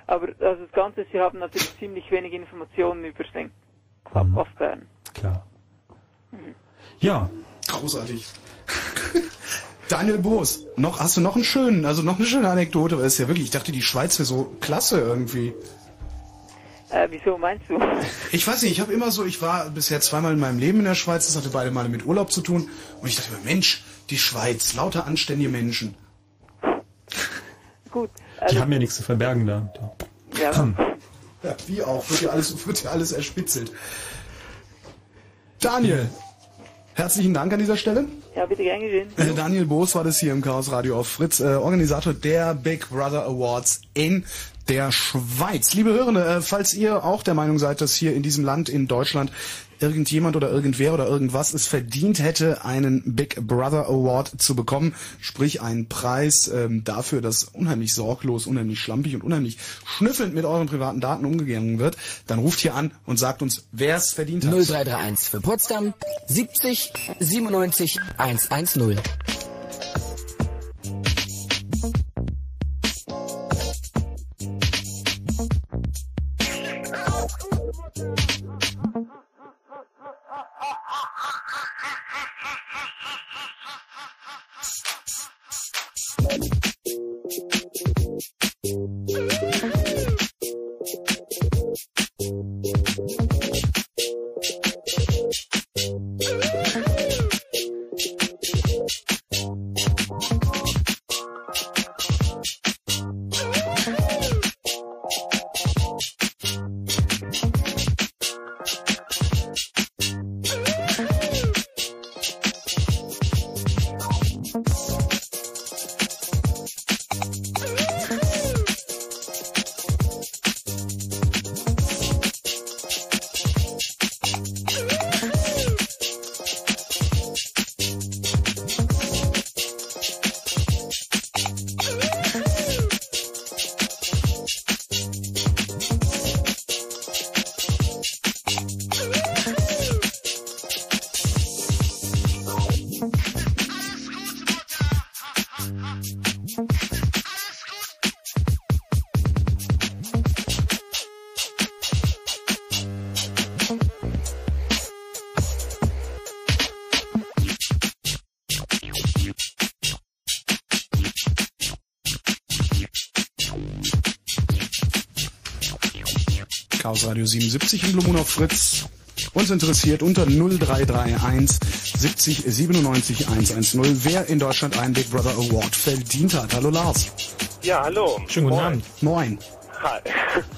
Aber also das Ganze, Sie haben natürlich ziemlich wenig Informationen über den Club of Bern. Klar. Mhm. Ja. Großartig. Daniel Boos, noch, hast du noch einen schönen, also noch eine schöne Anekdote, weil es ja wirklich, ich dachte, die Schweiz wäre so klasse irgendwie. Äh, wieso meinst du? Ich weiß nicht, ich habe immer so, ich war bisher zweimal in meinem Leben in der Schweiz, das hatte beide Male mit Urlaub zu tun und ich dachte immer, Mensch, die Schweiz, lauter anständige Menschen. Gut. Die haben ja nichts zu verbergen da. Ja. Ja, wie auch, wird ja alles, wird ja alles erspitzelt. Daniel, herzlichen Dank an dieser Stelle. Ja, bitte gern geschehen. Äh, Daniel Boos war das hier im Chaos Radio auf Fritz, äh, Organisator der Big Brother Awards in der Schweiz. Liebe Hörende, äh, falls ihr auch der Meinung seid, dass hier in diesem Land, in Deutschland, irgendjemand oder irgendwer oder irgendwas es verdient hätte, einen Big Brother Award zu bekommen, sprich einen Preis ähm, dafür, dass unheimlich sorglos, unheimlich schlampig und unheimlich schnüffelnd mit euren privaten Daten umgegangen wird, dann ruft hier an und sagt uns, wer es verdient hat. 0331 für Potsdam 70 97 110. Chaos Radio 77 in Blumen auf Fritz. Uns interessiert unter 0331 70 97 110, wer in Deutschland einen Big Brother Award verdient hat. Hallo Lars. Ja, hallo. Schönen guten Moin. Abend. Moin. Hi.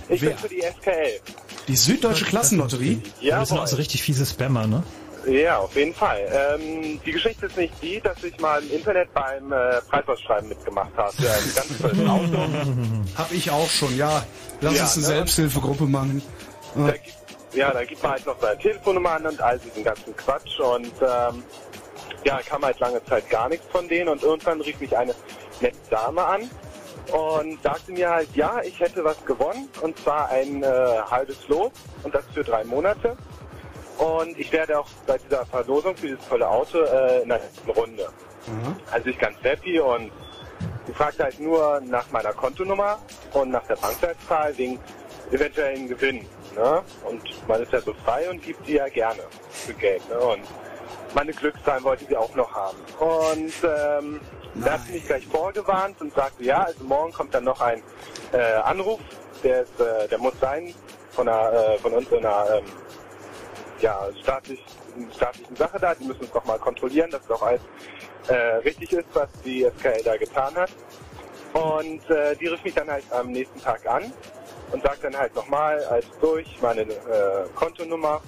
Ich Wer? bin für die SKL. Die Süddeutsche Klassenlotterie? Ja, das sind auch so richtig fiese Spammer, ne? Ja, auf jeden Fall. Ähm, die Geschichte ist nicht die, dass ich mal im Internet beim äh, Preisausschreiben mitgemacht habe. Ja, ganz tolles Auto. Hab ich auch schon, ja. Lass Ja, uns eine ne? Selbsthilfegruppe machen. Ja. Da gibt, ja, da gibt man halt noch seine Telefonnummer an und all diesen ganzen Quatsch. Und ähm, ja, kam halt lange Zeit gar nichts von denen. Und irgendwann rief mich eine nette Dame an und sagte mir halt, ja, ich hätte was gewonnen. Und zwar ein äh, halbes Los und das für drei Monate. Und ich werde auch bei dieser Verlosung für dieses tolle Auto äh, in der nächsten Runde. Also ich ganz happy und sie fragte halt nur nach meiner Kontonummer und nach der Bankleitzahl wegen eventuellen Gewinn. Ne? Und man ist ja so frei und gibt sie ja gerne für Geld. Ne? Und meine Glückszahlen wollte sie auch noch haben. Und ähm, da hat sie mich gleich vorgewarnt und sagte, ja, also morgen kommt dann noch ein äh, Anruf, der, ist, äh, der muss sein von, einer, äh, von uns in einer ähm, ja, staatlich, staatlichen Sache da. Die müssen uns doch mal kontrollieren, dass doch alles äh, richtig ist, was die SKL da getan hat. Und äh, die rief mich dann halt am nächsten Tag an und sagt dann halt nochmal alles durch, meine äh, Kontonummer,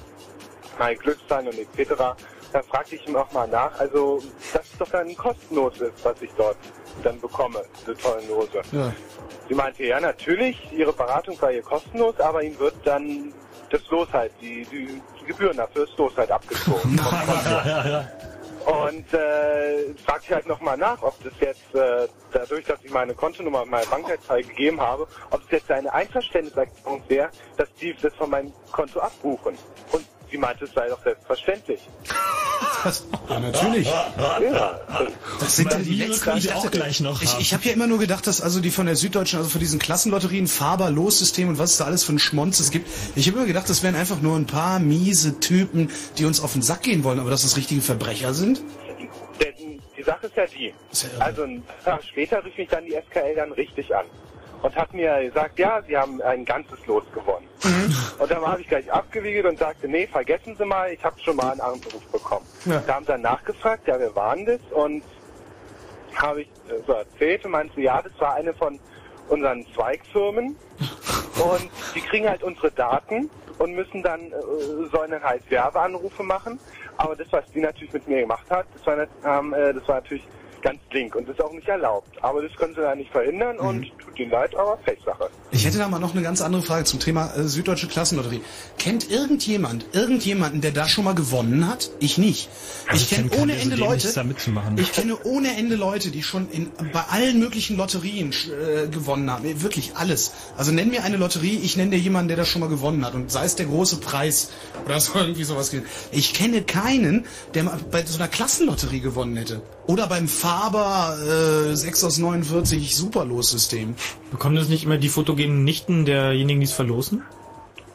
meine Glückszahlen und etc. Dann fragte ich ihm auch mal nach, also dass es doch dann kostenlos ist, was ich dort dann bekomme, diese tollen Lose. Ja. Sie meinte, ja natürlich, ihre Beratung war ihr kostenlos, aber ihm wird dann das Los halt, die, die, die Gebühren dafür das Los halt abgezogen. Und äh, frag ich halt nochmal nach, ob das jetzt äh, dadurch, dass ich meine Kontonummer und meine Bankleitzahl gegeben habe, ob es jetzt eine Einverständniserklärung wäre, dass die das von meinem Konto abbuchen. Und sie meinte, es sei doch selbstverständlich. Ja, natürlich. Ja. Das sind ja die letzten. Ich, auch gleich noch ich, ich habe ja immer nur gedacht, dass also die von der Süddeutschen, also von diesen Klassenlotterien, Faber, Lossystem und was es da alles für ein Schmonz es gibt. Ich habe immer gedacht, das wären einfach nur ein paar miese Typen, die uns auf den Sack gehen wollen, aber dass das richtige Verbrecher sind. Denn die Sache ist ja die. Also ein Tag später rief mich dann die SKL dann richtig an und hat mir gesagt, ja, sie haben ein ganzes Los gewonnen. Und dann habe ich gleich abgewiegelt und sagte, nee, vergessen Sie mal, ich habe schon mal einen Anruf bekommen. Ja. Da haben sie dann nachgefragt, ja, wer war denn das? Und habe ich äh, so erzählt und meinten, ja, das war eine von unseren Zweigfirmen und die kriegen halt unsere Daten und müssen dann, äh, sollen dann halt Werbeanrufe machen. Aber das, was die natürlich mit mir gemacht hat, das war, ähm, äh, das war natürlich ganz link und das ist auch nicht erlaubt. Aber das können sie da nicht verhindern und tut ihnen leid, aber Pechsache. Ich hätte da mal noch eine ganz andere Frage zum Thema äh, Süddeutsche Klassenlotterie. Kennt irgendjemand, irgendjemanden, der da schon mal gewonnen hat? Ich nicht. Ich kenne kenn ohne Ende so dämlich Leute. Ich kenne ohne Ende Leute, die schon in, bei allen möglichen Lotterien äh, gewonnen haben. Wirklich alles. Also nenn mir eine Lotterie, ich nenne dir jemanden, der das schon mal gewonnen hat. Und sei es der große Preis oder so irgendwie sowas. Ich kenne keinen, der mal bei so einer Klassenlotterie gewonnen hätte. Oder beim Faber äh, 6 aus 49 Superlos-System. Bekommen das nicht immer die fotogenen Nichten derjenigen, die es verlosen?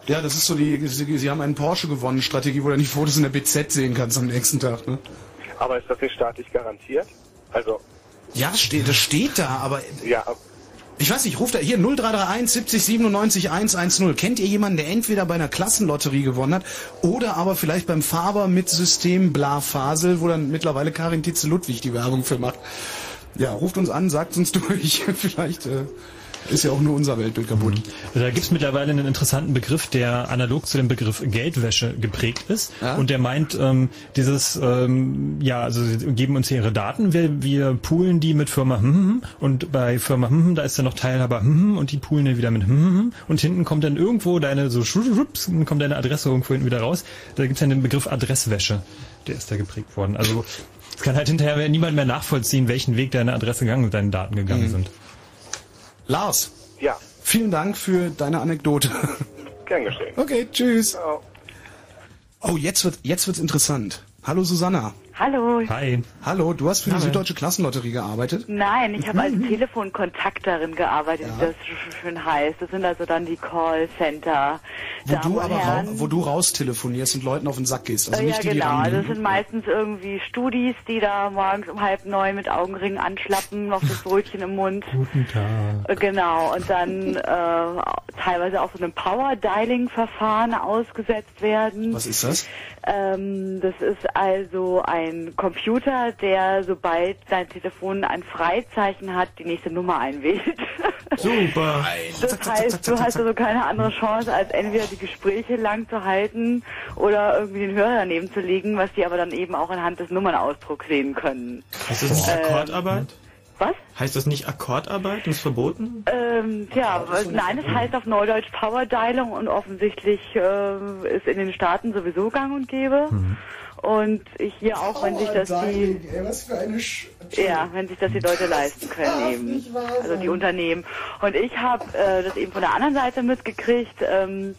Ja, das ist so die, sie, sie haben einen Porsche gewonnen, Strategie, wo du die Fotos in der BZ sehen kannst am nächsten Tag, ne? Aber ist das nicht staatlich garantiert? Also, Ja, steht, das steht da, aber ja, ich weiß nicht, ruft da hier 0331 70 97 110. Kennt ihr jemanden, der entweder bei einer Klassenlotterie gewonnen hat oder aber vielleicht beim Faber mit System Blafasel, wo dann mittlerweile Karin Titze-Ludwig die Werbung für macht? Ja, ruft uns an, sagt uns durch. vielleicht äh, ist ja auch nur unser Weltbild kaputt. Da gibt es mittlerweile einen interessanten Begriff, der analog zu dem Begriff Geldwäsche geprägt ist. Ja? Und der meint, ähm, dieses, ähm, ja, also sie geben uns hier ihre Daten, wir, wir poolen die mit Firma hm, hm, und bei Firma hm, hm, da ist dann noch Teilhaber hm, hm, und die poolen dann wieder mit hm, hm, und hinten kommt dann irgendwo deine, so schwupps, dann kommt deine Adresse irgendwo hinten wieder raus. Da gibt es dann den Begriff Adresswäsche, der ist da geprägt worden. Also es kann halt hinterher niemand mehr nachvollziehen, welchen Weg deine Adresse gegangen und deine Daten gegangen Mhm. sind. Lars, ja, vielen Dank für deine Anekdote. gern geschehen. Okay, tschüss. Ciao. Oh, jetzt wird jetzt wird's interessant. Hallo Susanna. Hallo. Hi. Hallo, du hast für die Hallo. Süddeutsche Klassenlotterie gearbeitet? Nein, ich habe als Telefonkontakterin gearbeitet, wie das sch- schön heißt. Das sind also dann die Callcenter. Wo Damen du aber rau, wo du raustelefonierst und Leuten auf den Sack gehst. Also Äh, nicht ja, die, die genau. Also rangehen. das sind meistens irgendwie Studis, die da morgens um halb neun mit Augenringen anschlappen, noch das Brötchen im Mund. Guten Tag. Äh, Genau, und dann äh, teilweise auch so einem Power-Dialing-Verfahren ausgesetzt werden. Was ist das? Ähm, das ist also ein Computer, der sobald sein Telefon ein Freizeichen hat, die nächste Nummer einwählt. Super. Das heißt, du hast also keine andere Chance, als entweder die Gespräche lang zu halten oder irgendwie den Hörer daneben zu legen, was die aber dann eben auch anhand des Nummernausdrucks sehen können. Heißt das nicht Ähm, Akkordarbeit? Was? Heißt das nicht Akkordarbeit und ist verboten? Ähm, tja, nein, es heißt auf Neudeutsch Powerdialung und offensichtlich äh, ist in den Staaten sowieso gang und gäbe. Und hier auch, wenn sich das die was für eine Sch ja, wenn sich das die Leute leisten können eben. Also die Unternehmen. Und ich habe äh, das eben von der anderen Seite mitgekriegt, ähm,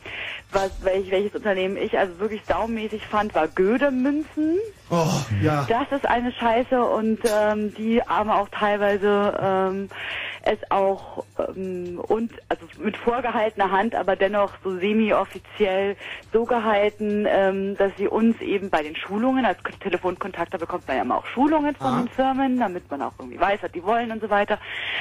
was, welch, welches Unternehmen ich also wirklich saumäßig fand, war Gödemünzen. Oh, ja. Das ist eine Scheiße und ähm, die haben auch teilweise ähm, es auch ähm, und also mit vorgehaltener Hand, aber dennoch so semi-offiziell so gehalten, ähm, dass sie uns eben bei den Schulungen, als Telefonkontakter bekommt man ja immer auch Schulungen von Ah. den Firmen, damit man auch irgendwie weiß, was die wollen und so weiter,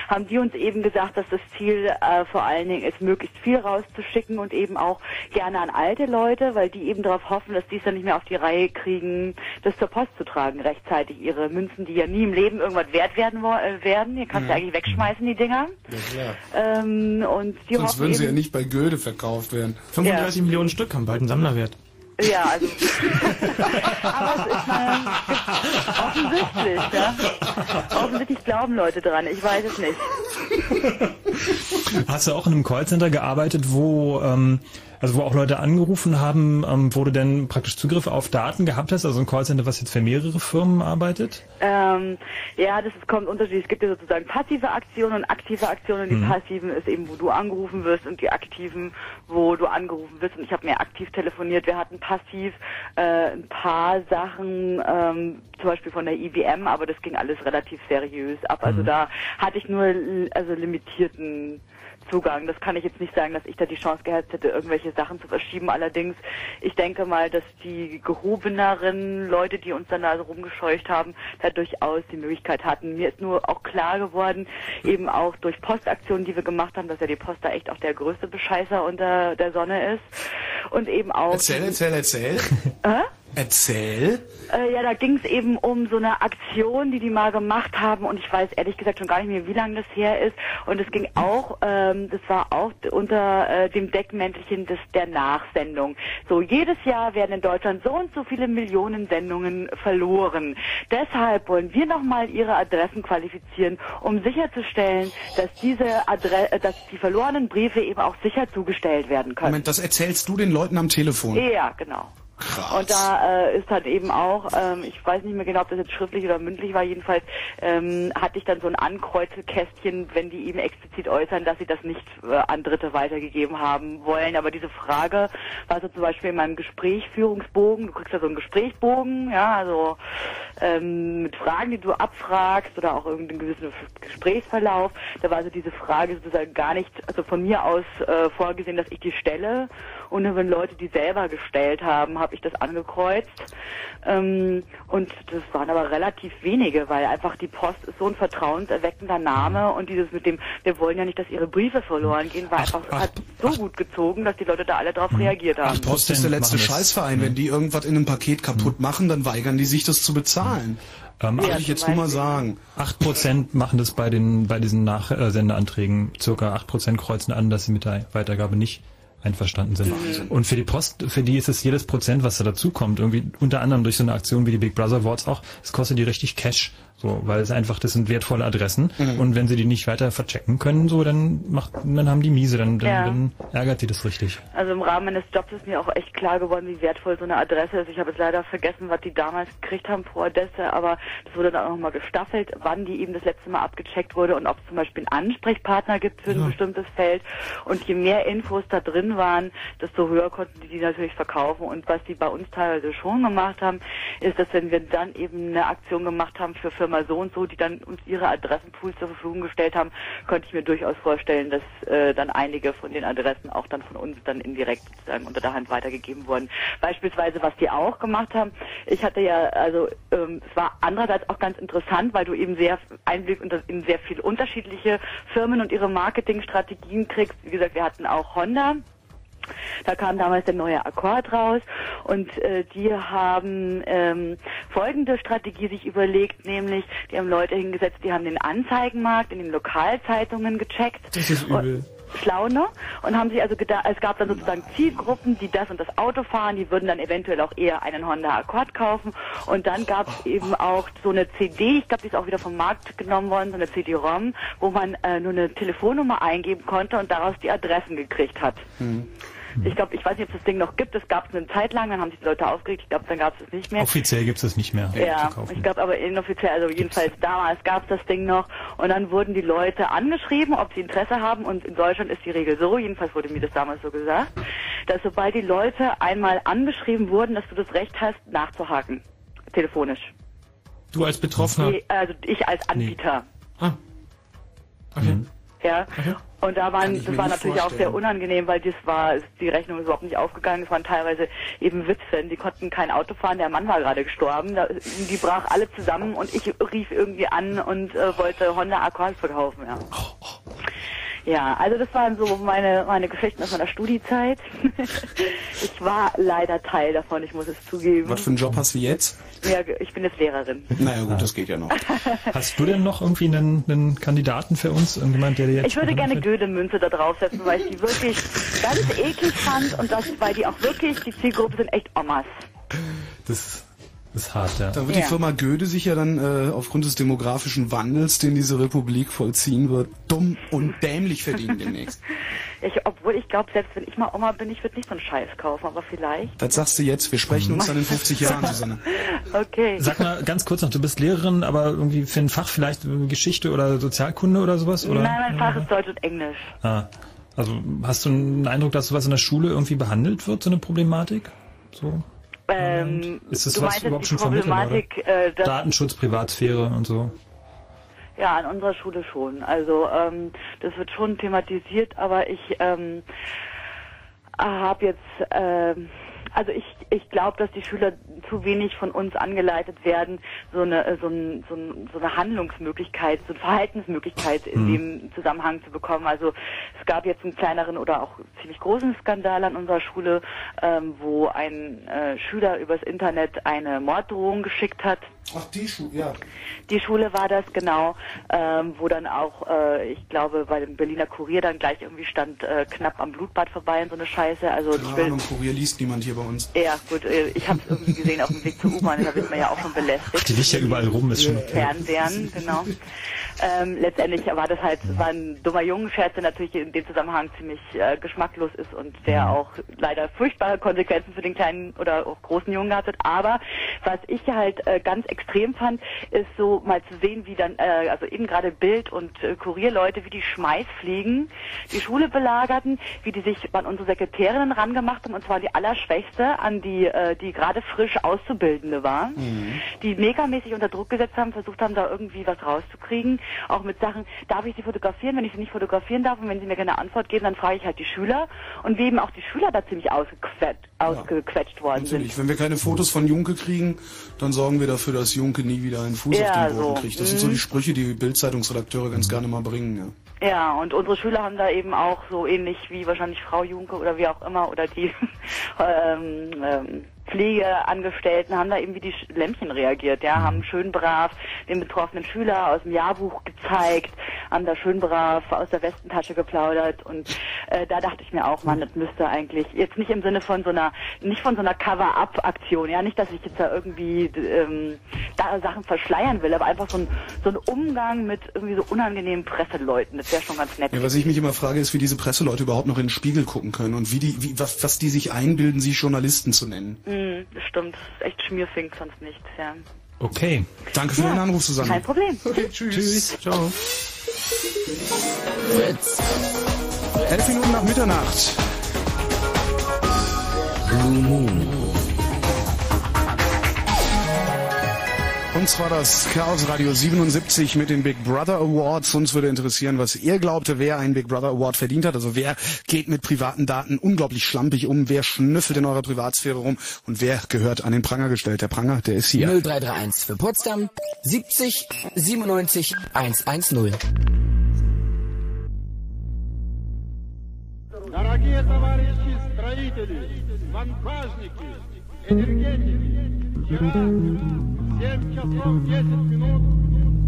haben die uns eben gesagt, dass das Ziel äh, vor allen Dingen ist, möglichst viel rauszuschicken und eben auch gerne an alte Leute, weil die eben darauf hoffen, dass die es dann nicht mehr auf die Reihe kriegen, das zur Post zu tragen, rechtzeitig ihre Münzen, die ja nie im Leben irgendwas wert werden äh, werden. Ihr kannst Mhm. ja eigentlich wegschmeißen, die Dinger. Ja, klar. Ähm, und die Sonst würden sie ja nicht bei Goethe verkauft werden. 35 Millionen Stück haben bald einen Sammlerwert. Ja, also. aber es ist äh, offensichtlich, ja. Offensichtlich glauben Leute dran, ich weiß es nicht. Hast du auch in einem Callcenter gearbeitet, wo ähm, Also wo auch Leute angerufen haben, ähm, wo du denn praktisch Zugriff auf Daten gehabt hast, also ein Callcenter, was jetzt für mehrere Firmen arbeitet? Ähm, ja, das kommt unterschiedlich. Es gibt ja sozusagen passive Aktionen und aktive Aktionen. Die Mhm. passiven ist eben, wo du angerufen wirst und die aktiven, wo du angerufen wirst. Und ich habe mehr aktiv telefoniert. Wir hatten passiv äh, ein paar Sachen, ähm, zum Beispiel von der IBM, aber das ging alles relativ seriös ab. Also da hatte ich nur also limitierten Zugang. Das kann ich jetzt nicht sagen, dass ich da die Chance gehabt hätte, irgendwelche Sachen zu verschieben. Allerdings, ich denke mal, dass die gehobeneren Leute, die uns dann da so rumgescheucht haben, da durchaus die Möglichkeit hatten. Mir ist nur auch klar geworden, eben auch durch Postaktionen, die wir gemacht haben, dass ja die Post da echt auch der größte Bescheißer unter der Sonne ist. Und eben auch... Erzähl, erzähl, erzähl. Äh? Erzähl. Äh, ja, da ging es eben um so eine Aktion, die die mal gemacht haben und ich weiß ehrlich gesagt schon gar nicht mehr, wie lange das her ist. Und es ging auch, ähm, das war auch unter äh, dem Deckmäntelchen des der Nachsendung. So jedes Jahr werden in Deutschland so und so viele Millionen Sendungen verloren. Deshalb wollen wir nochmal ihre Adressen qualifizieren, um sicherzustellen, dass diese Adre äh, dass die verlorenen Briefe eben auch sicher zugestellt werden können. Moment, das erzählst du den Leuten am Telefon. Ja, genau. Und da äh, ist halt eben auch, ähm, ich weiß nicht mehr genau, ob das jetzt schriftlich oder mündlich war, jedenfalls ähm, hatte ich dann so ein Ankreuzekästchen, wenn die eben explizit äußern, dass sie das nicht äh, an Dritte weitergegeben haben wollen. Aber diese Frage war so zum Beispiel in meinem Gesprächsführungsbogen, du kriegst ja so einen Gesprächsbogen, ja, also ähm, mit Fragen, die du abfragst oder auch irgendeinen gewissen Gesprächsverlauf. Da war also diese Frage sozusagen gar nicht, also von mir aus äh, vorgesehen, dass ich die stelle. Und nur wenn Leute die selber gestellt haben, habe ich das angekreuzt. Ähm, und das waren aber relativ wenige, weil einfach die Post ist so ein vertrauenserweckender Name und dieses mit dem, wir wollen ja nicht, dass ihre Briefe verloren gehen, war einfach hat so gut gezogen, dass die Leute da alle drauf reagiert haben. Ach, Post ist der letzte. Scheißverein. Wenn die irgendwas in einem Paket kaputt machen, dann weigern die sich, das zu bezahlen. Ähm, Würde ich jetzt nur mal sagen. 8% machen das bei den bei diesen Nachsendeanträgen. Circa 8% kreuzen an, dass sie mit der Weitergabe nicht einverstanden sind. Und für die Post, für die ist es jedes Prozent, was da dazukommt, irgendwie unter anderem durch so eine Aktion wie die Big Brother Awards auch, es kostet die richtig Cash, so, weil es einfach, das sind wertvolle Adressen Mhm. und wenn sie die nicht weiter verchecken können, so, dann macht, dann haben die miese, dann, dann, Ja. dann ärgert die das richtig. Also im Rahmen meines Jobs ist mir auch echt klar geworden, wie wertvoll so eine Adresse ist. Ich habe jetzt leider vergessen, was die damals gekriegt haben pro Adresse, aber das wurde dann auch nochmal gestaffelt, wann die eben das letzte Mal abgecheckt wurde und ob es zum Beispiel einen Ansprechpartner gibt für ein bestimmtes Feld. Und je mehr Infos da drin waren, desto höher konnten die die natürlich verkaufen. Und was die bei uns teilweise schon gemacht haben, ist, dass wenn wir dann eben eine Aktion gemacht haben für Firma so und so, die dann uns ihre Adressenpools zur Verfügung gestellt haben, könnte ich mir durchaus vorstellen, dass äh, dann einige von den Adressen auch dann von uns dann indirekt sozusagen unter der Hand weitergegeben wurden. Beispielsweise, was die auch gemacht haben, ich hatte ja, also ähm, es war andererseits auch ganz interessant, weil du eben sehr Einblick in sehr viele unterschiedliche Firmen und ihre Marketingstrategien kriegst. Wie gesagt, wir hatten auch Honda. Da kam damals der neue Akkord raus und äh, die haben ähm, folgende Strategie sich überlegt, nämlich die haben Leute hingesetzt, die haben den Anzeigenmarkt in den Lokalzeitungen gecheckt. Das ist übel. Schlau, ne? Und haben sich also gedacht, es gab dann sozusagen Zielgruppen, die das und das Auto fahren, die würden dann eventuell auch eher einen Honda Accord kaufen. Und dann gab es eben auch so eine CD, ich glaube, die ist auch wieder vom Markt genommen worden, so eine CD-ROM, wo man äh, nur eine Telefonnummer eingeben konnte und daraus die Adressen gekriegt hat. Ich glaube, ich weiß nicht, ob es das Ding noch gibt. Es gab es eine Zeit lang, dann haben sich die Leute aufgeregt. Ich glaube, dann gab es es nicht mehr. Offiziell gibt es das nicht mehr Ja, ich glaube aber inoffiziell, also jedenfalls damals gab es das Ding noch und dann wurden die Leute angeschrieben, ob sie Interesse haben und in Deutschland ist die Regel so, jedenfalls wurde mir das damals so gesagt, dass sobald die Leute einmal angeschrieben wurden, dass du das Recht hast, nachzuhaken. Telefonisch. Du als Betroffener. Die- Also ich als Anbieter. Ah. Okay. Ja. Und da waren, das war natürlich auch sehr vorstellen. unangenehm, weil das war, die Rechnung ist überhaupt nicht aufgegangen. Es waren teilweise eben Witwen, die konnten kein Auto fahren, der Mann war gerade gestorben, da, die brach alle zusammen und ich rief irgendwie an und äh, wollte Honda Accord verkaufen, ja. Ja, also das waren so meine, meine Geschichten aus meiner Studiezeit. ich war leider Teil davon, ich muss es zugeben. Was für einen Job hast du jetzt? Ja, ich bin jetzt Lehrerin. Naja gut, das geht ja noch. Hast du denn noch irgendwie einen, einen Kandidaten für uns? Irgendjemand, der dir jetzt Ich würde gerne? Goethe-Münze da draufsetzen, weil ich die wirklich ganz eklig fand und das, weil die auch wirklich, die Zielgruppe sind echt Omas. Das Ist hart, ja. Da wird Ja. die Firma Goethe sich ja dann äh, aufgrund des demografischen Wandels, den diese Republik vollziehen wird, dumm und dämlich verdienen demnächst. Ich, obwohl ich glaube, selbst wenn ich mal Oma bin, ich würde nicht so einen Scheiß kaufen, aber vielleicht. Das sagst du jetzt. Wir sprechen uns dann in 50 Jahren, Susanne. Okay. Sag mal ganz kurz noch, du bist Lehrerin, aber irgendwie für ein Fach vielleicht Geschichte oder Sozialkunde oder sowas? Oder? Nein, mein Fach ist Deutsch und Englisch. Ah, also hast du einen Eindruck, dass sowas in der Schule irgendwie behandelt wird, so eine Problematik? So? Ähm, Ist das was überhaupt schon vermittelt? Äh, Datenschutz, Privatsphäre und so. ja, an unserer Schule schon. Also ähm, das wird schon thematisiert, aber ich ähm, habe jetzt, ähm, also ich, ich glaube, dass die Schüler zu wenig von uns angeleitet werden, so eine, äh, so, ein, so, ein, so eine Handlungsmöglichkeit, so eine Verhaltensmöglichkeit in Mhm. dem Zusammenhang zu bekommen. Also es gab jetzt einen kleineren oder auch ziemlich großen Skandal an unserer Schule, ähm, wo ein äh, Schüler übers Internet eine Morddrohung geschickt hat. Ach, die Schule, ja. Die Schule war das, genau, ähm, wo dann auch, äh, ich glaube, bei dem Berliner Kurier dann gleich irgendwie stand, äh, knapp am Blutbad vorbei und so eine Scheiße. Also ich Keine will, Ahnung, Kurier liest niemand hier bei uns. ja gut, äh, ich habe es irgendwie gesehen auf dem Weg zur U-Bahn, da wird man ja auch schon belästigt. Die liegt ja überall rum, ist schon okay. Fernsehen, genau. Ähm, letztendlich war das halt, war ein dummer Jungenscherz, der natürlich in dem Zusammenhang ziemlich äh, geschmacklos ist und der auch leider furchtbare Konsequenzen für den kleinen oder auch großen Jungen gehabt hat. Aber was ich halt äh, ganz extrem fand, ist so mal zu sehen, wie dann, äh, also eben gerade Bild und äh, Kurierleute, wie die Schmeißfliegen die Schule belagerten, wie die sich an unsere Sekretärinnen rangemacht haben, und zwar die Allerschwächste, an die, äh, die gerade frisch Auszubildende war die megamäßig unter Druck gesetzt haben, versucht haben, da irgendwie was rauszukriegen. Auch mit Sachen, darf ich sie fotografieren, wenn ich sie nicht fotografieren darf und wenn sie mir keine Antwort geben, dann frage ich halt die Schüler. Und wie eben auch die Schüler da ziemlich ausgequetscht, ausgequetscht worden sind. Natürlich, wenn wir keine Fotos von Junke kriegen, dann sorgen wir dafür, dass Junke nie wieder einen Fuß Ja, auf den Boden so. kriegt. Das sind so Mhm. die Sprüche, die Bildzeitungsredakteure ganz gerne mal bringen. Ja. Ja, und unsere Schüler haben da eben auch so ähnlich wie wahrscheinlich Frau Junke oder wie auch immer oder die ähm, ähm, Pflegeangestellten haben da eben wie die Lämpchen reagiert, ja, haben schön brav den betroffenen Schüler aus dem Jahrbuch gezeigt, haben da schön brav aus der Westentasche geplaudert und äh, da dachte ich mir auch, man, das müsste eigentlich jetzt nicht im Sinne von so einer, nicht von so einer Cover-up-Aktion, ja, nicht, dass ich jetzt da irgendwie ähm, da Sachen verschleiern will, aber einfach so ein, so ein Umgang mit irgendwie so unangenehmen Presseleuten, das wäre schon ganz nett. Ja, was ich mich immer frage, ist, wie diese Presseleute überhaupt noch in den Spiegel gucken können und wie die, wie, was, was die sich einbilden, sich Journalisten zu nennen. Mm, das stimmt, das ist echt Schmierfink, sonst nichts, ja. Okay. Danke für Ja, den Anruf, Susanne. Kein Problem. tschüss. Tschüss. Ciao. Fritz. Elf Minuten nach Mitternacht. Blue Moon. Und zwar das Chaos Radio 77 mit den Big Brother Awards. Uns würde interessieren, was ihr glaubt, wer einen Big Brother Award verdient hat. Also wer geht mit privaten Daten unglaublich schlampig um, wer schnüffelt in eurer Privatsphäre rum und wer gehört an den Pranger gestellt. Der Pranger, der ist hier. 0331 für Potsdam 70 97 110. Дорогие товарищи строители, монтажники, энергетики, вчера в 7 часов 10 минут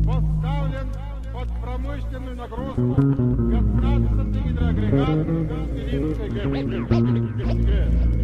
поставлен под промышленную нагрузку 15 гидроагрегат Пилинской ГЭС.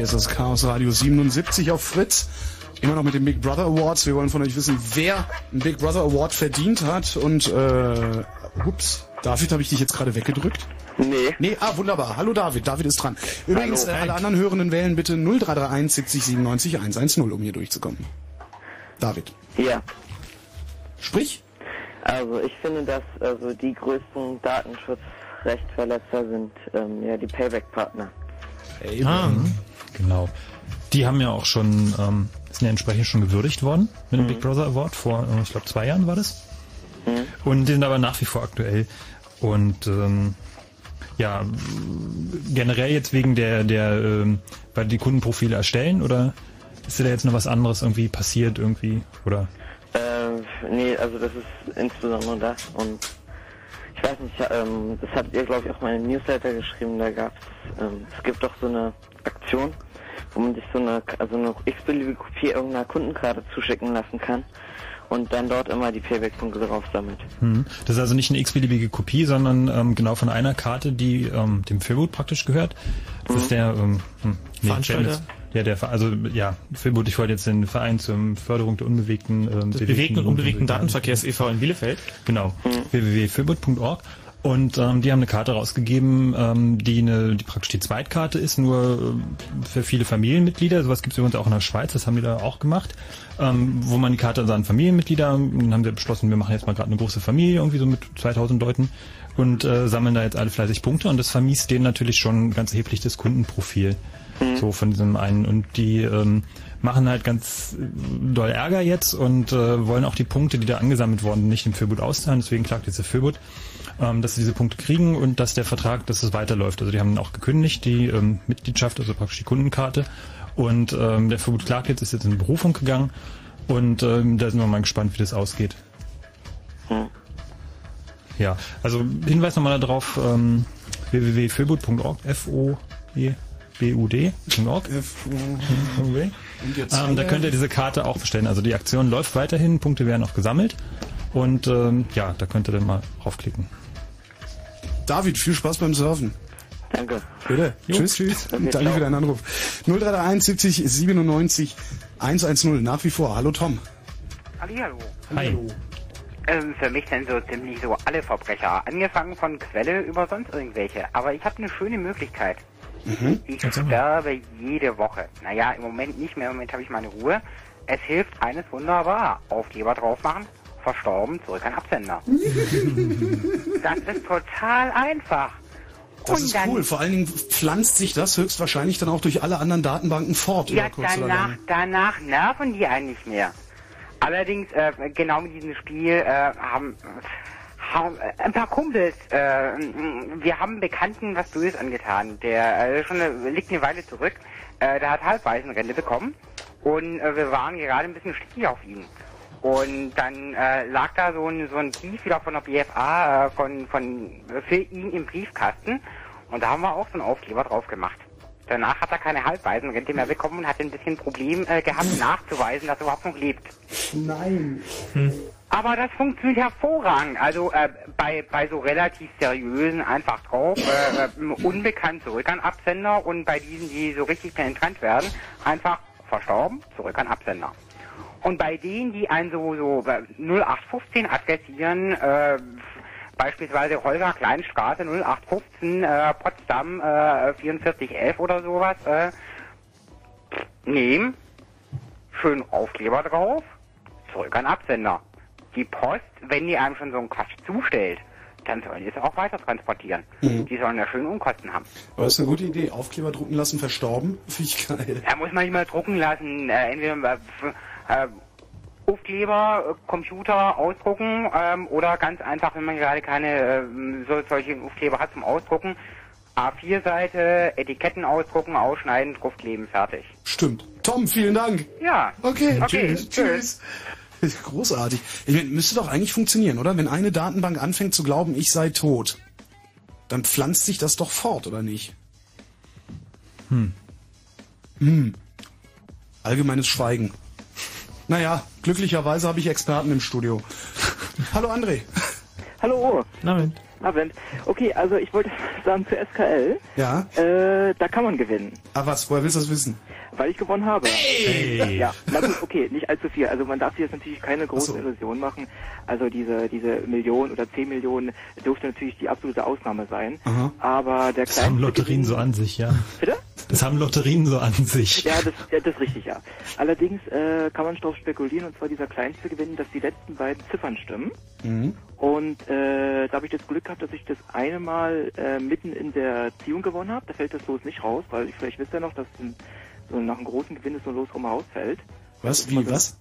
Hier ist das Chaos Radio 77 auf Fritz. Immer noch mit den Big Brother Awards. Wir wollen von euch wissen, wer einen Big Brother Award verdient hat. Und, äh, ups, David, habe ich dich jetzt gerade weggedrückt? Nee. Nee, ah, wunderbar. Hallo David, David ist dran. Übrigens, Hallo. äh, alle anderen Hörenden wählen bitte 0331 70 97 110, um hier durchzukommen. David. Ja. Sprich. Also ich finde, dass also die größten Datenschutzrechtverletzer sind ähm, ja die Payback-Partner. Ah, genau. Die haben ja auch schon, ähm, sind ja entsprechend schon gewürdigt worden mit dem Big Brother Award vor, äh, ich glaube, zwei Jahren war das. Und die sind aber nach wie vor aktuell. Und ähm, ja, generell jetzt wegen der, der, ähm, weil die Kundenprofile erstellen oder ist da jetzt noch was anderes irgendwie passiert irgendwie oder? Ähm, nee, also das ist insbesondere das und ich weiß nicht, ähm, das habt ihr glaube ich auch mal in den Newsletter geschrieben, da gab's, ähm, es gibt doch so eine Aktion, wo man sich so eine, also eine x-beliebige Kopie irgendeiner Kundenkarte zuschicken lassen kann und dann dort immer die Payback-Punkte drauf sammelt. Hm. Das ist also nicht eine x-beliebige Kopie, sondern ähm, genau von einer Karte, die ähm, dem Philwood praktisch gehört. Das ist der ähm, hm, Veranstalter? Ja, der, also ja, Philwood, ich wollte jetzt den Verein zur Förderung der unbewegten, ähm, Des bewegten und unbewegten Datenverkehrs e.V. in Bielefeld. Genau, www.philwood.org. Und ähm, die haben eine Karte rausgegeben, ähm, die, eine, die praktisch die Zweitkarte ist, nur ähm, für viele Familienmitglieder. Sowas gibt es übrigens auch in der Schweiz, das haben die da auch gemacht. Ähm, wo man die Karte also an Familienmitglieder, dann haben sie beschlossen, wir machen jetzt mal gerade eine große Familie, irgendwie so mit 2000 Leuten und äh, sammeln da jetzt alle fleißig Punkte und das vermiest denen natürlich schon ganz erheblich das Kundenprofil. So von diesem einen. Und die ähm, machen halt ganz äh, doll Ärger jetzt und äh, wollen auch die Punkte, die da angesammelt wurden, nicht dem Philbut auszahlen. Deswegen klagt jetzt der Philbut, ähm, dass sie diese Punkte kriegen und dass der Vertrag, dass es weiterläuft. Also die haben auch gekündigt, die ähm, Mitgliedschaft, also praktisch die Kundenkarte. Und ähm, der Philbut klagt jetzt, ist jetzt in Berufung gegangen. Und ähm, da sind wir mal gespannt, wie das ausgeht. Ja, also Hinweis nochmal darauf, ähm, www.philbut.org, Und jetzt Ähm, da könnt ihr diese Karte auch bestellen. Also die Aktion läuft weiterhin, Punkte werden auch gesammelt. Und ähm, ja, da könnt ihr dann mal draufklicken. David, viel Spaß beim Surfen. Danke. Bitte. Jo, tschüss. tschüss. Danke für deinen Anruf. 0331 70 97 110. Nach wie vor. Hallo Tom. Hallihallo. Hi. Ähm, für mich sind so ziemlich so alle Verbrecher. Angefangen von Quelle über sonst irgendwelche. Aber ich habe eine schöne Möglichkeit. Mhm. Ich sterbe jede Woche. Naja, im Moment nicht mehr. Im Moment habe ich meine Ruhe. Es hilft eines wunderbar. Aufkleber drauf machen. Verstorben, zurück an Absender. das ist total einfach. Das Und ist cool. Vor allen Dingen pflanzt sich das höchstwahrscheinlich dann auch durch alle anderen Datenbanken fort. Ja, danach, danach nerven die einen nicht mehr. Allerdings, äh, genau mit diesem Spiel äh, haben, ein paar Kumpels, äh, wir haben einen Bekannten was Böses angetan. Der äh, schon eine, liegt eine Weile zurück. Äh, der hat Halbwaisenrente bekommen und äh, wir waren gerade ein bisschen stichig auf ihn. Und dann äh, lag da so ein, so ein Brief wieder von der BFA äh, von, von, für ihn im Briefkasten. Und da haben wir auch so einen Aufkleber drauf gemacht. Danach hat er keine Halbwaisenrente mehr bekommen und hat ein bisschen Problem äh, gehabt, nachzuweisen, dass er überhaupt noch lebt. Nein. Aber das funktioniert hervorragend. Also äh, bei, bei so relativ seriösen einfach drauf, äh, äh, unbekannt zurück an Absender und bei diesen, die so richtig penetrant werden, einfach verstorben, zurück an Absender. Und bei denen, die einen so, so äh, 0815 adressieren, äh, beispielsweise Holger Kleinstraße 0815 äh, Potsdam äh, 4411 oder sowas, äh, nehmen, schön Aufkleber drauf, zurück an Absender. Die Post, wenn die einem schon so einen Quatsch zustellt, dann sollen die es auch weiter transportieren. Mhm. Die sollen ja schön Unkosten haben. Aber das ist eine gute Idee. Aufkleber drucken lassen, verstorben. Finde ich geil. Da muss man nicht mal drucken lassen. Äh, entweder äh, äh, Aufkleber, äh, Computer ausdrucken ähm, oder ganz einfach, wenn man gerade keine äh, so, solche Aufkleber hat zum Ausdrucken, A4-Seite, Etiketten ausdrucken, ausschneiden, draufkleben, fertig. Stimmt. Tom, vielen Dank. Ja. Okay, Okay, tschüss. tschüss. Großartig. Ich meine, müsste doch eigentlich funktionieren, oder? Wenn eine Datenbank anfängt zu glauben, ich sei tot, dann pflanzt sich das doch fort, oder nicht? Hm. Hm. Allgemeines Schweigen. Naja, glücklicherweise habe ich Experten im Studio. Hallo André. Hallo. Abend. Abend. Okay, also ich wollte sagen zu SKL. Ja? Äh, da kann man gewinnen. Ah, was? Woher willst du das wissen? Weil ich gewonnen habe. Hey! Ja, na gut, okay, nicht allzu viel. Also man darf sich jetzt natürlich keine großen Illusionen machen. Also diese, diese Million oder 10 Millionen dürfte natürlich die absolute Ausnahme sein. Aha. Aber der Das haben Lotterien Gewinn- so an sich, ja. Bitte? Das haben Lotterien so an sich. Ja, das, ja, das ist richtig, ja. Allerdings äh, kann man darauf spekulieren, und zwar dieser kleinste Gewinn, dass die letzten beiden Ziffern stimmen. Mhm. Und äh, da habe ich das Glück gehabt, dass ich das eine Mal äh, mitten in der Ziehung gewonnen habe. Da fällt das Los nicht raus, weil ich vielleicht wisst ja noch, dass ein, nach einem großen Gewinn ist so Los rum rausfällt. Was? Wie? Was?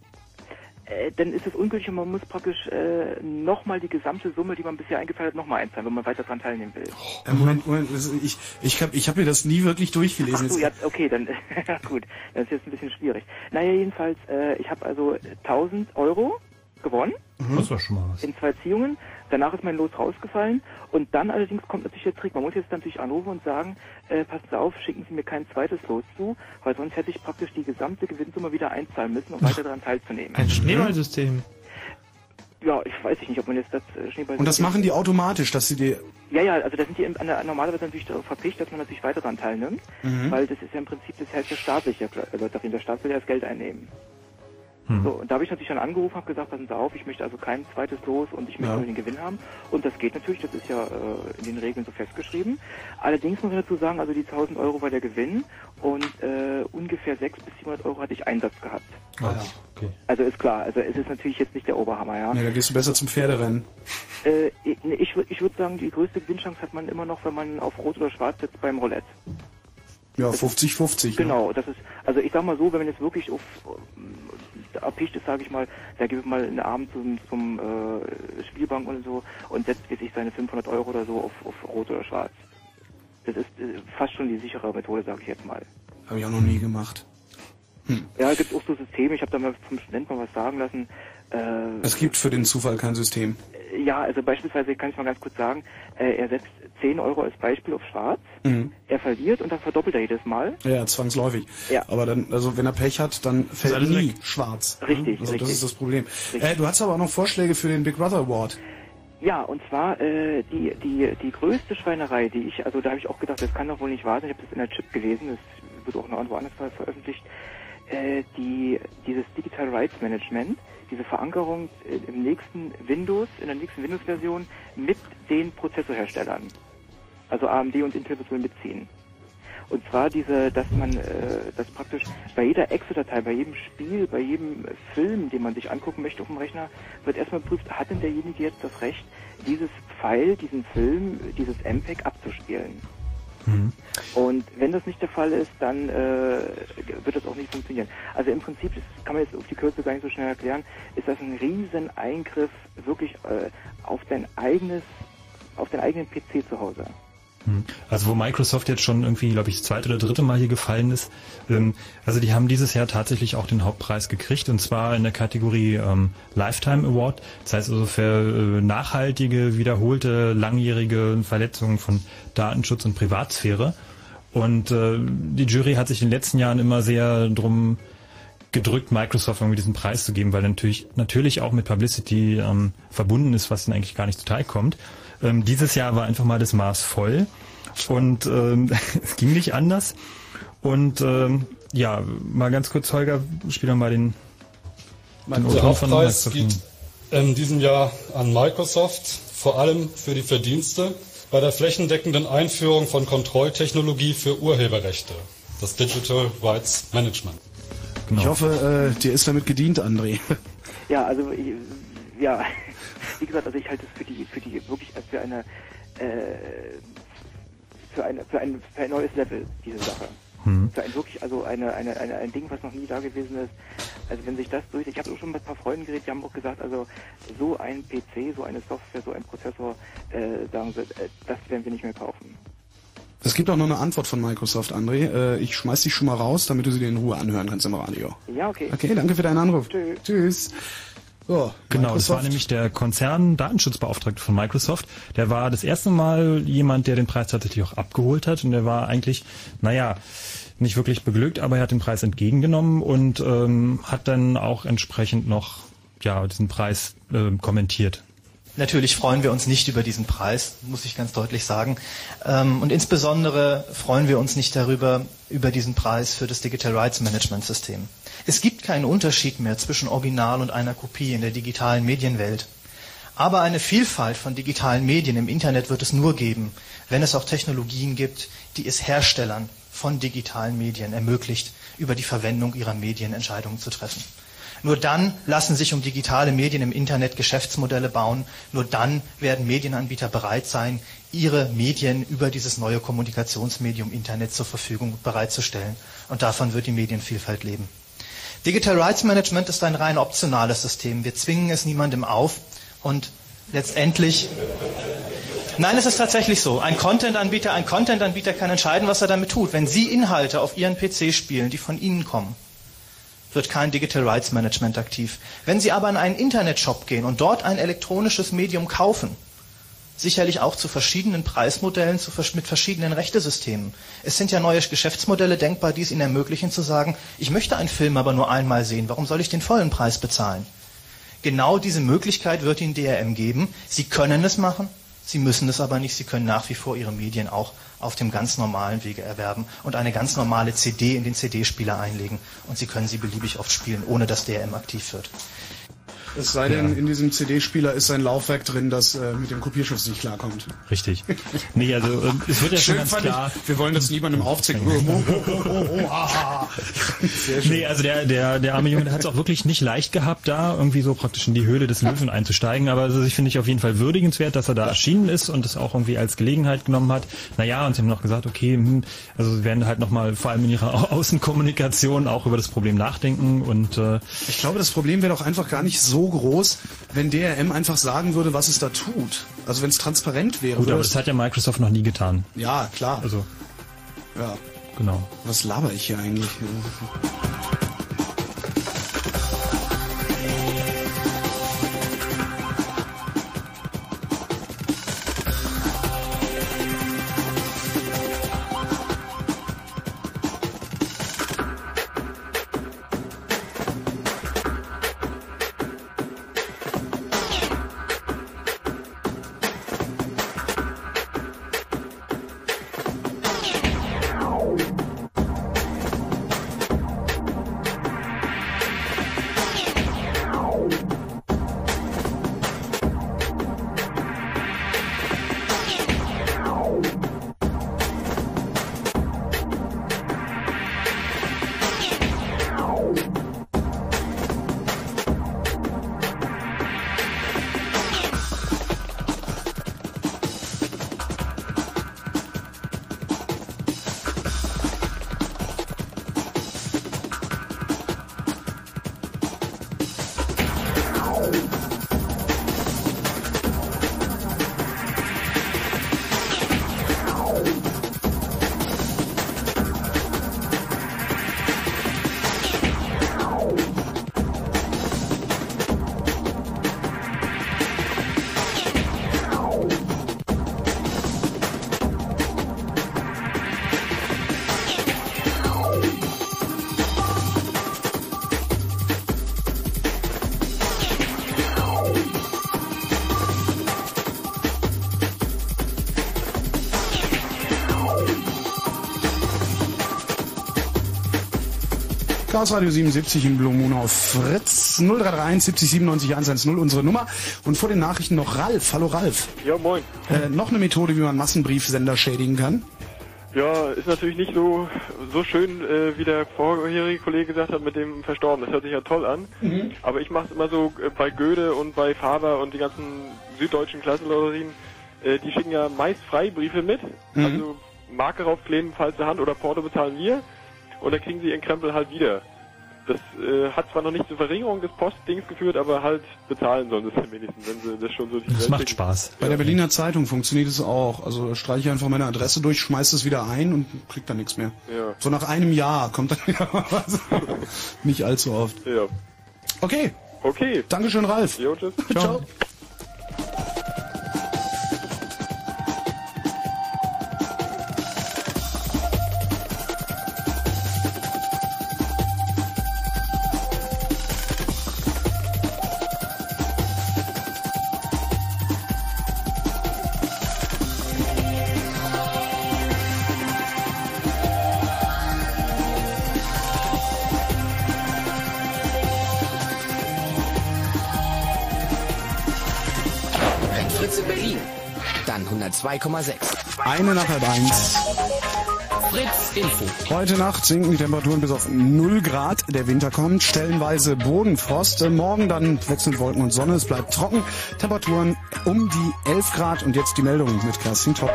Äh, dann ist es ungültig und man muss praktisch äh, nochmal die gesamte Summe, die man bisher eingezahlt hat, nochmal einzahlen, wenn man weiter daran teilnehmen will. Äh, Moment, Moment, ich, ich habe ich hab mir das nie wirklich durchgelesen. Ach so, ja, okay, dann gut, das ist jetzt ein bisschen schwierig. Naja, jedenfalls, äh, ich habe also 1000 Euro gewonnen. Das war schon mal was. In zwei Ziehungen. Danach ist mein Los rausgefallen. Und dann allerdings kommt natürlich der Trick. Man muss jetzt natürlich anrufen und sagen, äh, passen Sie auf, schicken Sie mir kein zweites Los zu, weil sonst hätte ich praktisch die gesamte Gewinnsumme wieder einzahlen müssen, um weiter daran teilzunehmen. Ein Schneeballsystem. Ja, ich weiß nicht, ob man jetzt das äh, Schneeball... Und das machen die automatisch, dass sie dir... Ja, ja, also da sind die im- an der- normalerweise natürlich darauf verpflichtet, dass man natürlich weiter daran teilnimmt, Mhm. weil das ist ja im Prinzip das hält der staatliche äh, Lotterien. Der Staat will ja das Geld einnehmen. Hm. So, und da habe ich natürlich dann angerufen, habe gesagt, passen Sie auf, ich möchte also kein zweites Los und ich möchte Ja. nur den Gewinn haben. Und das geht natürlich, das ist ja äh, in den Regeln so festgeschrieben. Allerdings muss man dazu sagen, also die 1000 Euro war der Gewinn und äh, ungefähr 600 bis 700 Euro hatte ich Einsatz gehabt. Ah, ja. okay. Also ist klar, also es ist natürlich jetzt nicht der Oberhammer, ja. Nee, da gehst du besser zum Pferderennen. Äh, ich ich, würd- ich würde sagen, die größte Gewinnchance hat man immer noch, wenn man auf Rot oder Schwarz setzt beim Roulette. Ja, 50-50. ne? Genau, das ist, also ich sag mal so, wenn man jetzt wirklich auf erpicht ist, sage ich mal, da gibt mal einen Abend zum, zum äh, Spielbank und so und setzt sich seine 500 Euro oder so auf, auf Rot oder Schwarz. Das ist äh, fast schon die sichere Methode, sage ich jetzt mal. Habe ich auch noch nie gemacht. Ja, es gibt auch so Systeme, ich habe da mal vom Studenten mal was sagen lassen. Äh, Es gibt für den Zufall kein System. ja, also beispielsweise kann ich mal ganz kurz sagen, äh, er setzt 10 Euro als Beispiel auf Schwarz, Mhm. er verliert und dann verdoppelt er jedes Mal. Ja, zwangsläufig. Ja. Aber dann, also wenn er Pech hat, dann fällt alles nie weg. schwarz. Richtig, Also das richtig. ist das Problem. Äh, du hast aber auch noch Vorschläge für den Big Brother Award. Ja, und zwar äh, die, die, die größte Schweinerei, die ich, also da habe ich auch gedacht, das kann doch wohl nicht wahr sein, ich habe das in der Chip gelesen, das wird auch noch irgendwo anders ver- veröffentlicht, äh, die, dieses Digital Rights Management, diese Verankerung äh, im nächsten Windows, in der nächsten Windows-Version mit den Prozessorherstellern. Also AMD und Intel wird wohl mitziehen. Und zwar diese, dass man, äh, dass praktisch bei jeder Exe-Datei, bei jedem Spiel, bei jedem Film, den man sich angucken möchte auf dem Rechner, wird erstmal geprüft, hat denn derjenige jetzt das Recht, dieses File, diesen Film, dieses MPEG abzuspielen? Und wenn das nicht der Fall ist, dann äh, wird das auch nicht funktionieren. Also im Prinzip, das kann man jetzt auf die Kürze gar nicht so schnell erklären, ist das ein riesen Eingriff wirklich äh, auf dein eigenes, auf deinen eigenen PC zu Hause. Hm. Also wo Microsoft jetzt schon irgendwie, glaube ich, das zweite oder dritte Mal hier gefallen ist. Ähm, also die haben dieses Jahr tatsächlich auch den Hauptpreis gekriegt und zwar in der Kategorie ähm, Lifetime Award. Das heißt also für äh, nachhaltige, wiederholte, langjährige Verletzungen von Datenschutz und Privatsphäre. Und äh, die Jury hat sich in den letzten Jahren immer sehr drum gedrückt, Microsoft irgendwie diesen Preis zu geben, weil natürlich natürlich auch mit Publicity ähm, verbunden ist, was dann eigentlich gar nicht zuteil kommt. Ähm, dieses Jahr war einfach mal das Maß voll und ähm, es ging nicht anders. Und ähm, ja, mal ganz kurz, Holger, spiel doch mal den, den Der O-Ton von Hauptpreis Microsoft. geht in diesem Jahr an Microsoft, vor allem für die Verdienste bei der flächendeckenden Einführung von Kontrolltechnologie für Urheberrechte, das Digital Rights Management. Ich hoffe, äh, dir ist damit gedient, André. Ja, also ich- ja, wie gesagt, also ich halte es für die, für die wirklich für eine, äh, für eine, für ein, für ein neues Level diese Sache. Hm. Für ein wirklich, also eine, eine, eine, ein Ding, was noch nie da gewesen ist. Also wenn sich das durch, ich habe auch schon mit ein paar Freunden geredet, die haben auch gesagt, also so ein PC, so eine Software, so ein Prozessor, äh, sagen sie, äh, das werden wir nicht mehr kaufen. Es gibt auch noch eine Antwort von Microsoft, André. Äh, ich schmeiß dich schon mal raus, damit du sie dir in Ruhe anhören kannst im Radio. Ja, okay. Okay, danke für deinen Anruf. Tschüss. Tschüss. So, Genau, das war nämlich der Konzern-Datenschutzbeauftragte von Microsoft. Der war das erste Mal jemand, der den Preis tatsächlich auch abgeholt hat. Und der war eigentlich, naja, nicht wirklich beglückt, aber er hat den Preis entgegengenommen und ähm, hat dann auch entsprechend noch ja diesen Preis ähm, kommentiert. Natürlich freuen wir uns nicht über diesen Preis, muss ich ganz deutlich sagen. Ähm, und insbesondere freuen wir uns nicht darüber, über diesen Preis für das Digital Rights Management System. Es gibt keinen Unterschied mehr zwischen Original und einer Kopie in der digitalen Medienwelt. Aber eine Vielfalt von digitalen Medien im Internet wird es nur geben, wenn es auch Technologien gibt, die es Herstellern von digitalen Medien ermöglicht, über die Verwendung ihrer Medien Entscheidungen zu treffen. Nur dann lassen sich um digitale Medien im Internet Geschäftsmodelle bauen. Nur dann werden Medienanbieter bereit sein, ihre Medien über dieses neue Kommunikationsmedium Internet zur Verfügung bereitzustellen. Und davon wird die Medienvielfalt leben. Digital Rights Management ist ein rein optionales System. Wir zwingen es niemandem auf und letztendlich Nein, es ist tatsächlich so. Ein Content-Anbieter, ein Content-Anbieter kann entscheiden, was er damit tut. Wenn Sie Inhalte auf Ihren PC spielen, die von Ihnen kommen, wird kein Digital Rights Management aktiv. Wenn Sie aber in einen Internetshop gehen und dort ein elektronisches Medium kaufen, sicherlich auch zu verschiedenen Preismodellen, zu, mit verschiedenen Rechtesystemen. Es sind ja neue Geschäftsmodelle denkbar, die es Ihnen ermöglichen zu sagen, ich möchte einen Film aber nur einmal sehen, warum soll ich den vollen Preis bezahlen? Genau diese Möglichkeit wird Ihnen DRM geben. Sie können es machen, Sie müssen es aber nicht. Sie können nach wie vor Ihre Medien auch auf dem ganz normalen Wege erwerben und eine ganz normale CD in den CD-Spieler einlegen. Und Sie können sie beliebig oft spielen, ohne dass DRM aktiv wird. Es sei denn, in diesem CD-Spieler ist ein Laufwerk drin, das äh, mit dem Kopierschutz nicht klarkommt. Richtig. Nee, also äh, es wird ja Schön schon ganz klar. Ich, wir wollen das niemandem aufzeigen. Oh, oh, oh, oh, ah. Sehr schön. Nee, also der, der, der arme Junge, hat es auch wirklich nicht leicht gehabt, da irgendwie so praktisch in die Höhle des Löwen einzusteigen. Aber also, ich finde ich auf jeden Fall würdigenswert, dass er da erschienen ist und es auch irgendwie als Gelegenheit genommen hat. Naja, und sie haben noch gesagt, okay, hm, also sie werden halt nochmal vor allem in ihrer Au- Außenkommunikation auch über das Problem nachdenken und äh, Ich glaube, das Problem wäre doch einfach gar nicht so groß, wenn DRM einfach sagen würde, was es da tut. Also wenn es transparent wäre. gut, aber das hat ja Microsoft noch nie getan. ja, klar. Also, ja. genau. Was laber ich hier eigentlich? Chaos Radio 77 im Blue Moon auf Fritz 0331 70 97 110 unsere Nummer. Und vor den Nachrichten noch Ralf. Hallo Ralf. Ja, moin. Äh, noch eine Methode, wie man Massenbriefsender schädigen kann. Ja, ist natürlich nicht so, so schön, äh, wie der vorherige Kollege gesagt hat mit dem Verstorben. Das hört sich ja toll an. Mhm. Aber ich mache es immer so äh, bei Goethe und bei Faber und die ganzen süddeutschen Klassenlotterien. Äh, die schicken ja meist Freibriefe mit. Mhm. Also Marke raufkleben, falls der Hand oder Porto bezahlen wir. Und dann kriegen sie ihren Krempel halt wieder. Das äh, hat zwar noch nicht zur Verringerung des Postdings geführt, aber halt bezahlen sollen sie es wenigstens, wenn sie das schon so die Das Welt macht schicken. Spaß. Bei der Berliner Zeitung funktioniert es auch. Also streiche ich einfach meine Adresse durch, schmeiß es wieder ein und krieg dann nichts mehr. Ja. So nach einem Jahr kommt dann wieder was. Nicht allzu oft. Ja. Okay. Okay. Dankeschön, Ralf. Jo, tschüss. Ciao. Fritz 2,6. Eine nach halb eins. Fritz Info. Heute Nacht sinken die Temperaturen bis auf 0 Grad. Der Winter kommt. Stellenweise Bodenfrost. Morgen dann wechseln Wolken und Sonne. Es bleibt trocken. Temperaturen um die 11 Grad. Und jetzt die Meldung mit Kerstin Topp.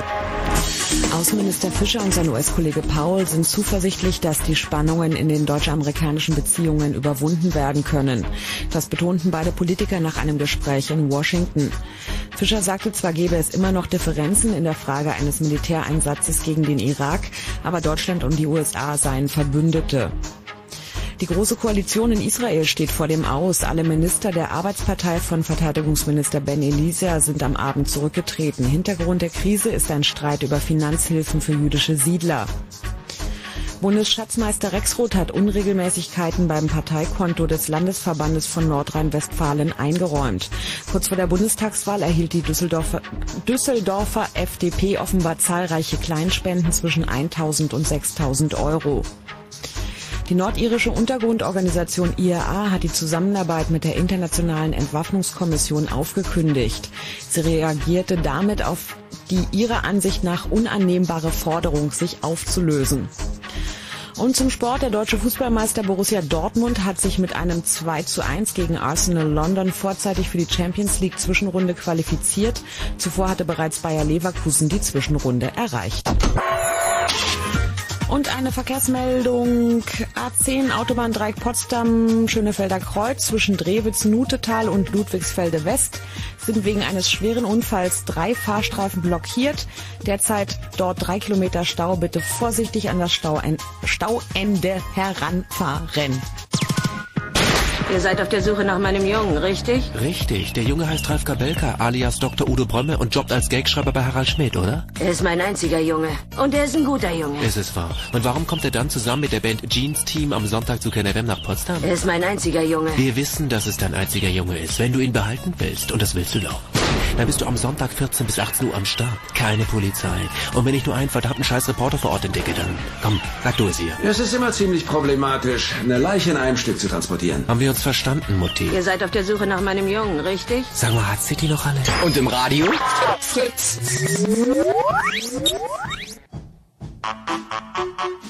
Außenminister Fischer und sein US-Kollege Paul sind zuversichtlich, dass die Spannungen in den deutsch-amerikanischen Beziehungen überwunden werden können. Das betonten beide Politiker nach einem Gespräch in Washington. Fischer sagte, zwar gebe es immer noch Differenzen in der Frage eines Militäreinsatzes gegen den Irak, aber Deutschland und die USA seien Verbündete. Die Große Koalition in Israel steht vor dem Aus. Alle Minister der Arbeitspartei von Verteidigungsminister Ben Elisa sind am Abend zurückgetreten. Hintergrund der Krise ist ein Streit über Finanzhilfen für jüdische Siedler. Bundesschatzmeister Rexroth hat Unregelmäßigkeiten beim Parteikonto des Landesverbandes von Nordrhein-Westfalen eingeräumt. Kurz vor der Bundestagswahl erhielt die Düsseldorfer, Düsseldorfer FDP offenbar zahlreiche Kleinspenden zwischen 1000 und 6000 Euro. Die nordirische Untergrundorganisation IAA hat die Zusammenarbeit mit der Internationalen Entwaffnungskommission aufgekündigt. Sie reagierte damit auf die ihrer Ansicht nach unannehmbare Forderung, sich aufzulösen. Und zum Sport. Der deutsche Fußballmeister Borussia Dortmund hat sich mit einem 2 zu 1 gegen Arsenal London vorzeitig für die Champions League Zwischenrunde qualifiziert. Zuvor hatte bereits Bayer Leverkusen die Zwischenrunde erreicht. Und eine Verkehrsmeldung A10 Autobahndreieck Potsdam Schönefelder Kreuz zwischen Drewitz, Nutetal und Ludwigsfelde West sind wegen eines schweren Unfalls drei Fahrstreifen blockiert. Derzeit dort drei Kilometer Stau. Bitte vorsichtig an das Stauende heranfahren. Ihr seid auf der Suche nach meinem Jungen, richtig? Richtig. Der Junge heißt Ralf Kabelka, alias Dr. Udo Brömme und jobbt als Gagschreiber bei Harald Schmidt, oder? Er ist mein einziger Junge. Und er ist ein guter Junge. Ist es wahr. Und warum kommt er dann zusammen mit der Band Jeans Team am Sonntag zu KNFM nach Potsdam? Er ist mein einziger Junge. Wir wissen, dass es dein einziger Junge ist, wenn du ihn behalten willst. Und das willst du doch dann bist du am Sonntag 14 bis 18 Uhr am Start. Keine Polizei. Und wenn ich nur einen verdammten scheiß Reporter vor Ort entdecke, dann komm, sag du es hier. Es ist immer ziemlich problematisch, eine Leiche in einem Stück zu transportieren. Haben wir uns verstanden, Mutti? Ihr seid auf der Suche nach meinem Jungen, richtig? Sag mal, hat City noch alle? Und im Radio? Fritz. Thank you.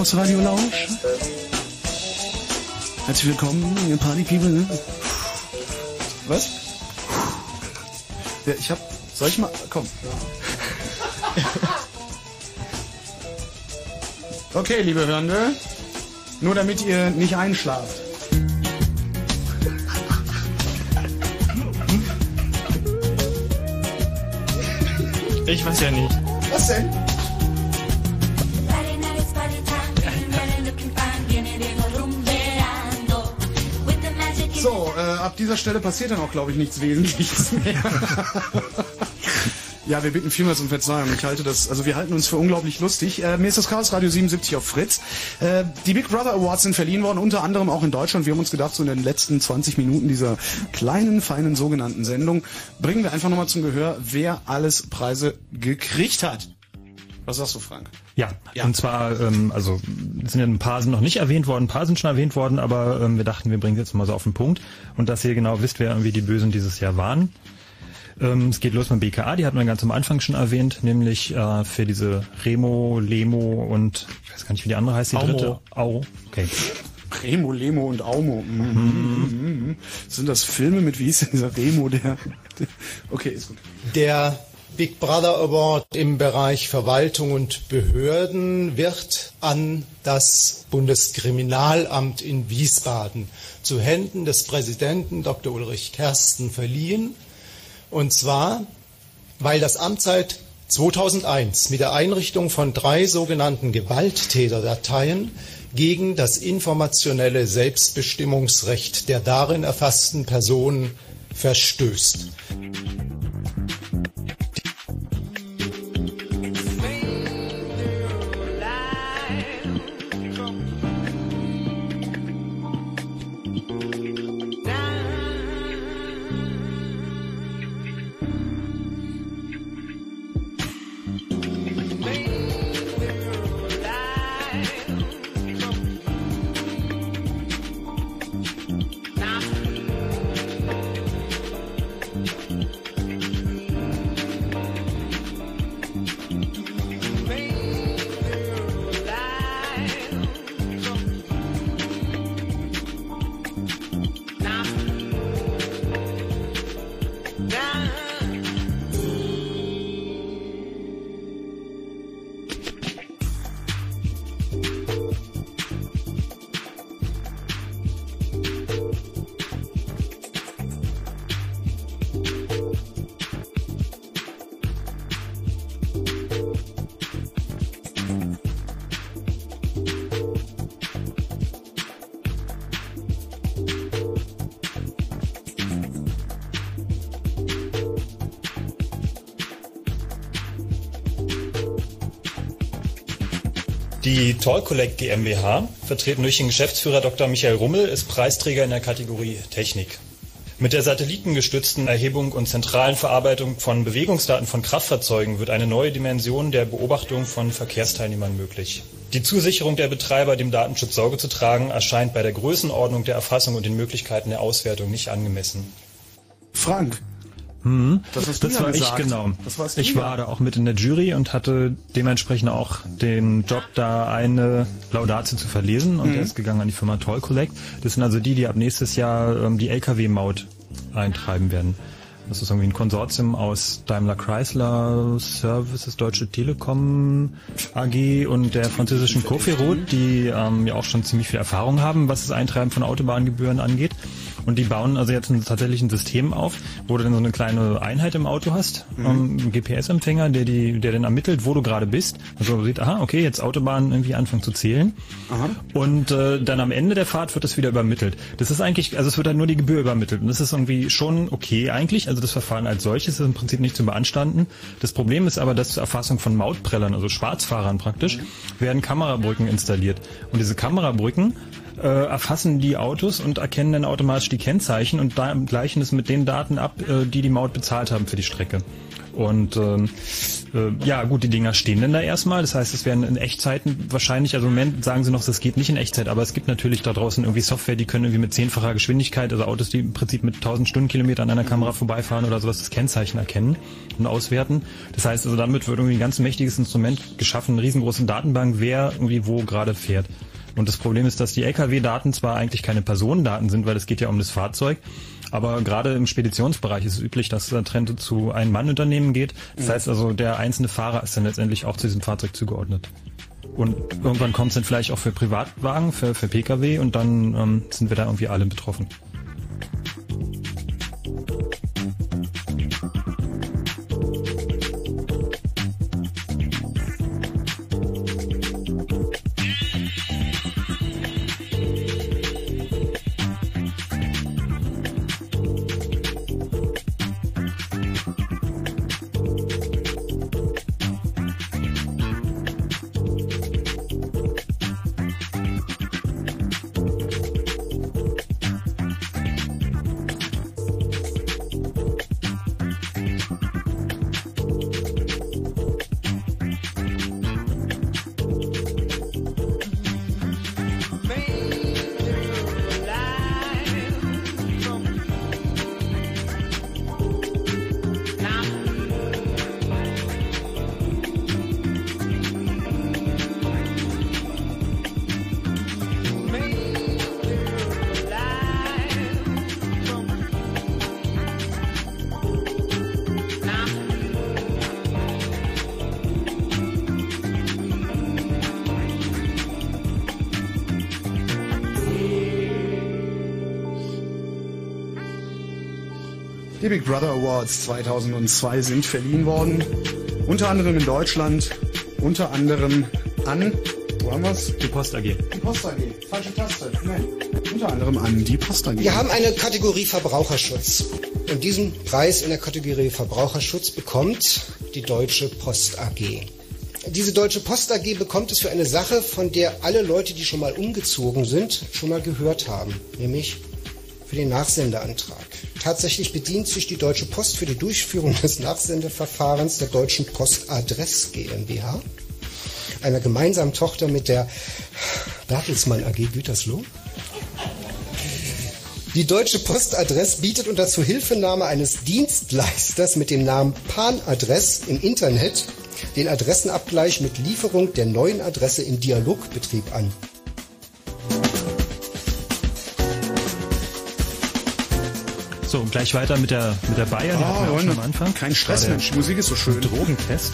Chaos Radio Lounge. Herzlich willkommen, ihr Party People. Was? Ja, ich hab. Soll ich mal. Komm. Okay, liebe Hörende. Nur damit ihr nicht einschlaft. Ich weiß ja nicht. Was denn? So, äh, ab dieser Stelle passiert dann auch, glaube ich, nichts Wesentliches mehr. Ja, wir bitten vielmals um Verzeihung. Ich halte das, also wir halten uns für unglaublich lustig. Äh, mir ist das Chaos Radio 77 auf Fritz. Äh, die Big Brother Awards sind verliehen worden, unter anderem auch in Deutschland. Wir haben uns gedacht, so in den letzten 20 Minuten dieser kleinen, feinen sogenannten Sendung bringen wir einfach nochmal zum Gehör, wer alles Preise gekriegt hat. Was sagst du, Frank? Ja, Ja. und zwar, ähm, also es sind ja ein paar sind noch nicht erwähnt worden, ein paar sind schon erwähnt worden, aber ähm, wir dachten, wir bringen es jetzt mal so auf den Punkt und dass ihr genau wisst, wer irgendwie die Bösen dieses Jahr waren. Ähm, es geht los mit BKA, die hatten wir ganz am Anfang schon erwähnt, nämlich äh, für diese Remo, Lemo und ich weiß gar nicht, wie die andere heißt, die Aumo. dritte. Au. Okay. Remo, Lemo und Aumo. Mhm. Mhm. Sind das Filme mit, wie hieß denn dieser Remo, der, der okay, ist gut. Der Big Brother Award im Bereich Verwaltung und Behörden wird an das Bundeskriminalamt in Wiesbaden zu Händen des Präsidenten Dr. Ulrich Kersten verliehen. Und zwar, weil das Amt seit 2001 mit der Einrichtung von drei sogenannten Gewalttäterdateien gegen das informationelle Selbstbestimmungsrecht der darin erfassten Personen verstößt. Die Toll Collect GmbH, vertreten durch den Geschäftsführer Dr. Michael Rummel, ist Preisträger in der Kategorie Technik. Mit der satellitengestützten Erhebung und zentralen Verarbeitung von Bewegungsdaten von Kraftfahrzeugen wird eine neue Dimension der Beobachtung von Verkehrsteilnehmern möglich. Die Zusicherung der Betreiber, dem Datenschutz Sorge zu tragen, erscheint bei der Größenordnung der Erfassung und den Möglichkeiten der Auswertung nicht angemessen. Frank, Hm, Das hast ja war gesagt. ich genau. Das warst ich war da auch mit in der Jury und hatte dementsprechend auch den Job, da eine Laudatio zu verlesen und Mhm. der ist gegangen an die Firma Toll Collect. Das sind also die, die ab nächstes Jahr ähm, die LKW-Maut eintreiben werden. Das ist irgendwie ein Konsortium aus Daimler Chrysler Services, Deutsche Telekom AG und der französischen Coferrot, die ähm, ja auch schon ziemlich viel Erfahrung haben, was das Eintreiben von Autobahngebühren angeht. Und die bauen also jetzt ein, tatsächlich ein System auf, wo du dann so eine kleine Einheit im Auto hast, Mhm. ähm, einen GPS-Empfänger, der die, der dann ermittelt, wo du gerade bist. Also sieht, aha, okay, jetzt Autobahn irgendwie anfangen zu zählen. Und äh, dann am Ende der Fahrt wird das wieder übermittelt. Das ist eigentlich, also es wird dann nur die Gebühr übermittelt. Und das ist irgendwie schon okay eigentlich. Also das Verfahren als solches ist im Prinzip nicht zu beanstanden. Das Problem ist aber, dass zur Erfassung von Mautprellern, also Schwarzfahrern praktisch, werden Kamerabrücken installiert. Und diese Kamerabrücken äh, erfassen die Autos und erkennen dann automatisch die Kennzeichen und da gleichen es mit den Daten ab, äh, die die Maut bezahlt haben für die Strecke. Und ähm, äh, ja, gut, die Dinger stehen dann da erstmal. Das heißt, es werden in Echtzeiten wahrscheinlich, also im Moment sagen sie noch, das geht nicht in Echtzeit, aber es gibt natürlich da draußen irgendwie Software, die können irgendwie mit zehnfacher Geschwindigkeit, also Autos, die im Prinzip mit 1000 Stundenkilometern an einer Kamera vorbeifahren oder sowas, das Kennzeichen erkennen und auswerten. Das heißt, also damit wird irgendwie ein ganz mächtiges Instrument geschaffen, eine riesengroße Datenbank, wer irgendwie wo gerade fährt. Und das Problem ist, dass die LKW-Daten zwar eigentlich keine Personendaten sind, weil es geht ja um das Fahrzeug, aber gerade im Speditionsbereich ist es üblich, dass der Trend zu Ein-Mann-Unternehmen geht. Das heißt also, der einzelne Fahrer ist dann letztendlich auch zu diesem Fahrzeug zugeordnet. Und irgendwann kommt es dann vielleicht auch für Privatwagen, für, für Pkw und dann ähm, sind wir da irgendwie alle betroffen. Big Brother Awards 2002 sind verliehen worden. Unter anderem in Deutschland, unter anderem an, wo haben wir's? Die Post AG. Die Post AG. Falsche Taste. Nein. Unter anderem an die Post AG. Wir haben eine Kategorie Verbraucherschutz. Und diesen Preis in der Kategorie Verbraucherschutz bekommt die Deutsche Post AG. Diese Deutsche Post AG bekommt es für eine Sache, von der alle Leute, die schon mal umgezogen sind, schon mal gehört haben, nämlich für den Nachsendeantrag. Tatsächlich bedient sich die Deutsche Post für die Durchführung des Nachsendeverfahrens der Deutschen Post Adress GmbH, einer gemeinsamen Tochter mit der Bertelsmann AG Gütersloh. Die Deutsche Post Adress bietet unter Zuhilfenahme eines Dienstleisters mit dem Namen Pan-Adress im Internet den Adressenabgleich mit Lieferung der neuen Adresse in Dialogbetrieb an. So, und gleich weiter mit der, mit der Bayer, die Ah, hatten wir auch schon am Anfang. kein Stress, Mensch, die Musik ist so schön. Drogentest.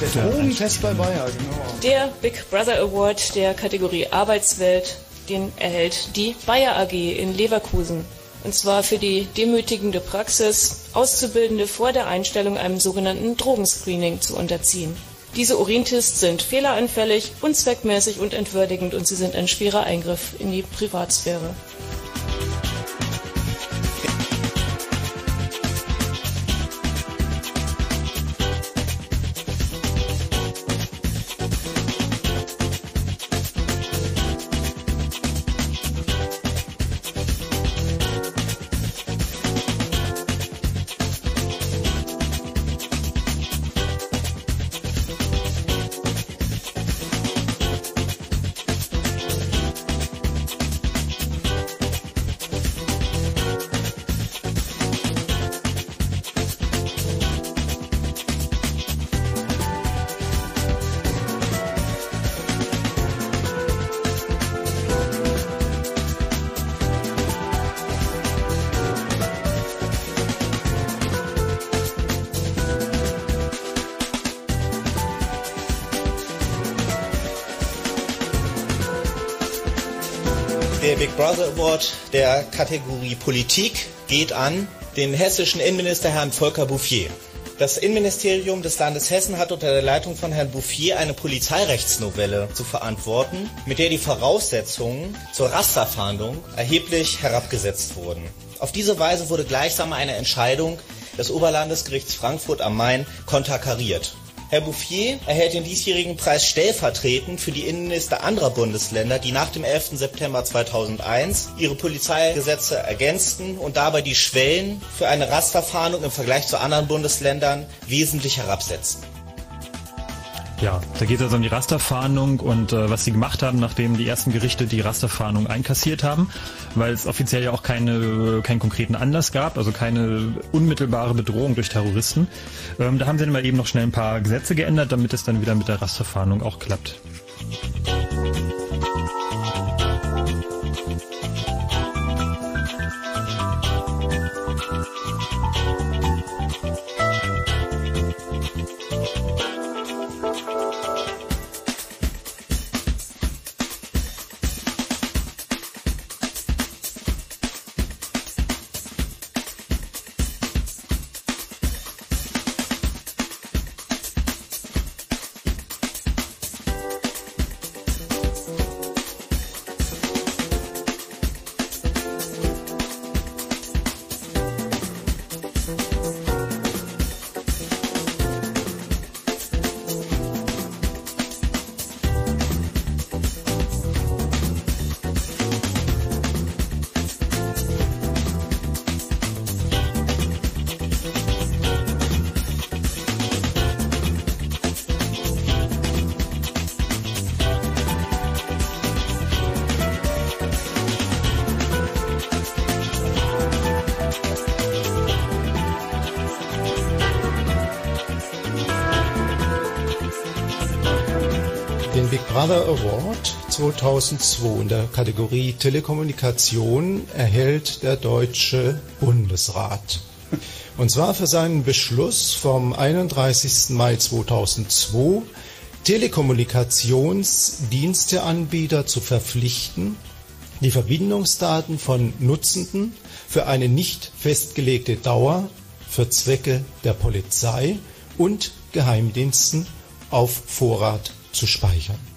Der Drogentest bei Bayer, genau. Der Big Brother Award der Kategorie Arbeitswelt, den erhält die Bayer AG in Leverkusen. Und zwar für die demütigende Praxis, Auszubildende vor der Einstellung einem sogenannten Drogenscreening zu unterziehen. Diese Urintests sind fehleranfällig, unzweckmäßig und entwürdigend und sie sind ein schwerer Eingriff in die Privatsphäre. Der Kategorie Politik geht an den hessischen Innenminister Herrn Volker Bouffier. Das Innenministerium des Landes Hessen hat unter der Leitung von Herrn Bouffier eine Polizeirechtsnovelle zu verantworten, mit der die Voraussetzungen zur Rasterfahndung erheblich herabgesetzt wurden. Auf diese Weise wurde gleichsam eine Entscheidung des Oberlandesgerichts Frankfurt am Main konterkariert. Herr Bouffier erhält den diesjährigen Preis stellvertretend für die Innenminister anderer Bundesländer, die nach dem 11. September 2001 ihre Polizeigesetze ergänzten und dabei die Schwellen für eine Rasterfahndung im Vergleich zu anderen Bundesländern wesentlich herabsetzten. Ja, da geht es also um die Rasterfahndung und äh, was sie gemacht haben, nachdem die ersten Gerichte die Rasterfahndung einkassiert haben, weil es offiziell ja auch keine, keinen konkreten Anlass gab, also keine unmittelbare Bedrohung durch Terroristen. Ähm, da haben sie dann mal eben noch schnell ein paar Gesetze geändert, damit es dann wieder mit der Rasterfahndung auch klappt. 2002 in der Kategorie Telekommunikation erhält der Deutsche Bundesrat. Und zwar für seinen Beschluss vom 31. Mai 2002, Telekommunikationsdiensteanbieter zu verpflichten, die Verbindungsdaten von Nutzenden für eine nicht festgelegte Dauer für Zwecke der Polizei und Geheimdiensten auf Vorrat zu speichern.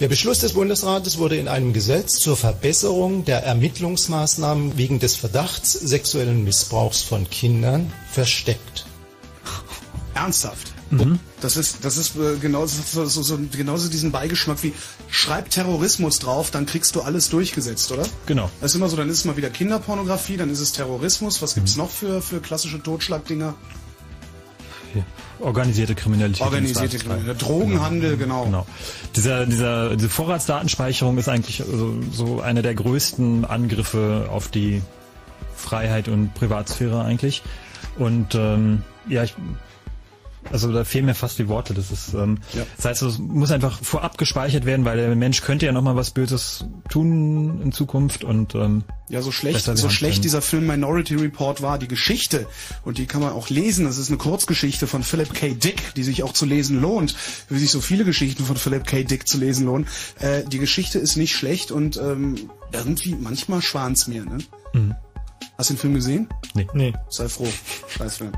Der Beschluss des Bundesrates wurde in einem Gesetz zur Verbesserung der Ermittlungsmaßnahmen wegen des Verdachts sexuellen Missbrauchs von Kindern versteckt. Ernsthaft? Das ist, das ist äh, genauso, so, so, so, genauso diesen Beigeschmack wie schreib Terrorismus drauf, dann kriegst du alles durchgesetzt, oder? Genau. Das ist immer so, dann ist es mal wieder Kinderpornografie, dann ist es Terrorismus. Was gibt's noch für, für klassische Totschlagdinger? Organisierte Kriminalität. Organisierte. Kriminalität. Drogenhandel, genau. Genau. Dieser, dieser, diese Vorratsdatenspeicherung ist eigentlich so, so einer der größten Angriffe auf die Freiheit und Privatsphäre eigentlich. Und ähm, ja, ich, also da fehlen mir fast die Worte. Das ist, ähm, Ja. das heißt, es muss einfach vorab gespeichert werden, weil der Mensch könnte ja noch mal was Böses tun in Zukunft und ähm, Ja, so schlecht, so schlecht dieser Film Minority Report war, die Geschichte, und die kann man auch lesen, das ist eine Kurzgeschichte von Philip K. Dick, die sich auch zu lesen lohnt, wie sich so viele Geschichten von Philip K. Dick zu lesen lohnen. Äh, die Geschichte ist nicht schlecht und ähm, irgendwie, manchmal schwan's mir, ne? Mhm. Hast du den Film gesehen? Nee. Nee. Sei froh. Scheiß Film.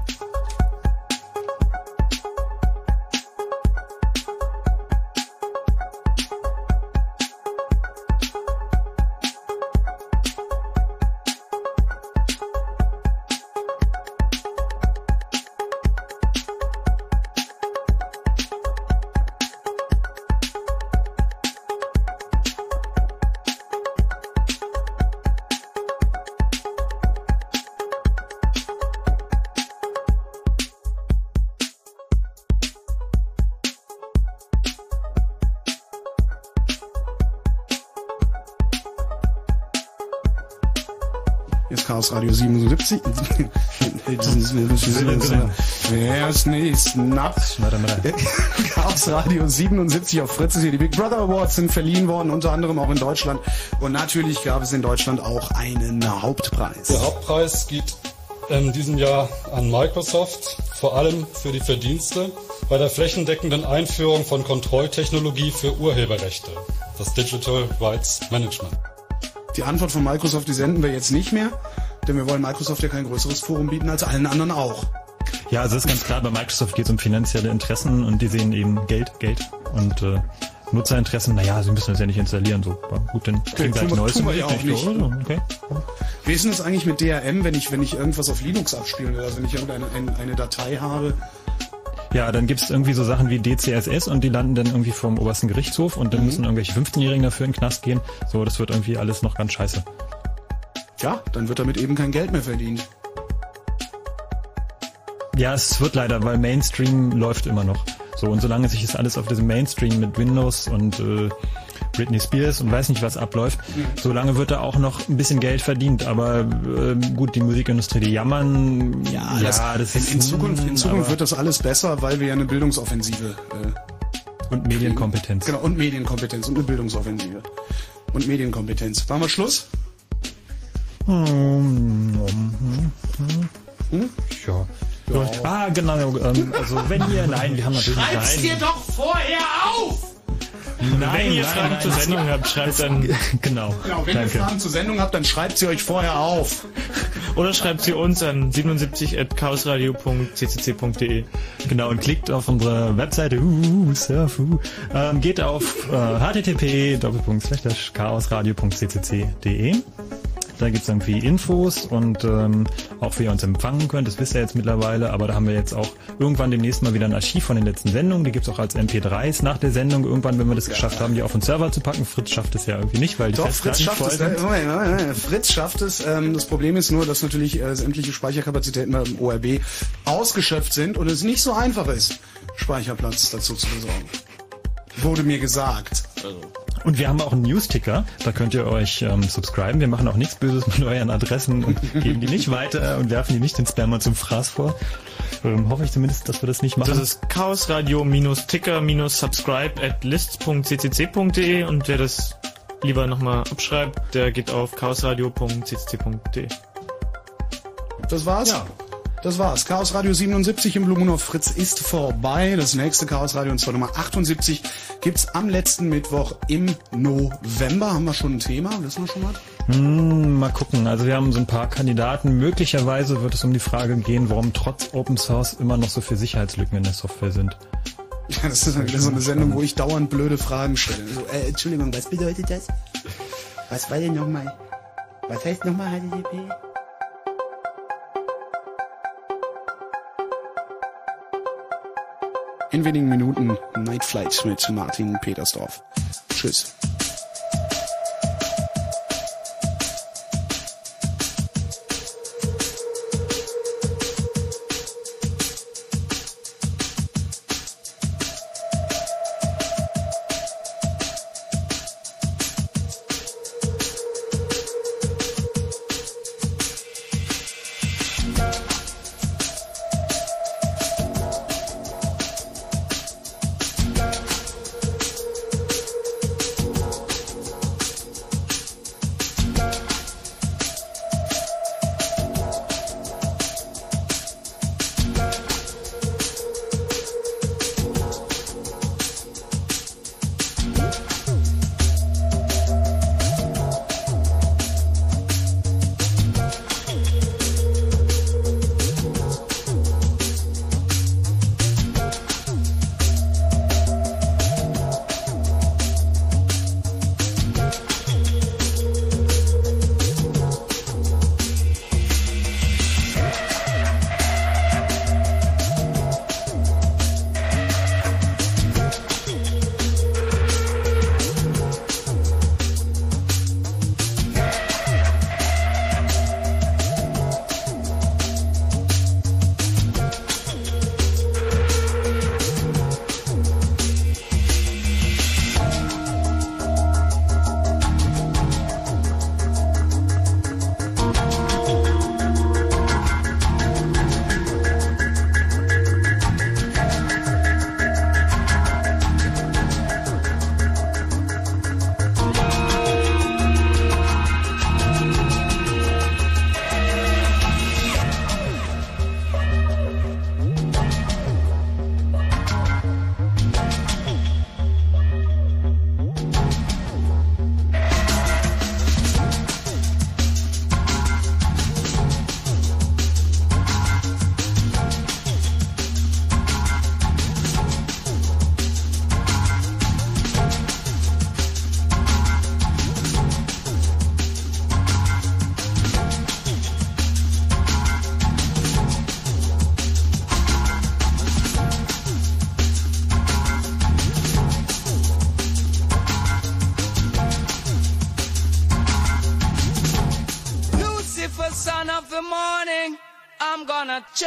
Chaos Radio 77. Wer ist nicht Snap? Chaos Radio 77 auf Fritz ist hier. Die Big Brother Awards sind verliehen worden, unter anderem auch in Deutschland. Und natürlich gab es in Deutschland auch einen Hauptpreis. Der Hauptpreis geht in diesem Jahr an Microsoft, vor allem für die Verdienste bei der flächendeckenden Einführung von Kontrolltechnologie für Urheberrechte, das Digital Rights Management. Die Antwort von Microsoft, die senden wir jetzt nicht mehr, denn wir wollen Microsoft ja kein größeres Forum bieten als allen anderen auch. Ja, also ist ganz klar, bei Microsoft geht es um finanzielle Interessen und die sehen eben Geld, Geld und äh, Nutzerinteressen, naja, sie müssen das ja nicht installieren, so. Gut, dann kriegen wir tun halt wir- neues tun wir ja auch nicht. oder? Okay. Wie ist denn das eigentlich mit DRM, wenn ich, wenn ich irgendwas auf Linux abspielen will, also wenn ich irgendeine eine, eine Datei habe? Ja, dann gibt's irgendwie so Sachen wie DCSS und die landen dann irgendwie vom obersten Gerichtshof und dann Mhm. müssen irgendwelche 15-Jährigen dafür in den Knast gehen. So, das wird irgendwie alles noch ganz scheiße. Ja, dann wird damit eben kein Geld mehr verdient. Ja, es wird leider, weil Mainstream läuft immer noch. So, und solange sich das alles auf diesem Mainstream mit Windows und äh, Britney Spears und weiß nicht was abläuft, solange wird da auch noch ein bisschen Geld verdient. Aber ähm, gut, die Musikindustrie, die jammern. Ja, das, in, ist in Zukunft, in Zukunft wird das alles besser, weil wir ja eine Bildungsoffensive äh, und Medienkompetenz. Genau, und Medienkompetenz und eine Bildungsoffensive. Und Medienkompetenz. Machen wir Schluss? Hm? Ja. Ja. Ah, genau. Ähm, also wenn ihr, nein, wir haben natürlich Schreib's nein. dir doch vorher auf! Nein, Wenn ihr nein, Fragen nein, zur nein. Sendung habt, schreibt dann. Genau. Genau, wenn Danke. ihr Fragen zur Sendung habt, dann schreibt sie euch vorher auf. Oder schreibt sie uns an 77.chaosradio.ccc.de. Genau, und klickt auf unsere Webseite, uh, surf, uh, ähm, geht auf äh, http chaosradio.ccc.de. Da gibt's irgendwie Infos und ähm, auch wie ihr uns empfangen könnt, das wisst ihr jetzt mittlerweile, aber da haben wir jetzt auch irgendwann demnächst mal wieder ein Archiv von den letzten Sendungen, die gibt's auch als MP3s nach der Sendung, irgendwann, wenn wir das geschafft haben, die auf den Server zu packen. Fritz schafft es ja irgendwie nicht, weil die Doch, Fritz schafft voll es. sind. Äh, Moment, Moment, Moment. Fritz schafft es. Ähm, das Problem ist nur, dass natürlich äh, sämtliche Speicherkapazitäten beim ORB ausgeschöpft sind und es nicht so einfach ist, Speicherplatz dazu zu besorgen. Wurde mir gesagt. Und wir haben auch einen News-Ticker, da könnt ihr euch ähm, subscriben. Wir machen auch nichts Böses mit euren Adressen und geben die nicht weiter und werfen die nicht den Spammer zum Fraß vor. Ähm, hoffe ich zumindest, dass wir das nicht machen. Das ist chaosradio-ticker-subscribe at lists.ccc.de und wer das lieber nochmal abschreibt, der geht auf chaosradio.ccc.de. Das war's? Ja. Das war's. Chaos Radio 77 im Blue Moon of Fritz ist vorbei. Das nächste Chaos Radio, und zwar Nummer 78, gibt's am letzten Mittwoch im November. Haben wir schon ein Thema? Wissen wir schon was? Hm, mal gucken. Also wir haben so ein paar Kandidaten. Möglicherweise wird es um die Frage gehen, warum trotz Open Source immer noch so viele Sicherheitslücken in der Software sind. Ja, das ist dann wieder so eine Sendung, wo ich dauernd blöde Fragen stelle. So, äh, Entschuldigung, was bedeutet das? Was war denn nochmal? Was heißt nochmal HTTP? In wenigen Minuten Night Flight mit Martin Petersdorf. Tschüss.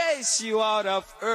Chase you out of earth.